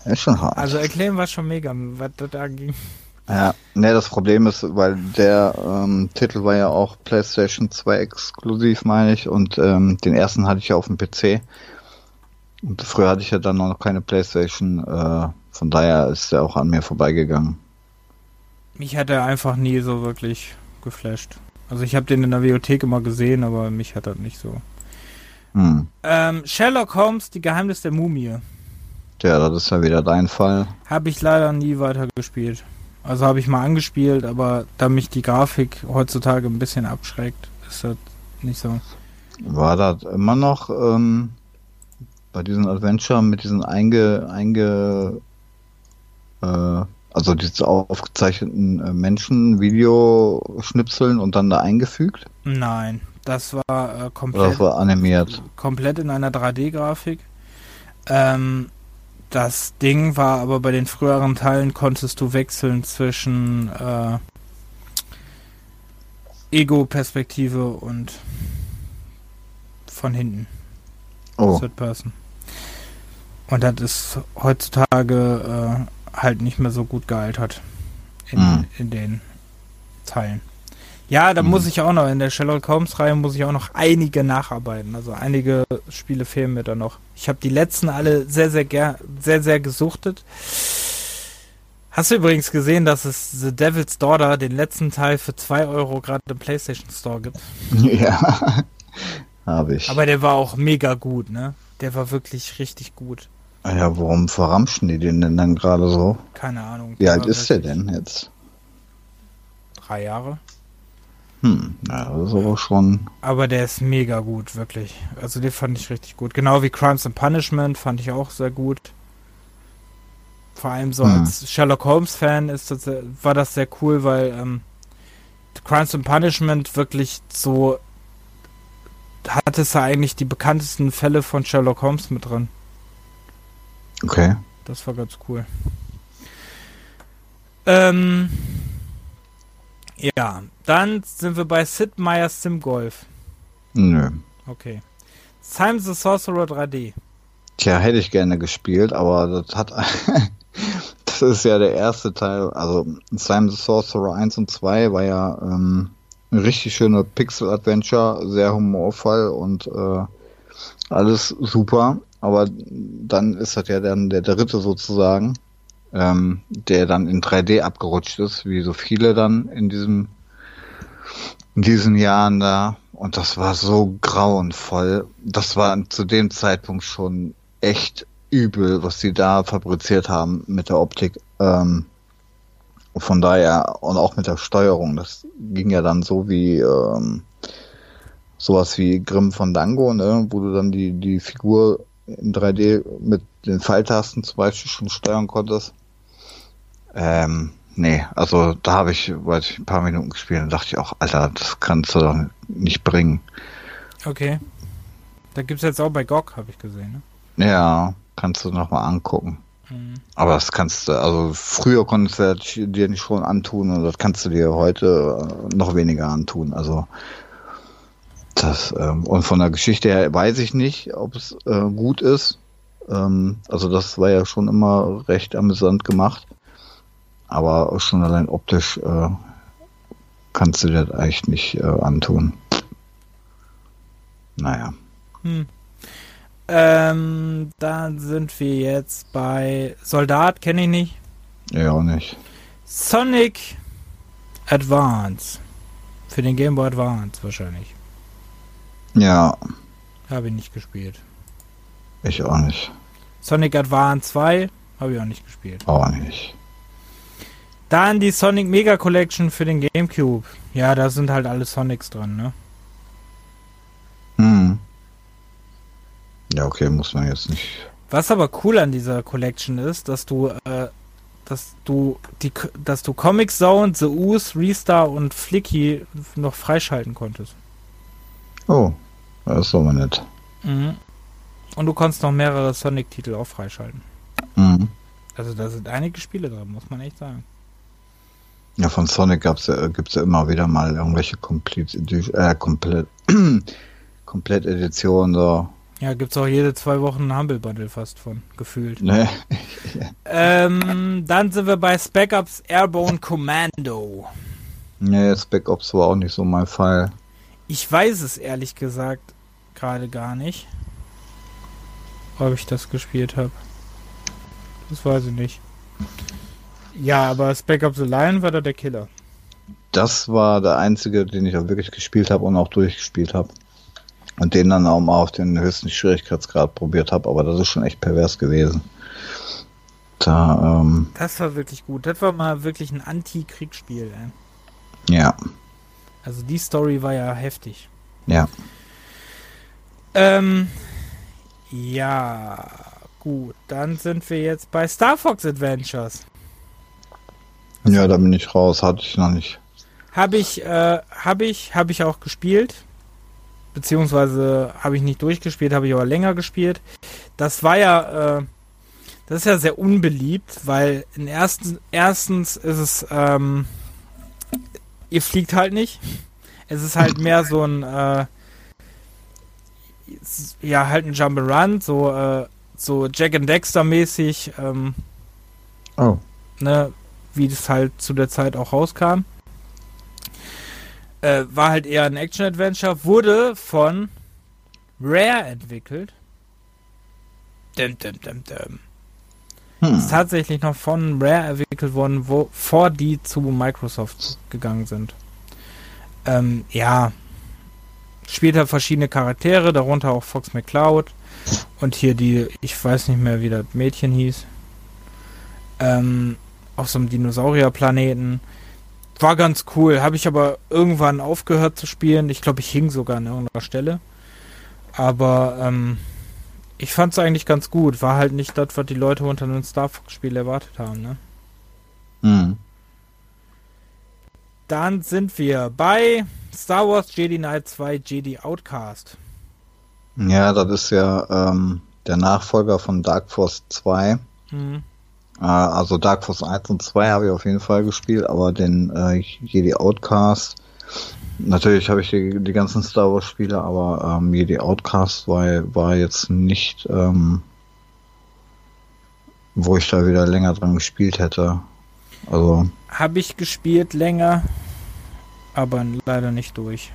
Ist schon hart. Also Acclaim war schon mega, was da ging. Ja, ne, das Problem ist, weil der ähm, Titel war ja auch PlayStation 2 exklusiv, meine ich, und ähm, den ersten hatte ich ja auf dem PC. Und früher hatte ich ja dann noch keine PlayStation, äh, von daher ist der auch an mir vorbeigegangen. Mich hat er einfach nie so wirklich geflasht. Also ich habe den in der Videothek immer gesehen, aber mich hat er nicht so. Hm. Ähm, Sherlock Holmes, die Geheimnis der Mumie. Ja, das ist ja wieder dein Fall. Habe ich leider nie weiter gespielt. Also habe ich mal angespielt, aber da mich die Grafik heutzutage ein bisschen abschreckt, ist das nicht so. War das immer noch ähm, bei diesen Adventure mit diesen einge, einge äh, also diese aufgezeichneten äh, Menschen, Videoschnipseln und dann da eingefügt? Nein, das war äh, Oder komplett, das war animiert? komplett in einer 3D-Grafik. Ähm, das Ding war aber bei den früheren Teilen konntest du wechseln zwischen äh, Ego-Perspektive und von hinten. Oh, Third Person. Und das ist heutzutage äh, halt nicht mehr so gut gealtert in, Mhm. in den Teilen. Ja, da Mhm. muss ich auch noch, in der Sherlock Holmes-Reihe muss ich auch noch einige nacharbeiten. Also einige Spiele fehlen mir da noch. Ich habe die letzten alle sehr, sehr ger sehr, sehr gesuchtet. Hast du übrigens gesehen, dass es The Devil's Daughter, den letzten Teil, für 2 Euro gerade im PlayStation Store gibt? *laughs* ja, habe ich. Aber der war auch mega gut, ne? Der war wirklich richtig gut. Ah ja, warum verramschen die den denn dann gerade so? Keine Ahnung. Wie alt ist der denn jetzt? Drei Jahre. Hm, ja, das ist aber schon. Aber der ist mega gut, wirklich. Also den fand ich richtig gut. Genau wie Crimes and Punishment fand ich auch sehr gut. Vor allem so Hm. als Sherlock Holmes Fan ist das, war das sehr cool, weil ähm, Crimes and Punishment wirklich so hat es ja eigentlich die bekanntesten Fälle von Sherlock Holmes mit drin. Okay. Das war ganz cool. Ähm, ja, dann sind wir bei Sid Meier's Sim Golf. Nö. Okay. Simon the Sorcerer 3D. Tja, hätte ich gerne gespielt, aber das hat. *laughs* das ist ja der erste Teil. Also, Slime the Sorcerer 1 und 2 war ja ähm, ein richtig schöner Pixel-Adventure, sehr humorvoll und äh, alles super. Aber dann ist das ja dann der dritte sozusagen, ähm, der dann in 3D abgerutscht ist, wie so viele dann in diesem in diesen Jahren da. Und das war so grauenvoll. Das war zu dem Zeitpunkt schon echt übel, was sie da fabriziert haben mit der Optik. Ähm, von daher und auch mit der Steuerung. Das ging ja dann so wie ähm, sowas wie Grimm von Dango, ne? wo du dann die, die Figur in 3D mit den Pfeiltasten zum Beispiel schon steuern konntest. Ähm, nee, also da habe ich, weil ich ein paar Minuten gespielt und dachte ich auch, Alter, das kannst du doch nicht bringen. Okay. Da gibt's jetzt auch bei GOG, habe ich gesehen. Ne? Ja, kannst du noch mal angucken. Mhm. Aber das kannst du, also früher konntest du dir nicht schon antun und das kannst du dir heute äh, noch weniger antun. Also das ähm, und von der Geschichte her weiß ich nicht, ob es äh, gut ist. Ähm, also das war ja schon immer recht amüsant gemacht. Aber schon allein optisch äh, kannst du das eigentlich nicht äh, antun. Naja. Hm. Ähm, dann sind wir jetzt bei Soldat, kenne ich nicht. Ja, auch nicht. Sonic Advance. Für den Game Boy Advance wahrscheinlich. Ja, Habe ich nicht gespielt. ich auch nicht. Sonic Advance 2 habe ich auch nicht gespielt. Auch nicht. Dann die Sonic Mega Collection für den GameCube. Ja, da sind halt alle Sonics dran, ne? Hm. Ja, okay, muss man jetzt nicht. Was aber cool an dieser Collection ist, dass du, äh, dass du die, dass du Comic Zone, The Ooze, Restar und Flicky noch freischalten konntest. Oh, das ist aber nett. Mhm. Und du konntest noch mehrere Sonic-Titel auch freischalten. Mhm. Also da sind einige Spiele drin, muss man echt sagen. Ja, von Sonic gab's ja, gibt's ja immer wieder mal irgendwelche Complete, äh, komplett, *clears throat* komplett Editionen, so. Ja, gibt's auch jede zwei Wochen ein Humble Bundle fast von, gefühlt. Ne? *laughs* Ähm, dann sind wir bei Spec Ops Airborne Commando. Nee, Spec Ops war auch nicht so mein Fall. Ich weiß es ehrlich gesagt gerade gar nicht, ob ich das gespielt habe. Das weiß ich nicht. Ja, aber Spec Ops The Line war da der Killer. Das war der einzige, den ich auch wirklich gespielt habe und auch durchgespielt habe. Und den dann auch mal auf den höchsten Schwierigkeitsgrad probiert habe, aber das ist schon echt pervers gewesen. Da, ähm, Das war wirklich gut. Das war mal wirklich ein Anti-Kriegsspiel. ey. ja, Also die Story war ja heftig. ja. Ähm, ja, gut. Dann sind wir jetzt bei Star Fox Adventures. Ja, da bin ich raus, hatte ich noch nicht. Habe ich, äh, habe ich, habe ich auch gespielt. Beziehungsweise habe ich nicht durchgespielt, habe ich aber länger gespielt. Das war ja, äh, das ist ja sehr unbeliebt, weil in ersten, erstens ist es, ähm, ihr fliegt halt nicht. Es ist halt mehr so ein, äh, ja, halt ein Jump'n'Run, so, äh, so Jack and Dexter mäßig, ähm, Oh. ne, wie das halt zu der Zeit auch rauskam. Äh, war halt eher ein Action-Adventure, wurde von Rare entwickelt. Dim, dim, dim, dim. Hm. Ist tatsächlich noch von Rare entwickelt worden, wo, vor die zu Microsoft gegangen sind. Ähm, ja. Spielt halt verschiedene Charaktere, darunter auch Fox McCloud. Und hier die, ich weiß nicht mehr, wie das Mädchen hieß. Ähm, auf so einem Dinosaurierplaneten. War ganz cool, habe ich aber irgendwann aufgehört zu spielen. Ich glaube, ich hing sogar an irgendeiner Stelle. Aber ähm, ich fand es eigentlich ganz gut. War halt nicht das, was die Leute unter einem Star Fox-Spiel erwartet haben. Ne? Hm. Dann sind wir bei Star Wars Jedi Knight 2 Jedi Outcast. Ja, das ist ja ähm, der Nachfolger von Dark Force 2. Mhm. Äh, also Dark Force 1 und 2 habe ich auf jeden Fall gespielt, aber den äh, Jedi Outcast, natürlich habe ich die, die ganzen Star Wars Spiele, aber ähm, Jedi Outcast war, war jetzt nicht, ähm, wo ich da wieder länger dran gespielt hätte. Also, Habe ich gespielt länger, aber leider nicht durch.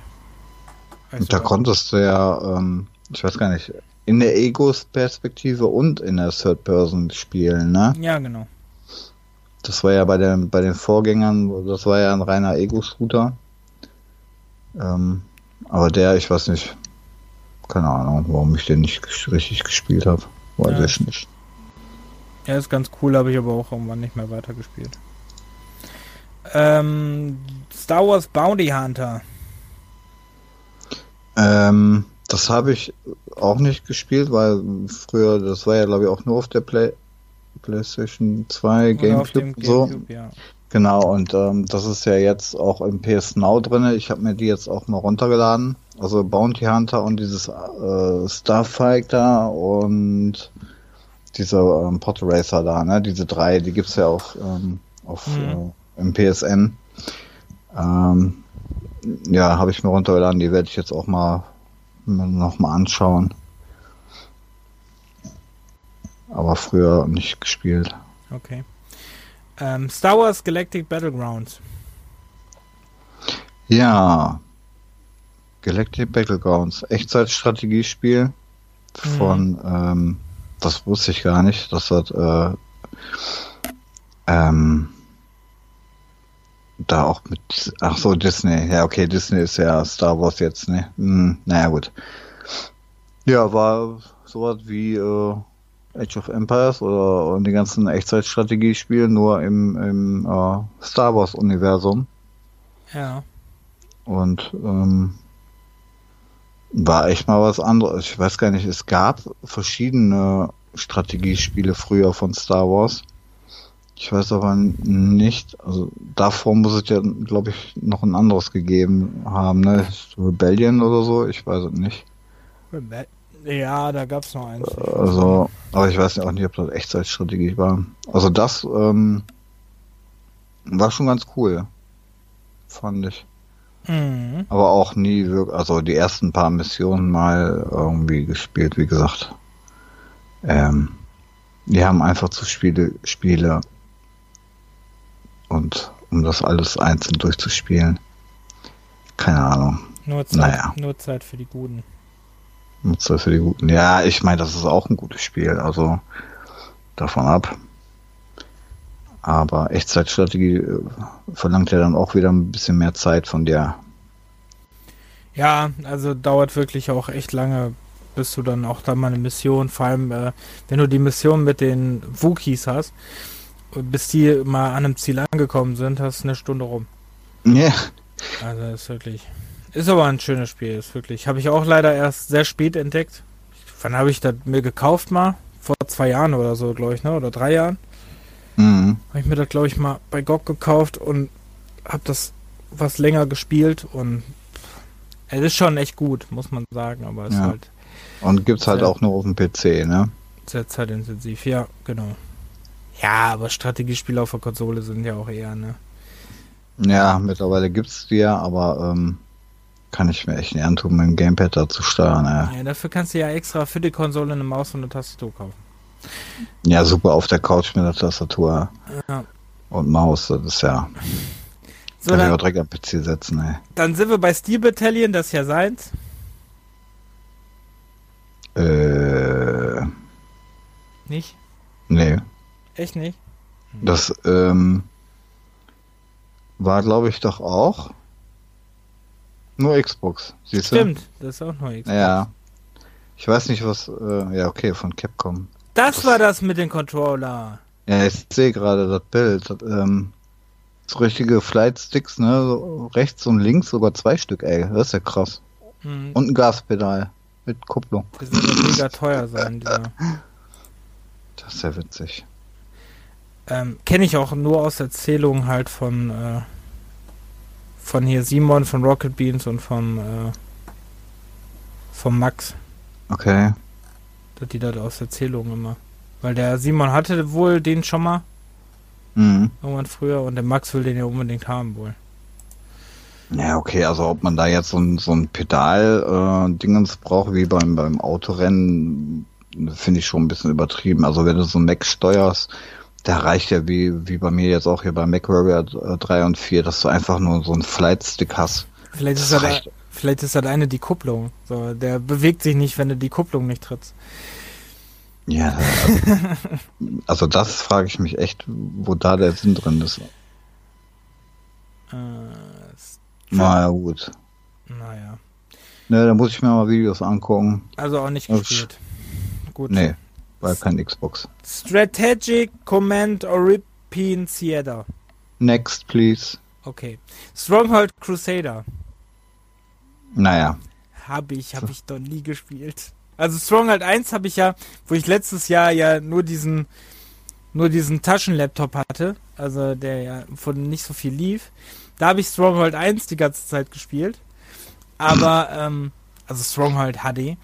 Also, da konntest du ja, ähm, ich weiß gar nicht, in der Egos-Perspektive und in der Third-Person spielen, ne? Ja, genau. Das war ja bei den, bei den Vorgängern, das war ja ein reiner Ego-Shooter. Ähm, aber der, ich weiß nicht, keine Ahnung, warum ich den nicht richtig gespielt habe. Weiß Ja. ich nicht. Ja, ist ganz cool, habe ich aber auch irgendwann nicht mehr weitergespielt. Ähm, Star Wars Bounty Hunter. Ähm, das habe ich auch nicht gespielt, weil früher, das war ja glaube ich auch nur auf der Play PlayStation 2, Oder auf Gamecube und so. Gamecube, ja. Genau, und ähm, das ist ja jetzt auch im PS Now drinne. Ich habe mir die jetzt auch mal runtergeladen. Also Bounty Hunter und dieses äh, Starfighter und dieser ähm, Pod Racer da, ne? Diese drei, die gibt's ja auch ähm, auf Mhm. äh, im PSN. Ähm, ja, habe ich mir runtergeladen. Die werde ich jetzt auch mal noch mal anschauen. Aber früher nicht gespielt. Okay. Ähm, Star Wars Galactic Battlegrounds. Ja. Galactic Battlegrounds. Echtzeitstrategiespiel von, ähm, das wusste ich gar nicht, das, äh, ähm, da auch mit, ach so, Disney. Ja, okay, Disney ist ja Star Wars jetzt, ne? Hm, naja, gut. Ja, war sowas wie, äh, Age of Empires oder und die ganzen Echtzeitstrategiespiele nur im, im äh, Star Wars Universum. Ja. Und ähm, war echt mal was anderes. Ich weiß gar nicht, es gab verschiedene Strategiespiele früher von Star Wars. Ich weiß aber nicht, also davor muss es ja, glaube ich, noch ein anderes gegeben haben, ne? Rebellion oder so, ich weiß es nicht. Rebe Ja, da gab es noch eins. Also, aber ich weiß auch nicht, ob das Echtzeitstrategie war. Also das ähm, war schon ganz cool, fand ich. Mhm. Aber auch nie wirklich, also die ersten paar Missionen mal irgendwie gespielt, wie gesagt. Ähm, die haben einfach zu Spiele, Spiele und um das alles einzeln durchzuspielen. Keine Ahnung. Nur Zeit, Naja. nur Zeit für die Guten. Nutzer für die Guten. Ja, ich meine, das ist auch ein gutes Spiel, also davon ab. Aber Echtzeitstrategie äh, verlangt ja dann auch wieder ein bisschen mehr Zeit von dir. Ja, also dauert wirklich auch echt lange, bis du dann auch da mal eine Mission, vor allem äh, wenn du die Mission mit den Wookies hast, bis die mal an einem Ziel angekommen sind, hast du eine Stunde rum. Ja, Also ist wirklich. Ist aber ein schönes Spiel, ist wirklich. Habe ich auch leider erst sehr spät entdeckt. Wann habe ich das mir gekauft mal? Vor zwei Jahren oder so, glaube ich, ne? Oder drei Jahren. mhm. Habe ich mir das, glaube ich, mal bei GOG gekauft und habe das was länger gespielt und es ist schon echt gut, muss man sagen, aber es ist Ja. halt Und gibt's halt Ja. auch nur auf dem PC, ne? sehr zeitintensiv. Ja, genau. Ja, aber Strategiespiele auf der Konsole sind ja auch eher, ne? Ja, mittlerweile gibt's die ja, aber ähm, kann ich mir echt nicht antun, mit dem Gamepad da zu steuern. Ey. Ja, dafür kannst du ja extra für die Konsole eine Maus und eine Tastatur kaufen. Ja, super auf der Couch mit der Tastatur Ja. und Maus, das ist ja. So, kann ich auch dann, direkt am PC setzen, ey. dann sind wir bei Steel Battalion, das ist ja seins. Äh, Nicht? nee. Echt nicht? Das ähm, war, glaube ich, doch auch nur Xbox. Siehst du? Stimmt, das ist auch neu. Ja. Ich weiß nicht, was. Äh, ja, okay, von Capcom. Das war das mit dem Controller. Ja, ich sehe gerade das Bild. Das, ähm, so richtige Flight Sticks, ne? So rechts und links sogar zwei Stück, ey. Das ist ja krass. Hm, Und ein Gaspedal mit Kupplung. das wird ja mega teuer sein, dieser. *laughs* Das ist ja witzig. Ähm, Kenne ich auch nur aus Erzählungen halt von äh, von hier Simon, von Rocket Beans und vom äh, vom Max. Okay. dass die das aus Erzählungen immer. Weil der Simon hatte wohl den schon mal Mhm. irgendwann früher und der Max will den ja unbedingt haben wohl. Ja, okay, also ob man da jetzt so ein, so ein Pedal-Dingens braucht, wie beim, beim Autorennen, finde ich schon ein bisschen übertrieben. Also wenn du so ein Mac steuerst, da reicht ja wie, wie bei mir jetzt auch hier bei MacWarrior äh, 3 und 4, dass du einfach nur so einen Flight-Stick hast. Vielleicht ist Das das, reicht. vielleicht ist das eine die Kupplung. So, der bewegt sich nicht, wenn du die Kupplung nicht trittst. Ja, also, *laughs* also das frage ich mich echt, wo da der Sinn drin ist. Äh, Na ja, gut. naja. Ne, da muss ich mir mal Videos angucken. Also auch nicht gespielt. Gut. Nee, war kein Xbox. Strategic Command European Theater. Next, please. Okay. Stronghold Crusader. Naja. Habe ich, habe ich doch nie gespielt. Also Stronghold 1 habe ich ja, wo ich letztes Jahr ja nur diesen, nur diesen Taschenlaptop hatte, also der ja von nicht so viel lief. Da habe ich Stronghold 1 die ganze Zeit gespielt. Aber, ähm, also Stronghold HD.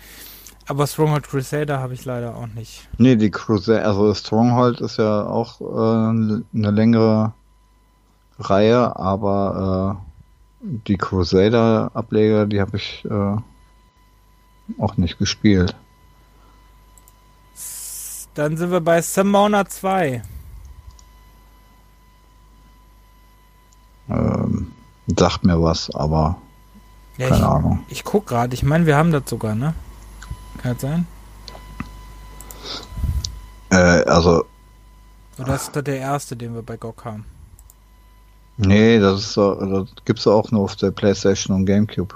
Aber Stronghold Crusader habe ich leider auch nicht. Nee, die Crusader, also Stronghold ist ja auch äh, eine längere Reihe, aber äh, die Crusader-Ableger, die habe ich äh, auch nicht gespielt. Dann sind wir bei Summoner 2. Ähm, sagt mir was, aber Ja, keine ich, Ahnung. ich guck gerade. Ich meine, wir haben das sogar, ne? Das sein? Äh, also, Oder ist das der erste, den wir bei GOG haben? nee, das ist das gibt's auch nur auf der Playstation und Gamecube.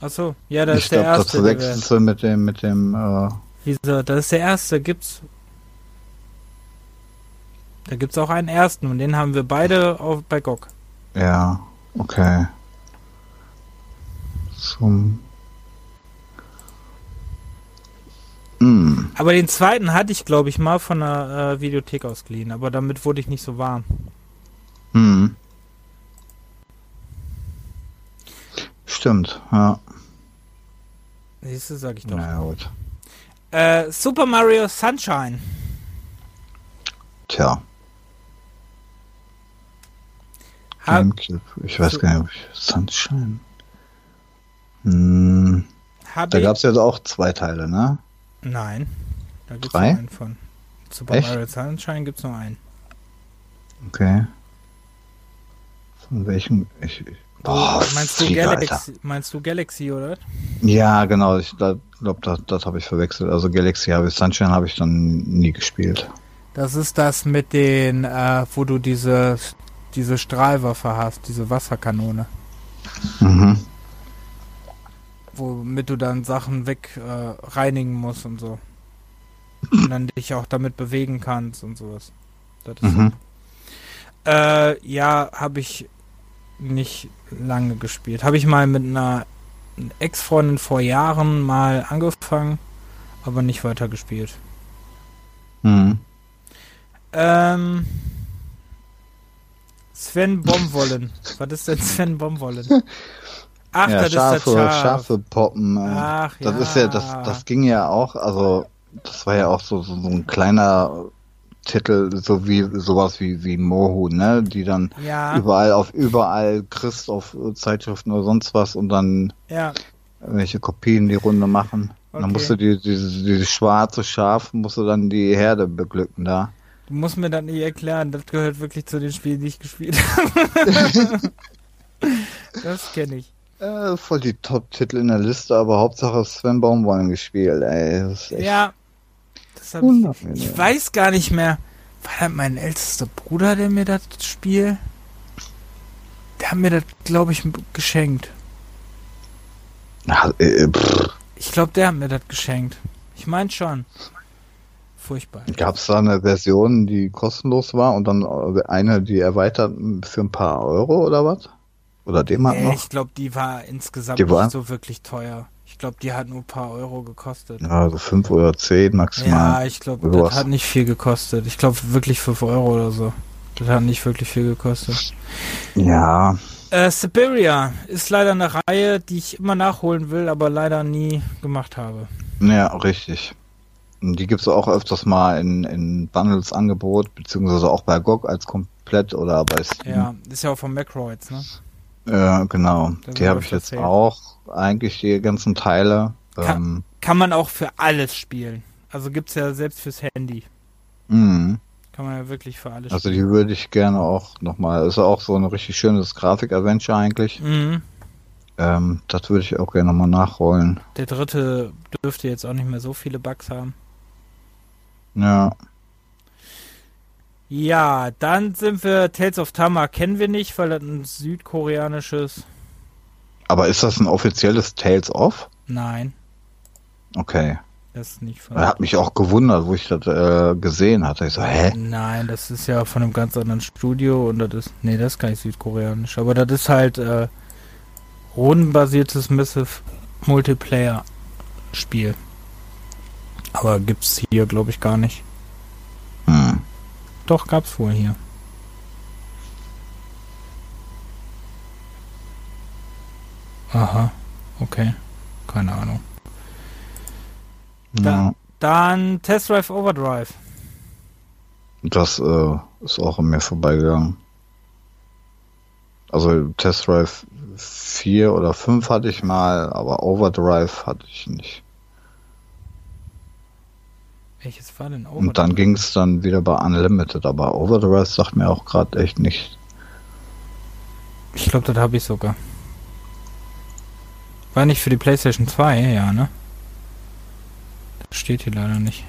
Achso, ja, das ich ist der glaube, das erste. der verwechselst du mit dem, mit dem, äh, Wieso? Das ist der erste, gibt's. Da gibt's auch einen ersten und den haben wir beide auf, bei GOG. ja, okay. Zum. Hm. Aber den zweiten hatte ich, glaube ich, mal von der äh, Videothek ausgeliehen, aber damit wurde ich nicht so warm. Hm. Stimmt, ja. Siehst du, sag ich doch. Na ja, gut. Äh, Super Mario Sunshine. Tja. Hab. Ich weiß gar nicht, Sunshine. Hm, da gab es jetzt auch zwei Teile, ne? Nein. Da gibt's Drei? nur einen von. Super Echt? Mario Sunshine gibt's nur einen. Okay. Von welchem? Ich, ich, boah, meinst, du Sieger, Alter. Galaxy, meinst du Galaxy, oder? Ja, genau. Ich glaube, das, das habe ich verwechselt. Also Galaxy habe ich, Sunshine habe ich dann nie gespielt. Das ist das mit den, äh, wo du diese, diese Strahlwaffe hast, diese Wasserkanone. Mhm. Womit du dann Sachen weg äh, reinigen musst und so. Und dann *clears throat* dich auch damit bewegen kannst und sowas. Das ist Mhm. Äh, ja, habe ich nicht lange gespielt. Habe ich mal mit einer Ex-Freundin vor Jahren mal angefangen, aber nicht weiter gespielt. Mhm. Ähm, Sven Bomwollen. Was ist denn Sven Bomwollen? *laughs* Ach, ja, das Schafe, ist das Schaf. Schafe poppen. äh, Ach, das ja. ist ja, das, das ging ja auch, also das war ja auch so, so, so ein kleiner Titel, so wie sowas wie, wie Mohu, ne? Die dann Ja, überall auf überall kriegst auf Zeitschriften oder sonst was und dann ja. welche Kopien die Runde machen. Und Dann Okay. musst du die, dieses, dieses schwarze Schaf, musst du dann die Herde beglücken da. Du musst mir das nicht erklären, das gehört wirklich zu den Spielen, die ich gespielt *laughs* habe. *laughs* das kenne ich. Äh, voll die Top-Titel in der Liste, aber Hauptsache Sven Baumwolln gespielt, ey. Das Ja. Das hab ich, ich weiß gar nicht mehr. War das mein ältester Bruder, der mir das Spiel? Der hat mir das, glaube ich, geschenkt. Ja, äh, pff, Ich glaube, der hat mir das geschenkt. Ich meine schon. Furchtbar. Gab's da eine Version, die kostenlos war und dann äh, eine, die erweitert für ein paar Euro oder was? Oder D-Mark Nee, noch? ich glaube, die war insgesamt Die war? nicht so wirklich teuer. Ich glaube, die hat nur ein paar Euro gekostet. Ja, so fünf oder zehn Ja, maximal. ich glaube, das hat nicht viel gekostet. Ich glaube wirklich 5 Euro oder so. Das hat nicht wirklich viel gekostet. Ja, Äh, Siberia ist leider eine Reihe, die ich immer nachholen will, aber leider nie gemacht habe. ja, richtig. Und die gibt's auch öfters mal in, in Bundles Angebot, beziehungsweise auch bei GOG als komplett oder bei Steam. Ja, ist ja auch von Macroids, ne? Ja, genau. Da Die habe ich jetzt erzählt. auch, eigentlich die ganzen Teile. Ka- Ähm, Kann man auch für alles spielen. Also gibt's ja selbst fürs Handy. mh. Kann man ja wirklich für alles Also die würde ich gerne auch nochmal, ist auch so ein richtig schönes Grafik-Adventure eigentlich. Mhm. Ähm, das würde ich auch gerne nochmal nachrollen. Der dritte dürfte jetzt auch nicht mehr so viele Bugs haben. Ja, Ja, dann sind wir Tales of Tama kennen wir nicht, weil das ein südkoreanisches. aber ist das ein offizielles Tales of? Nein, Okay. das ist nicht von. Er hat mich auch gewundert, wo ich das äh, gesehen hatte. Ich so, hä? Nein, das ist ja von einem ganz anderen Studio und das ist. Nee, das ist gar nicht südkoreanisch. Aber das ist halt äh, rundenbasiertes Massive Multiplayer Spiel. Aber gibt's hier, glaube ich, gar nicht. Doch, gab's wohl hier. Aha, okay. Keine Ahnung. Ja. Dann Test Drive Overdrive. Das äh, ist auch an mir vorbeigegangen. Also Test Drive 4 oder 5 hatte ich mal, aber Overdrive hatte ich nicht. Welches war denn Overdrive? Und dann ging es dann wieder bei Unlimited, aber Overdrive sagt mir auch gerade echt nicht. Ich glaube, das habe ich sogar. War nicht für die PlayStation 2, ja, ne? Das steht hier leider nicht.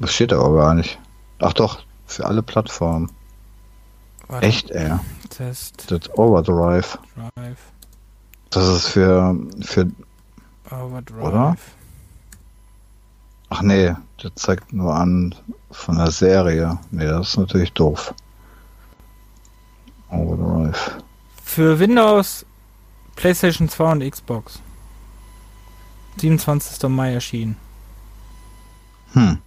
Das steht aber gar nicht. Ach doch, für alle Plattformen. Warte, Echt, ey. Test Das Overdrive. Drive. Das ist für, für, Overdrive. Oder? Ach nee, das zeigt nur an von der Serie. Nee, das ist natürlich doof. Overdrive. Für Windows, PlayStation 2 und Xbox. 27. Mai erschienen. Hm.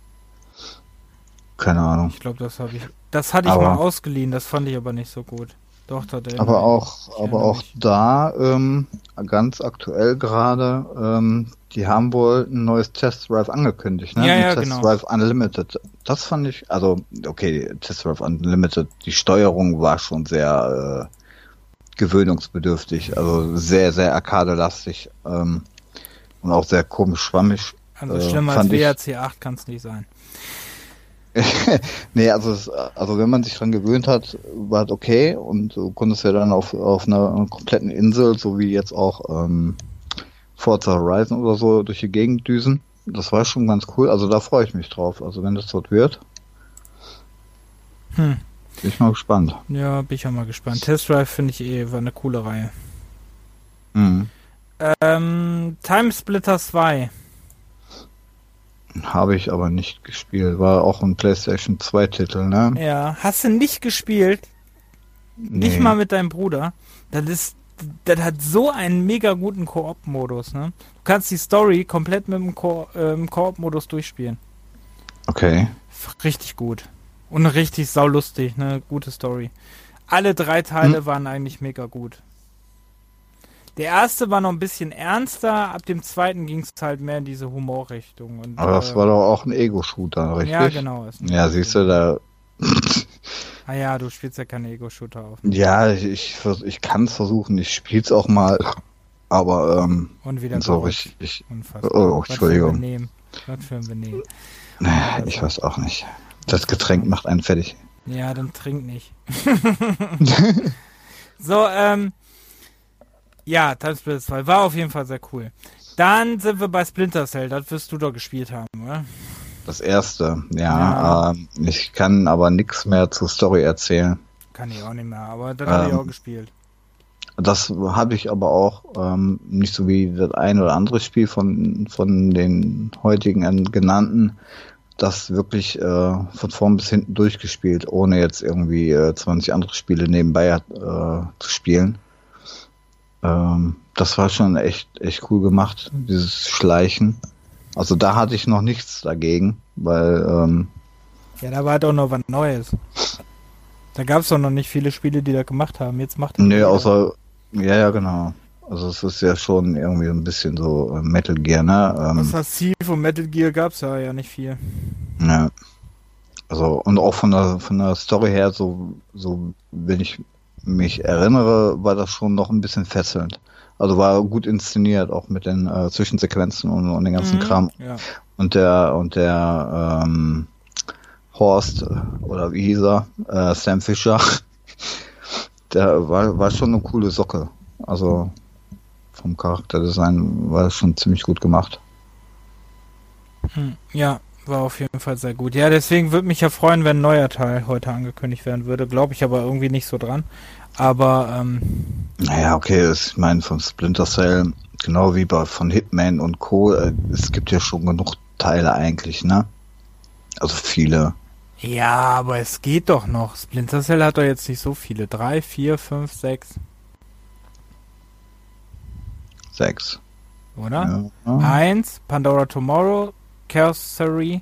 Keine Ahnung. Ich glaube, das habe ich. Das hatte ich Aber- mal ausgeliehen, das fand ich aber nicht so gut. Doch, der. Aber auch, aber auch mich. da, ähm, ganz aktuell gerade, ähm, die haben wohl ein neues Test Drive angekündigt, ne? Ja, ja, Test genau. Drive Unlimited. Das fand ich, also, okay, Test Drive Unlimited, die Steuerung war schon sehr äh, gewöhnungsbedürftig, also sehr, sehr arcade-lastig ähm, und auch sehr komisch schwammig. Also Äh, schlimmer als fand ich- WRC 8 kann es nicht sein. *laughs* nee, also, es, also wenn man sich dran gewöhnt hat, war es okay und du konntest ja dann auf, auf einer kompletten Insel, so wie jetzt auch ähm, Forza Horizon oder so, durch die Gegend düsen. Das war schon ganz cool, also da freue ich mich drauf. Also wenn das dort wird, Hm. bin ich mal gespannt. Ja, bin ich auch mal gespannt. Test Drive finde ich eh, war eine coole Reihe. Mhm. Ähm, Time Splitter 2. Habe ich aber nicht gespielt. War auch ein PlayStation 2 Titel, ne? Ja, hast du nicht gespielt? Nicht mal mit deinem Bruder. Das ist, das hat so einen mega guten Koop-Modus, ne? Du kannst die Story komplett mit dem Ko ähm, Koop-Modus durchspielen. Okay. Richtig gut. Und richtig saulustig, ne? Gute Story. Alle drei Teile Hm. waren eigentlich mega gut. Der erste war noch ein bisschen ernster, ab dem zweiten ging es halt mehr in diese Humorrichtung. Und, Aber das äh, war doch auch ein Ego-Shooter, richtig? Ja, genau. Ja, siehst du, da *laughs* Ah ja, du spielst ja keine Ego-Shooter auf. Ja, ich, ich, ich kann es versuchen, ich spiel's auch mal, aber ähm, Und wieder so richtig, ich, Unfassbar. Oh, Entschuldigung. Was für ein Benehmen. nee, ich weiß auch nicht. Das Getränk macht einen fertig. Ja, dann trink nicht. *laughs* *laughs* so, ähm. Ja, Time Splitter 2 war auf jeden Fall sehr cool. Dann sind wir bei Splinter Cell, das wirst du doch gespielt haben, oder? Das erste, ja, Ja. Ähm, ich kann aber nichts mehr zur Story erzählen. Kann ich auch nicht mehr, aber das habe ich Ähm. auch gespielt. Das habe ich aber auch ähm, nicht so wie das ein oder andere Spiel von, von den heutigen äh, genannten, das wirklich äh, von vorn bis hinten durchgespielt, ohne jetzt irgendwie äh, 20 andere Spiele nebenbei äh, zu spielen. Ähm, das war schon echt, echt cool gemacht, dieses Schleichen. Also da hatte ich noch nichts dagegen, weil ähm, Ja, da war doch noch was Neues. Da gab es doch noch nicht viele Spiele, die das gemacht haben. Jetzt macht das Nee, außer, ja, ja, genau. Also es ist ja schon irgendwie ein bisschen so äh, Metal Gear, ne? Ähm, Außer Thief und Metal Gear gab es ja, ja nicht viel. ja. Also, und auch von der, von der Story her, so, so, wenn ich mich erinnere, war das schon noch ein bisschen fesselnd. Also war gut inszeniert, auch mit den äh, Zwischensequenzen und, und den ganzen Mhm, Kram. Ja. Und der, und der, ähm, Horst, oder wie hieß er, äh, Sam Fisher, *laughs* der war, war schon eine coole Socke. Also, vom Charakterdesign war das schon ziemlich gut gemacht. Hm, Ja, war auf jeden Fall sehr gut. Ja, deswegen würde mich ja freuen, wenn ein neuer Teil heute angekündigt werden würde. Glaube ich aber irgendwie nicht so dran. Aber ähm, Naja, okay, ich meine, von Splinter Cell, genau wie bei von Hitman und Co., äh, es gibt ja schon genug Teile eigentlich, ne? Also viele. ja, aber es geht doch noch. Splinter Cell hat doch jetzt nicht so viele. Drei, vier, fünf, sechs, Sechs. oder? Ja. Eins, Pandora Tomorrow, Chaos Theory.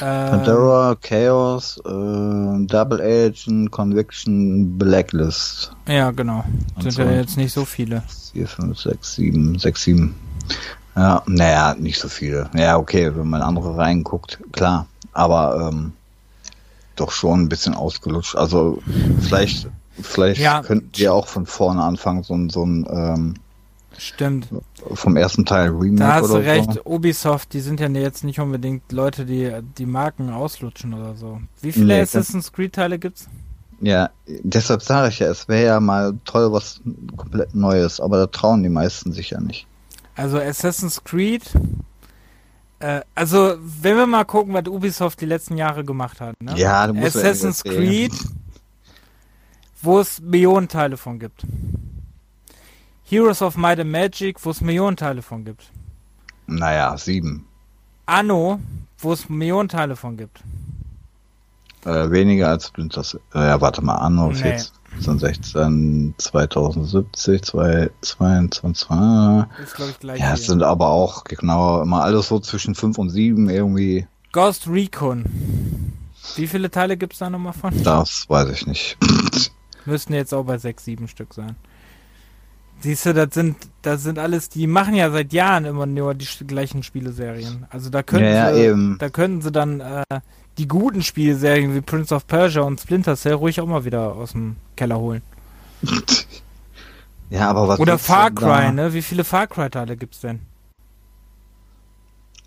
Ähm, Pandora, Chaos, äh, Double Agent, Conviction, Blacklist. Ja, genau. Und Sind so. ja jetzt nicht so viele. 4, 5, 6, 7, 6, 7. Ja, naja, nicht so viele. Ja, okay, wenn man andere reinguckt, klar. Aber ähm, doch schon ein bisschen ausgelutscht. Also vielleicht, vielleicht Ja. könnten wir auch von vorne anfangen, so ein, so ein ähm, Stimmt. vom ersten Teil Remake Da hast du recht. so. Ubisoft, die sind ja jetzt nicht unbedingt Leute, die die Marken auslutschen oder so. Wie viele Nee, Assassin's Creed Teile gibt's? Ja, deshalb sage ich ja, es wäre ja mal toll, was komplett Neues, aber da trauen die meisten sich ja nicht. Also Assassin's Creed. Äh, also, wenn wir mal gucken, was Ubisoft die letzten Jahre gemacht hat. Ne? Ja, du musst ja Assassin's erzählen. Creed, wo es Millionen Teile von gibt. Heroes of Might and Magic, wo es Millionen Teile von gibt. Naja, sieben. Anno, wo es Millionen Teile von gibt. Äh, weniger als Splinter Cell. Äh, ja, warte mal, Anno Nee. 14, 16, 2070, 2022. äh, Ist, glaube ich, gleich Ja, es sind aber auch genau immer alles so zwischen 5 und 7 irgendwie. Ghost Recon. Wie viele Teile gibt es da nochmal von? Das weiß ich nicht. Müssten jetzt auch bei 6, 7 Stück sein. Siehst du, das sind, das sind alles, die machen ja seit Jahren immer nur die gleichen Spieleserien. Also da können Ja, sie, eben. da können sie dann äh, die guten Spielserien wie Prince of Persia und Splinter Cell ruhig auch mal wieder aus dem Keller holen. *laughs* Ja, aber was Oder Far Cry, ne? Wie viele Far Cry Teile gibt's denn?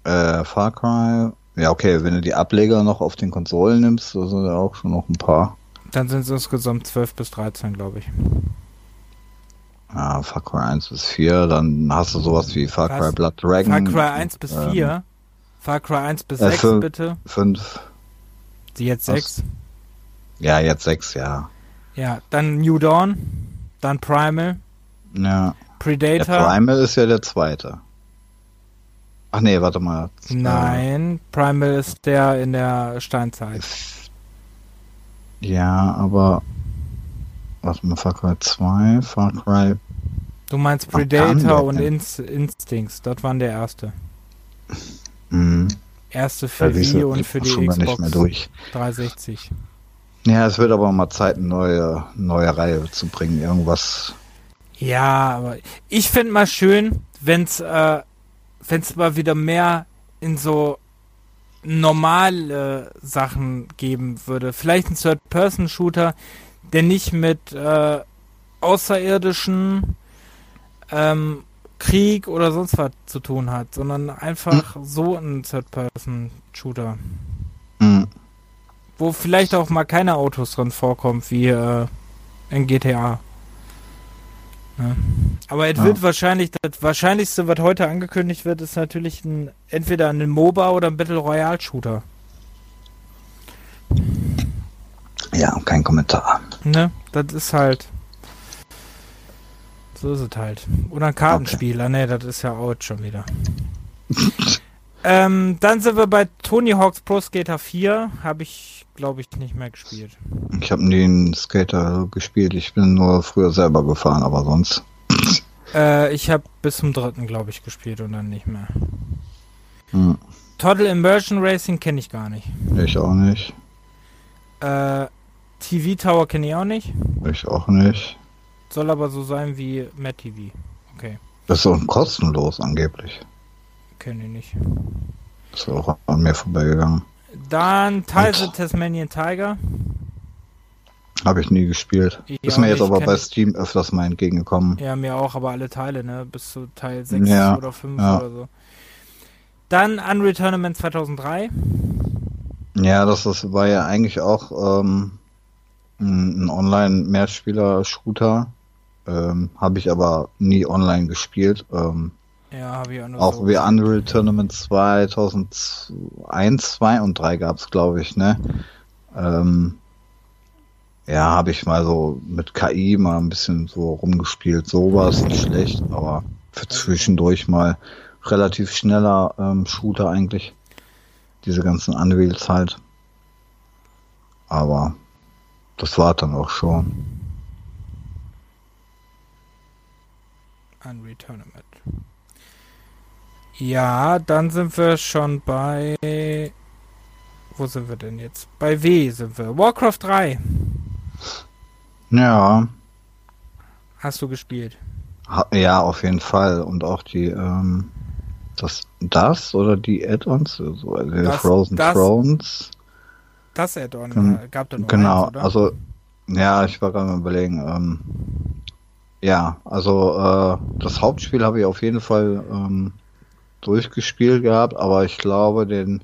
Äh, Far Cry. Ja, okay, wenn du die Ableger noch auf den Konsolen nimmst, da sind ja auch schon noch ein paar. Dann sind es insgesamt 12 bis 13, glaube ich. Ja, Far Cry 1 bis 4, dann hast du sowas wie Far Was? Cry Blood Dragon. Far Cry 1 bis ähm, 4. Far Cry 1 bis äh, 6, fünf. bitte. 5. Sie jetzt Was? 6. Ja, jetzt 6, ja. Ja, dann New Dawn. Dann Primal. Ja. Der Predator. Primal ist ja der zweite. Ach nee, warte mal. Nein, Primal ist der in der Steinzeit. Ja, aber. Warte mal, Far Cry 2, Far Cry. Du meinst Predator und? Inst Instincts. Das waren der erste. Hm, Erste für siehst Wii und für die Xbox mehr durch. 360. Ja, es wird aber mal Zeit, eine neue, neue Reihe zu bringen. Irgendwas. Ja, aber ich fände mal schön, wenn's, äh, wenn's mal wieder mehr in so normale Sachen geben würde. Vielleicht ein Third-Person-Shooter, der nicht mit äh, außerirdischen ähm, Krieg oder sonst was zu tun hat, sondern einfach so ein Third-Person-Shooter. Hm. Wo vielleicht auch mal keine Autos drin vorkommen, wie äh, in GTA. Ne? Aber es Ja. wird wahrscheinlich, das Wahrscheinlichste, was heute angekündigt wird, ist natürlich ein, entweder ein MOBA oder ein Battle Royale Shooter. Ja, kein Kommentar. Ne? Das ist halt. So ist es halt. Oder ein Kartenspieler. Ne, das ist ja out schon wieder. *laughs* ähm, dann sind wir bei Tony Hawk's Pro Skater 4. Habe ich, glaube ich, nicht mehr gespielt. Ich habe nie einen Skater gespielt. Ich bin nur früher selber gefahren, aber sonst. *laughs* Äh, ich habe bis zum dritten, glaube ich, gespielt und dann nicht mehr. Hm. Total Immersion Racing kenne ich gar nicht. Ich auch nicht. Äh, TV Tower kenne ich auch nicht. Ich auch nicht. Soll aber so sein wie Matt TV. Okay, Das ist auch kostenlos angeblich. kenne ich nicht. Ist auch an mir vorbeigegangen. Dann Tyson Tasmanian Tiger. Habe ich nie gespielt. Ich ist mir jetzt aber bei Steam öfters mal entgegengekommen. Ja, mir auch, aber alle Teile, ne? Bis zu Teil 6 Ja, oder 5 ja. oder so. Dann Unreal Tournament 2003. Ja, das ist, war ja eigentlich auch ähm, ein Online-Mehrspieler-Shooter. Ähm, Habe ich aber nie online gespielt. Ähm, Ja, habe ich auch nur auch so wie. Unreal Tournament 2001, 2 und 3 gab's glaube ich, ne? Ähm, ja, habe ich mal so mit KI mal ein bisschen so rumgespielt. So war es nicht schlecht, aber für zwischendurch mal relativ schneller ähm, Shooter eigentlich. Diese ganzen Unreals halt. Aber das war dann auch schon. Unreal Tournament. Ja, dann sind wir schon bei. Wo sind wir denn jetzt? Bei W sind wir. Warcraft 3. Ja, Hast du gespielt? ja, auf jeden Fall. Und auch die, ähm, das, das oder die Add-ons, so, also die Das- Frozen das- Thrones. Das Add-on Gen- äh, gab da nur Genau, eins, also ja, ich war gerade mal überlegen. Ähm, ja, also äh, das Hauptspiel habe ich auf jeden Fall ähm, durchgespielt gehabt, aber ich glaube den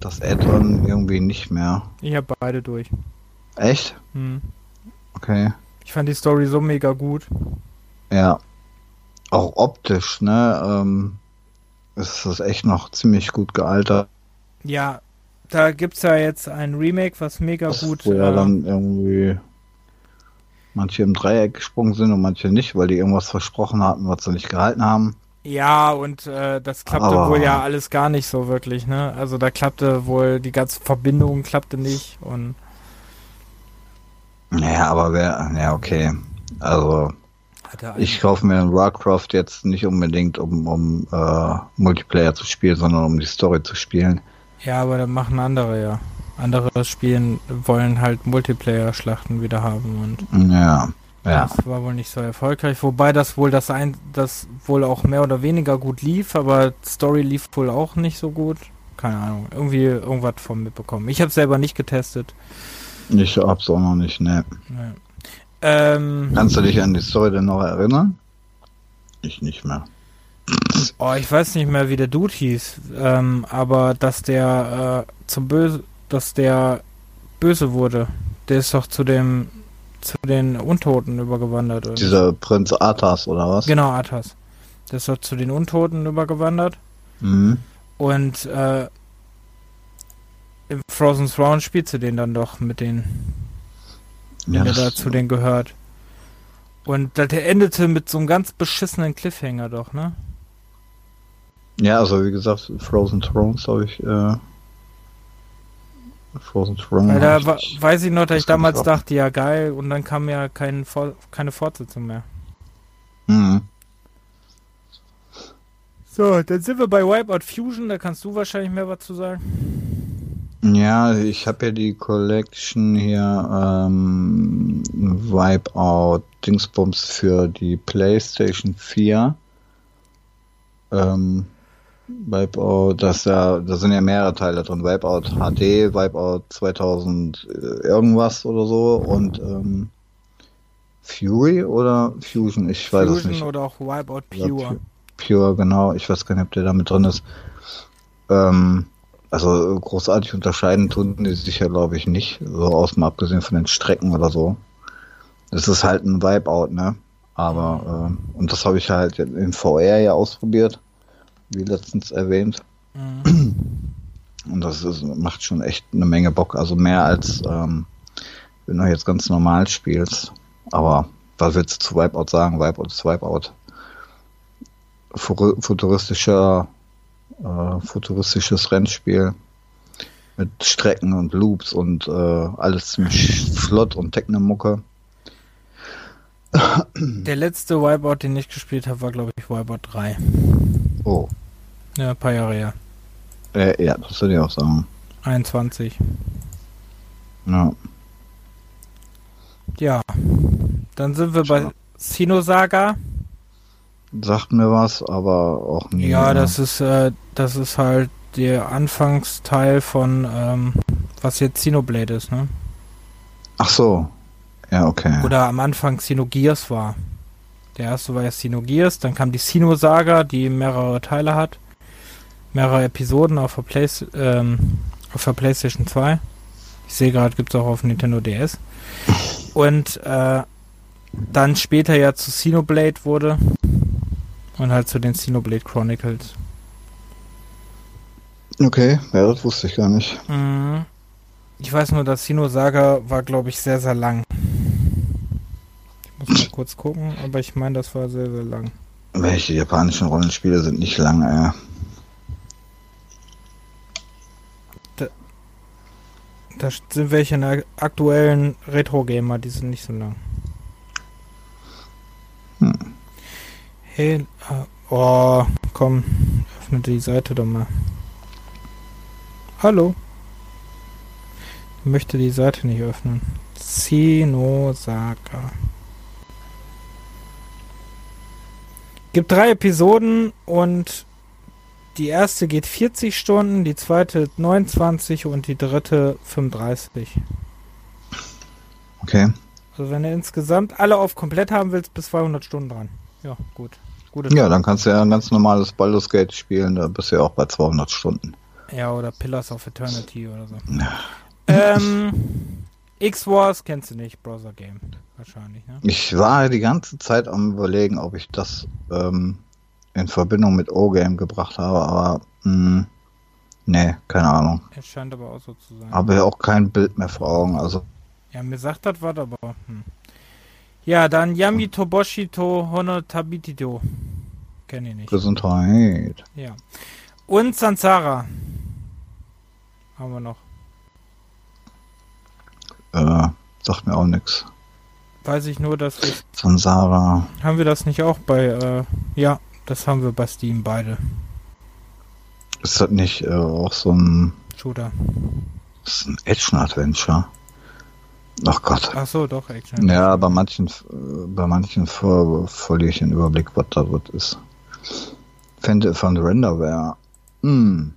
das Add-on irgendwie nicht mehr. Ich habe beide durch. Echt? Hm. Okay. Ich fand die Story so mega gut. Ja. Auch optisch, ne? Ähm, ist das echt noch ziemlich gut gealtert. Ja, da gibt's ja jetzt ein Remake, was mega Das, gut. wo ja äh, dann irgendwie manche im Dreieck gesprungen sind und manche nicht, weil die irgendwas versprochen hatten, was sie nicht gehalten haben. Ja, und äh, das klappte Aber- wohl ja alles gar nicht so wirklich, ne? Also da klappte wohl die ganze Verbindung klappte nicht und Ja, aber wer, ja, okay. Also, ich kaufe mir in Warcraft jetzt nicht unbedingt, um, um äh, Multiplayer zu spielen, sondern um die Story zu spielen. Ja, aber dann machen andere ja. Andere spielen wollen halt Multiplayer-Schlachten wieder haben und Ja, Ja. Das war wohl nicht so erfolgreich, wobei das wohl das ein, das wohl auch mehr oder weniger gut lief, aber Story lief wohl auch nicht so gut. Keine Ahnung, irgendwie irgendwas von mitbekommen. Ich habe selber nicht getestet. Ich hab's auch noch nicht, ne. Nee. Ähm, Kannst du dich an die Story denn noch erinnern? Ich nicht mehr. Oh, ich weiß nicht mehr, wie der Dude hieß, ähm, aber dass der äh, zum Böse, dass der böse wurde. Der ist doch zu dem zu den Untoten übergewandert. Oder? Dieser Prinz Arthas oder was? Genau, Arthas. Der ist doch zu den Untoten übergewandert. Mhm. Und äh, im Frozen Throne spielt sie den dann doch mit den, ja, der da zu denen gehört. Und der endete mit so einem ganz beschissenen Cliffhanger doch, ne? Ja, also wie gesagt, Frozen Thrones habe ich äh, Frozen Throne. Da weiß ich noch, dass ich damals dachte, ja geil, und dann kam ja kein, keine Fortsetzung mehr. Mhm. So, dann sind wir bei Wipeout Fusion, da kannst du wahrscheinlich mehr was zu sagen. Ja, ich habe ja die Collection hier ähm, Wipeout Dingsbums für die PlayStation 4. Ähm, Wipeout, das ja, da sind ja mehrere Teile drin. Wipeout HD, Wipeout 2000 äh, irgendwas oder so und ähm, Fury oder Fusion, ich weiß Fusion es nicht. oder auch Wipeout Pure. Pure, genau. Ich weiß gar nicht, ob der da mit drin ist. Ähm, also großartig unterscheiden tun die sich ja, glaube ich, nicht. So aus dem abgesehen von den Strecken oder so. Das ist halt ein Wipeout, ne? Aber, äh, und das habe ich halt in VR ja ausprobiert wie letztens erwähnt. Mhm. Und das ist, macht schon echt eine Menge Bock. Also mehr als ähm, wenn du jetzt ganz normal spielst. Aber was willst du zu Wipeout sagen? Wipeout ist Wipeout. Futuristischer, äh, futuristisches Rennspiel mit Strecken und Loops und äh, alles ziemlich flott und Technomucke. Der letzte Wipeout, den ich gespielt habe, war glaube ich Wipeout 3. Oh. Ja, ein paar Jahre her. Äh, ja, das würde ich auch sagen. 21. Ja. Ja. Dann sind wir bei Sinosaga. Sagt mir was, aber auch nie. Ja, das ist, äh, das ist halt der Anfangsteil von, ähm, was jetzt Xenoblade ist, ne? Ach so. Ja, okay. Oder am Anfang Xenogears war. Der erste war ja Xenogears, dann kam die Sino-Saga, die mehrere Teile hat. Mehrere Episoden auf der, Play ähm, auf der PlayStation 2. Ich sehe gerade, gibt es auch auf Nintendo DS. Und äh, dann später ja zu Xenoblade wurde. Und halt zu den Xenoblade Chronicles. Okay, ja, das wusste ich gar nicht. Mhm. Ich weiß nur, dass Xenosaga war, glaube ich, sehr, sehr lang. Muss mal kurz gucken, aber ich meine, das war sehr, sehr lang. Welche japanischen Rollenspiele sind nicht lang, ey? Da, da sind welche in der aktuellen Retro-Gamer, die sind nicht so lang. Hm. Hey, uh, oh, komm, öffne die Seite doch mal. Hallo. Ich möchte die Seite nicht öffnen. Sinosaka. Gibt drei Episoden und die erste geht 40 Stunden, die zweite 29 und die dritte 35. Okay. Also wenn du insgesamt alle auf komplett haben willst, bis 200 Stunden dran. Ja, gut. Gute ja, dann kannst du ja ein ganz normales Baldur's Gate spielen, da bist du ja auch bei 200 Stunden. Ja, oder Pillars of Eternity oder so. Ja. Ähm, X-Wars kennst du nicht, Browser Game wahrscheinlich, ne? Ich war die ganze Zeit am überlegen, ob ich das ähm, in Verbindung mit O-Game gebracht habe, aber mh, hm, nee, keine Ahnung. Es scheint aber auch so zu sein. Aber ja auch kein Bild mehr vor Augen, also. Ja, mir sagt das was, aber. Hm. Ja, dann Yami Toboshi to Hono Tabitito. Kenne ich nicht. Gesundheit. Ja. Und Sansara. Haben wir noch. Äh, sagt mir auch nichts weiß ich nur, dass wir. Von Sarah. Haben wir das nicht auch bei. Äh, ja, das haben wir bei Steam beide. Ist das nicht äh, auch so ein. Shooter. Das ist ein Action-Adventure. Ach Gott. Ach so, doch, Action. Ja, bei manchen, äh, bei manchen ver verliere ich den Überblick, was da was ist. Fände von Renderware. Hm,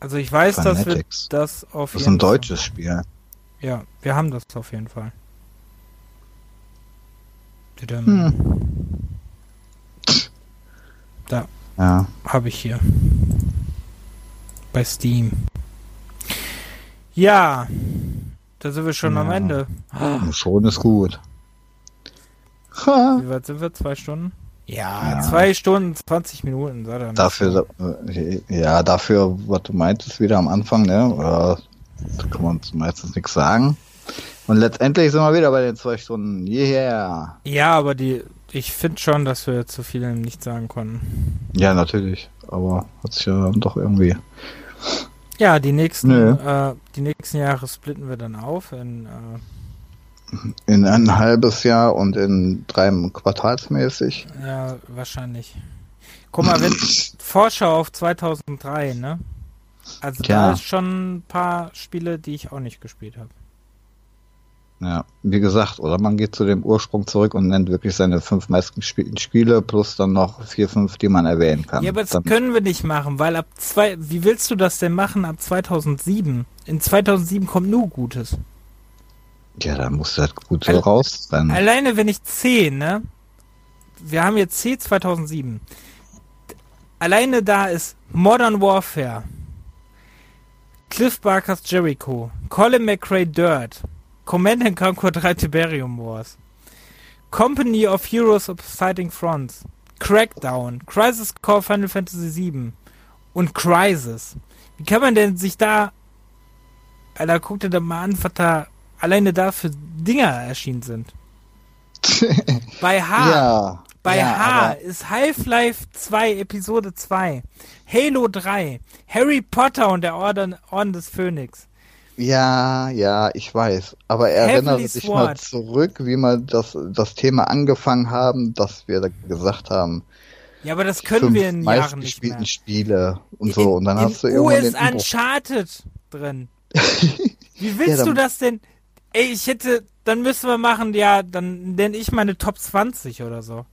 Also ich weiß, dass wir Fanatics. das auf das ist ein deutsches Spiel. Ja, wir haben das auf jeden Fall. Hm. Da Ja. habe ich hier. Bei Steam. Ja, da sind wir schon am Ja. Ende. Schon ist gut. Ha. Wie weit sind wir? Zwei Stunden? Ja, Ja. zwei Stunden, 20 Minuten. Dafür, äh, ja, dafür, was du meintest wieder am Anfang, ne? Oder, da kann man meistens nichts sagen. Und letztendlich sind wir wieder bei den zwei Stunden. Yeah. Ja, aber die, ich finde schon, dass wir zu viel nicht sagen konnten. Ja, natürlich. Aber hat sich ja doch irgendwie. Ja, die nächsten, äh, die nächsten Jahre splitten wir dann auf in äh, In ein halbes Jahr und in drei quartalsmäßig. Ja, wahrscheinlich. Guck mal, wenn *laughs* Vorschau auf 2003, ne? Also da Ja. ist schon ein paar Spiele, die ich auch nicht gespielt habe. Ja, wie gesagt, oder man geht zu dem Ursprung zurück und nennt wirklich seine fünf meisten Spiele plus dann noch vier, fünf, die man erwähnen kann. Ja, aber das dann, können wir nicht machen, weil ab zwei, wie willst du das denn machen ab 2007? In 2007 kommt nur Gutes. ja, da musst du halt gut so Al- rausrennen. Alleine wenn ich C, ne? Wir haben jetzt C 2007. Alleine da ist Modern Warfare, Cliff Barkers Jericho, Colin McRae Dirt, Command and Conquer 3 Tiberium Wars, Company of Heroes of Fighting Fronts, Crackdown, Crisis Core Final Fantasy VII und Crisis. Wie kann man denn sich da, Alter, guck dir da mal an, was da alleine da für Dinger erschienen sind. *laughs* Bei H, ja. Bei ja, H ist Half-Life 2 Episode 2, Halo 3, Harry Potter und der Orden, Orden des Phönix. Ja, ja, ich weiß. Aber erinnere dich mal Sword. zurück, wie wir das, das Thema angefangen haben, dass wir da gesagt haben, Ja, aber das können wir in Jahren nicht mehr. Spiele und so. Und dann in hast du irgendwann ist den. Uncharted drin. *laughs* Wie willst Ja, du das denn? Ey, ich hätte, dann müssen wir machen, ja, dann nenne ich meine Top 20 oder so.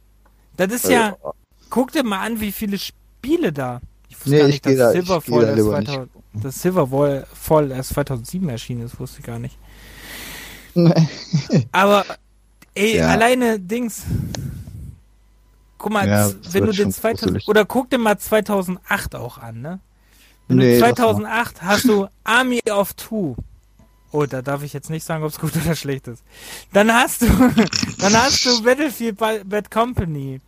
Das ist ja, Äh, guck dir mal an, wie viele Spiele da. Ich wusste Nee, gar ich nicht, dass da- Silverfall da erst lieber 2000, dass Silverfall Fall erst 2007 erschienen ist, wusste ich gar nicht. *laughs* Aber, ey, Ja. alleine Dings. Guck mal, Ja, wenn du den schon 2000, gruselig. oder guck dir mal 2008 auch an, ne? Wenn Nee, du das 2008 hast du Army of Two. Oh, da darf ich jetzt nicht sagen, ob es gut *laughs* oder schlecht ist. Dann hast du, *laughs* dann hast du Battlefield Ba- Bad Company.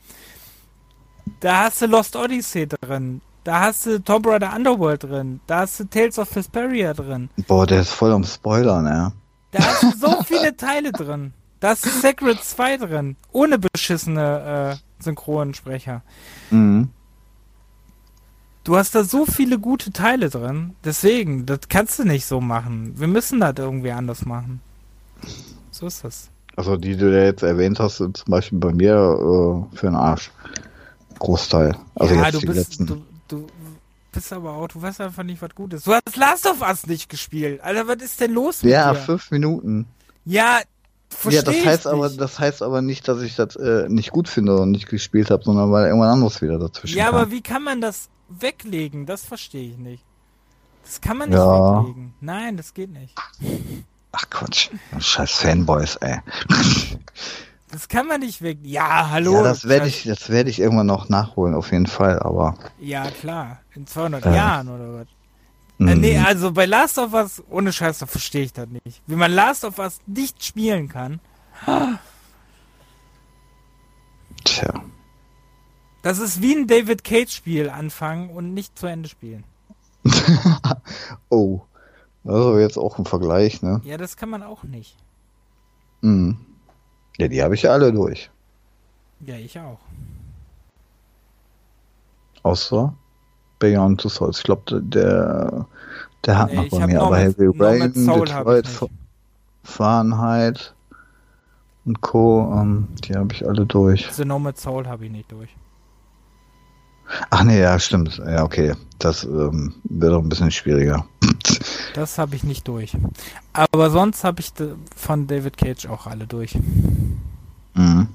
Da hast du Lost Odyssey drin. Da hast du Tomb Raider Underworld drin. Da hast du Tales of Vesperia drin. Boah, der ist voll am Spoilern, ja. Da hast du so viele *laughs* Teile drin. Da ist Sacred 2 drin. Ohne beschissene äh, Synchronsprecher. Mhm. Du hast da so viele gute Teile drin. Deswegen, das kannst du nicht so machen. Wir müssen das irgendwie anders machen. So ist das. Also die, die du jetzt erwähnt hast, sind zum Beispiel bei mir äh, für den Arsch. Großteil. Also ja, jetzt du die bist, letzten. du, du bist aber auch, du weißt einfach nicht, was gut ist. Du hast Last of Us nicht gespielt. Alter, was ist denn los mit ja, dir? fünf Minuten. Ja, ja, das heißt aber, nicht. das heißt aber nicht, dass ich das äh, nicht gut finde und nicht gespielt habe, sondern weil irgendwann anderes wieder dazwischen Ja, kam. aber wie kann man das weglegen? Das verstehe ich nicht. Das kann man nicht Ja. weglegen. Nein, das geht nicht. Ach Quatsch, scheiß Fanboys, ey. Das kann man nicht weg. Ja, hallo. ja, das werde ich, das werde ich irgendwann noch nachholen, auf jeden Fall, aber. Ja, klar. In 200 Äh. Jahren oder was? Äh, mm, nee, also bei Last of Us, ohne Scheiß, da verstehe ich das nicht. Wie man Last of Us nicht spielen kann, Tja. Das ist wie ein David Cage-Spiel anfangen und nicht zu Ende spielen. *laughs* oh. Also jetzt auch ein Vergleich, ne? Ja, das kann man auch nicht. Mhm. Ja, die habe ich ja alle durch. Ja, ich auch. Außer Beyond Two Souls. Ich glaube, der, der hat Nee, noch bei mir. Aber Heavy Rain, Detroit, Fahrenheit und Co. Ähm, die habe ich alle durch. The Nomad Soul habe ich nicht durch. Ach nee, ja, stimmt. Ja, okay. Das ähm, wird doch ein bisschen schwieriger. *laughs* Das habe ich nicht durch. Aber sonst habe ich von David Cage auch alle durch. Mhm.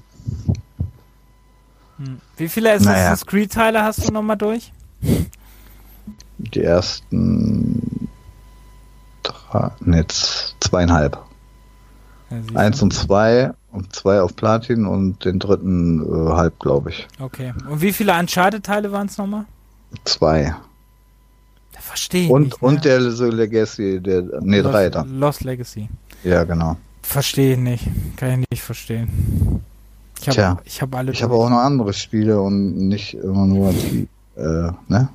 Hm. Wie viele Assassin's naja. Creed Teile hast du nochmal durch? Die ersten drei, ne, zweieinhalb. Ja, Eins und zwei und zwei auf Platin und den dritten äh, halb, glaube ich. Okay. Und wie viele Uncharted-Teile waren es nochmal? Zwei. Verstehe und, nicht. Und der so Legacy, der, ne, Lost, drei dann. Lost Legacy. Ja, genau. Verstehe nicht. Kann ich nicht verstehen. Ich habe Tja, ich hab alle. Ich habe auch noch andere Spiele und nicht immer nur die, äh, ne?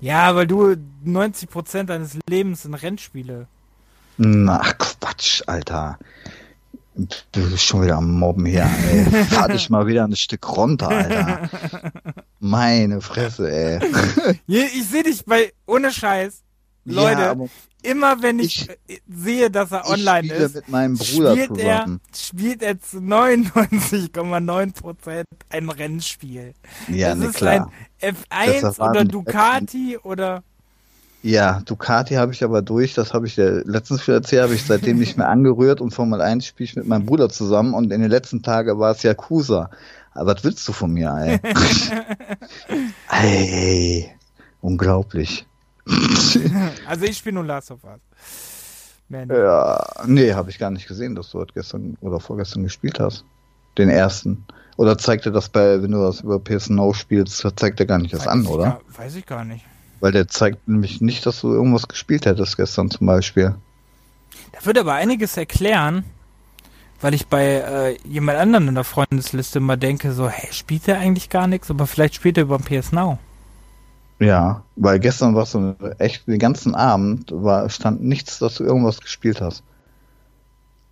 Ja, weil du 90% deines Lebens in Rennspiele. Na, Quatsch, Alter. Du bist schon wieder am Mobben hier, ey. *laughs* Fahr dich mal wieder ein Stück runter, Alter. Meine Fresse, ey. Ich sehe dich bei, ohne Scheiß. Leute, ja, immer wenn ich, ich, sehe, dass er online ist, mit meinem Bruder spielt, er, spielt er zu 99,9% ein Rennspiel. Ja, das ne, ist klar. ein F1 oder Ducati oder ja, Ducati habe ich aber durch, das habe ich dir letztens schon erzählt, habe ich seitdem nicht mehr angerührt und Formel 1 spiele ich mit meinem Bruder zusammen und in den letzten Tagen war es Yakuza. Aber was willst du von mir, ey? *laughs* ey, unglaublich. *laughs* also ich spiele nur Last of Us. Man. Ja, nee, habe ich gar nicht gesehen, dass du heute gestern oder vorgestern gespielt hast. Den ersten. Oder zeigt er das bei, wenn du das über PS Now spielst, zeigt er gar nicht das weiß an, oder? Gar, weiß ich gar nicht. Weil der zeigt nämlich nicht, dass du irgendwas gespielt hättest gestern zum Beispiel. Da würde aber einiges erklären, weil ich bei äh, jemand anderen in der Freundesliste mal denke, so, hey, spielt der eigentlich gar nichts, aber vielleicht spielt er über den PS Now. Ja, weil gestern war so echt den ganzen Abend war stand nichts, dass du irgendwas gespielt hast.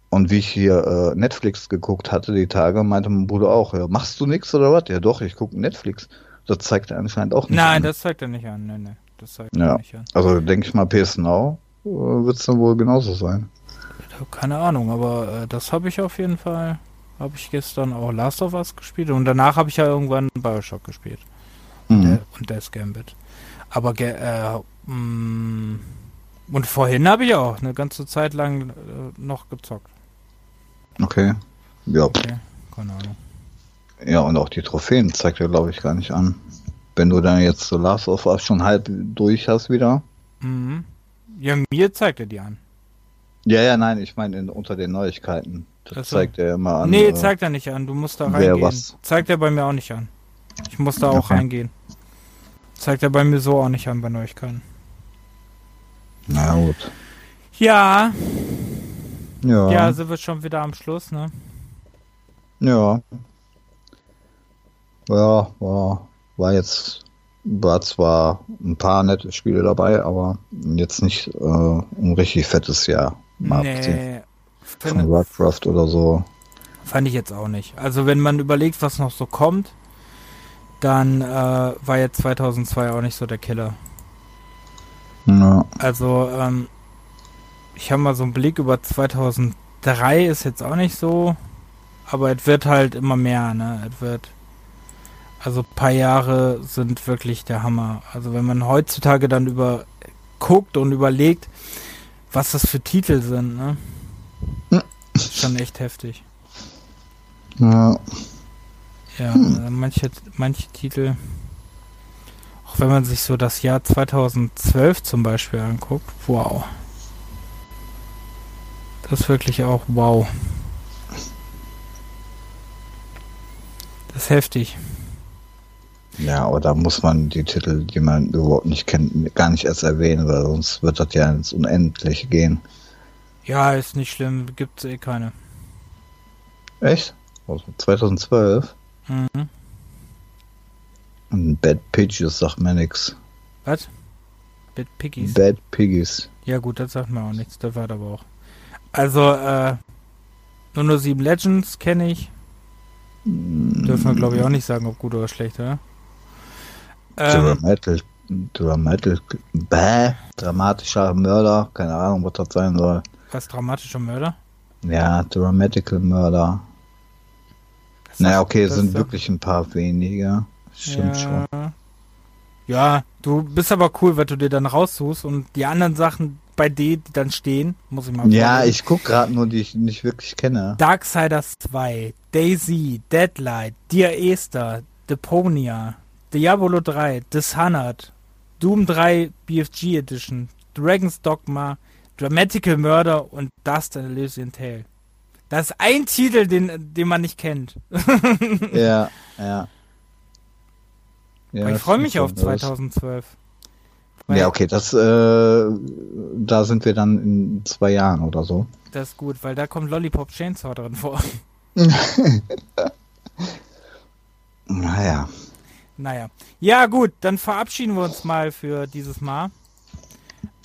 Und wie ich hier äh, Netflix geguckt hatte die Tage, meinte mein Bruder auch, ja, machst du nichts oder was? Ja doch, ich gucke Netflix. Das zeigt er anscheinend auch nicht Nein, an. das zeigt er nicht an. Nee, nee. Das zeigt ja. er nicht an. Also denke ich mal, PS Now äh, wird es dann wohl genauso sein. Keine Ahnung, aber äh, das habe ich auf jeden Fall. Habe ich gestern auch Last of Us gespielt und danach habe ich ja irgendwann Bioshock gespielt. Mhm. Und Death Gambit. Aber äh, mh, mm, und vorhin habe ich auch eine ganze Zeit lang äh, noch gezockt. Okay. Ja. Okay, keine Ahnung. Ja, und auch die Trophäen zeigt er, glaube ich, gar nicht an. Wenn du dann jetzt so Last of Us schon halb durch hast wieder. Mhm. Ja, mir zeigt er die an. Ja, ja, nein, ich meine unter den Neuigkeiten. Das also. zeigt er immer an. Nee, äh, zeigt er nicht an. Du musst da reingehen. Was? Zeigt er bei mir auch nicht an. Ich muss da auch okay. reingehen. Zeigt er bei mir so auch nicht an bei Neuigkeiten. Na gut. Ja. Ja. Ja, sind wir schon wieder am Schluss, ne? Ja. Ja, war, war jetzt, war zwar ein paar nette Spiele dabei, aber jetzt nicht äh, ein richtig fettes Jahr. Mal nee, von Warcraft oder so. Fand ich jetzt auch nicht. Also wenn man überlegt, was noch so kommt, dann äh, war jetzt 2002 auch nicht so der Killer. Ja. Also ähm, ich habe mal so einen Blick über 2003 ist jetzt auch nicht so, aber es wird halt immer mehr, ne? Es wird also ein paar Jahre sind wirklich der Hammer. Also wenn man heutzutage dann über guckt und überlegt, was das für Titel sind, ne? Ist schon echt heftig. Ja. Ja, hm. manche, manche Titel, auch wenn man sich so das Jahr 2012 zum Beispiel anguckt, wow. Das ist wirklich auch wow. Das ist heftig. Ja, aber da muss man die Titel, die man überhaupt nicht kennt, gar nicht erst erwähnen, weil sonst wird das ja ins Unendliche gehen. Ja, ist nicht schlimm, gibt's eh keine. Echt? Also 2012? Mhm. Und Bad Piggies sagt mir nix. Was? Bad Piggies? Bad Piggies. Ja gut, das sagt mir auch nichts, das war aber auch. Also, äh, nur nur sieben Legends kenne ich. Dürfen wir glaube ich auch nicht sagen, ob gut oder schlecht, oder? Ähm, Dramatic, Dramatic, bäh, dramatischer Mörder, keine Ahnung, was das sein soll. Was, dramatischer Mörder? Ja, Dramatical Mörder. Das naja, okay, es sind wirklich ein paar weniger. Stimmt ja. schon. Ja, du bist aber cool, weil du dir dann raussuchst und die anderen Sachen bei D, die dann stehen, muss ich mal Ja, vorlesen. ich guck gerade nur, die ich nicht wirklich kenne. Darksiders 2, Daisy, Deadlight, Dear Esther, Deponia, Diablo 3, Dishonored, Doom 3 BFG Edition, Dragon's Dogma, Dramatical Murder und Dust and Elysian Tale. Das ist ein Titel, den, den man nicht kennt. *laughs* Ja, ja. ja Aber ich freue mich auf stimmt schon. Das- 2012. Weil Ja, okay, das, äh, da sind wir dann in zwei Jahren oder so. Das ist gut, weil da kommt Lollipop Chainsaw drin vor. *laughs* Naja. Naja. Ja, gut, dann verabschieden wir uns mal für dieses Mal.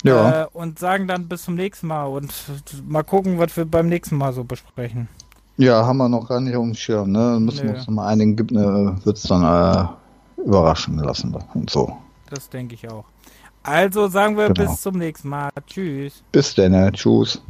Ja, Äh, und sagen dann bis zum nächsten Mal und mal gucken, was wir beim nächsten Mal so besprechen. ja, haben wir noch gar nicht auf dem Schirm, ne? Müssen wir Nö. uns noch mal einigen, gibt ne, wird's dann äh, überraschen lassen und so. Das denke ich auch. Also sagen wir Genau. bis zum nächsten Mal. Tschüss. Bis dann, ne? tschüss.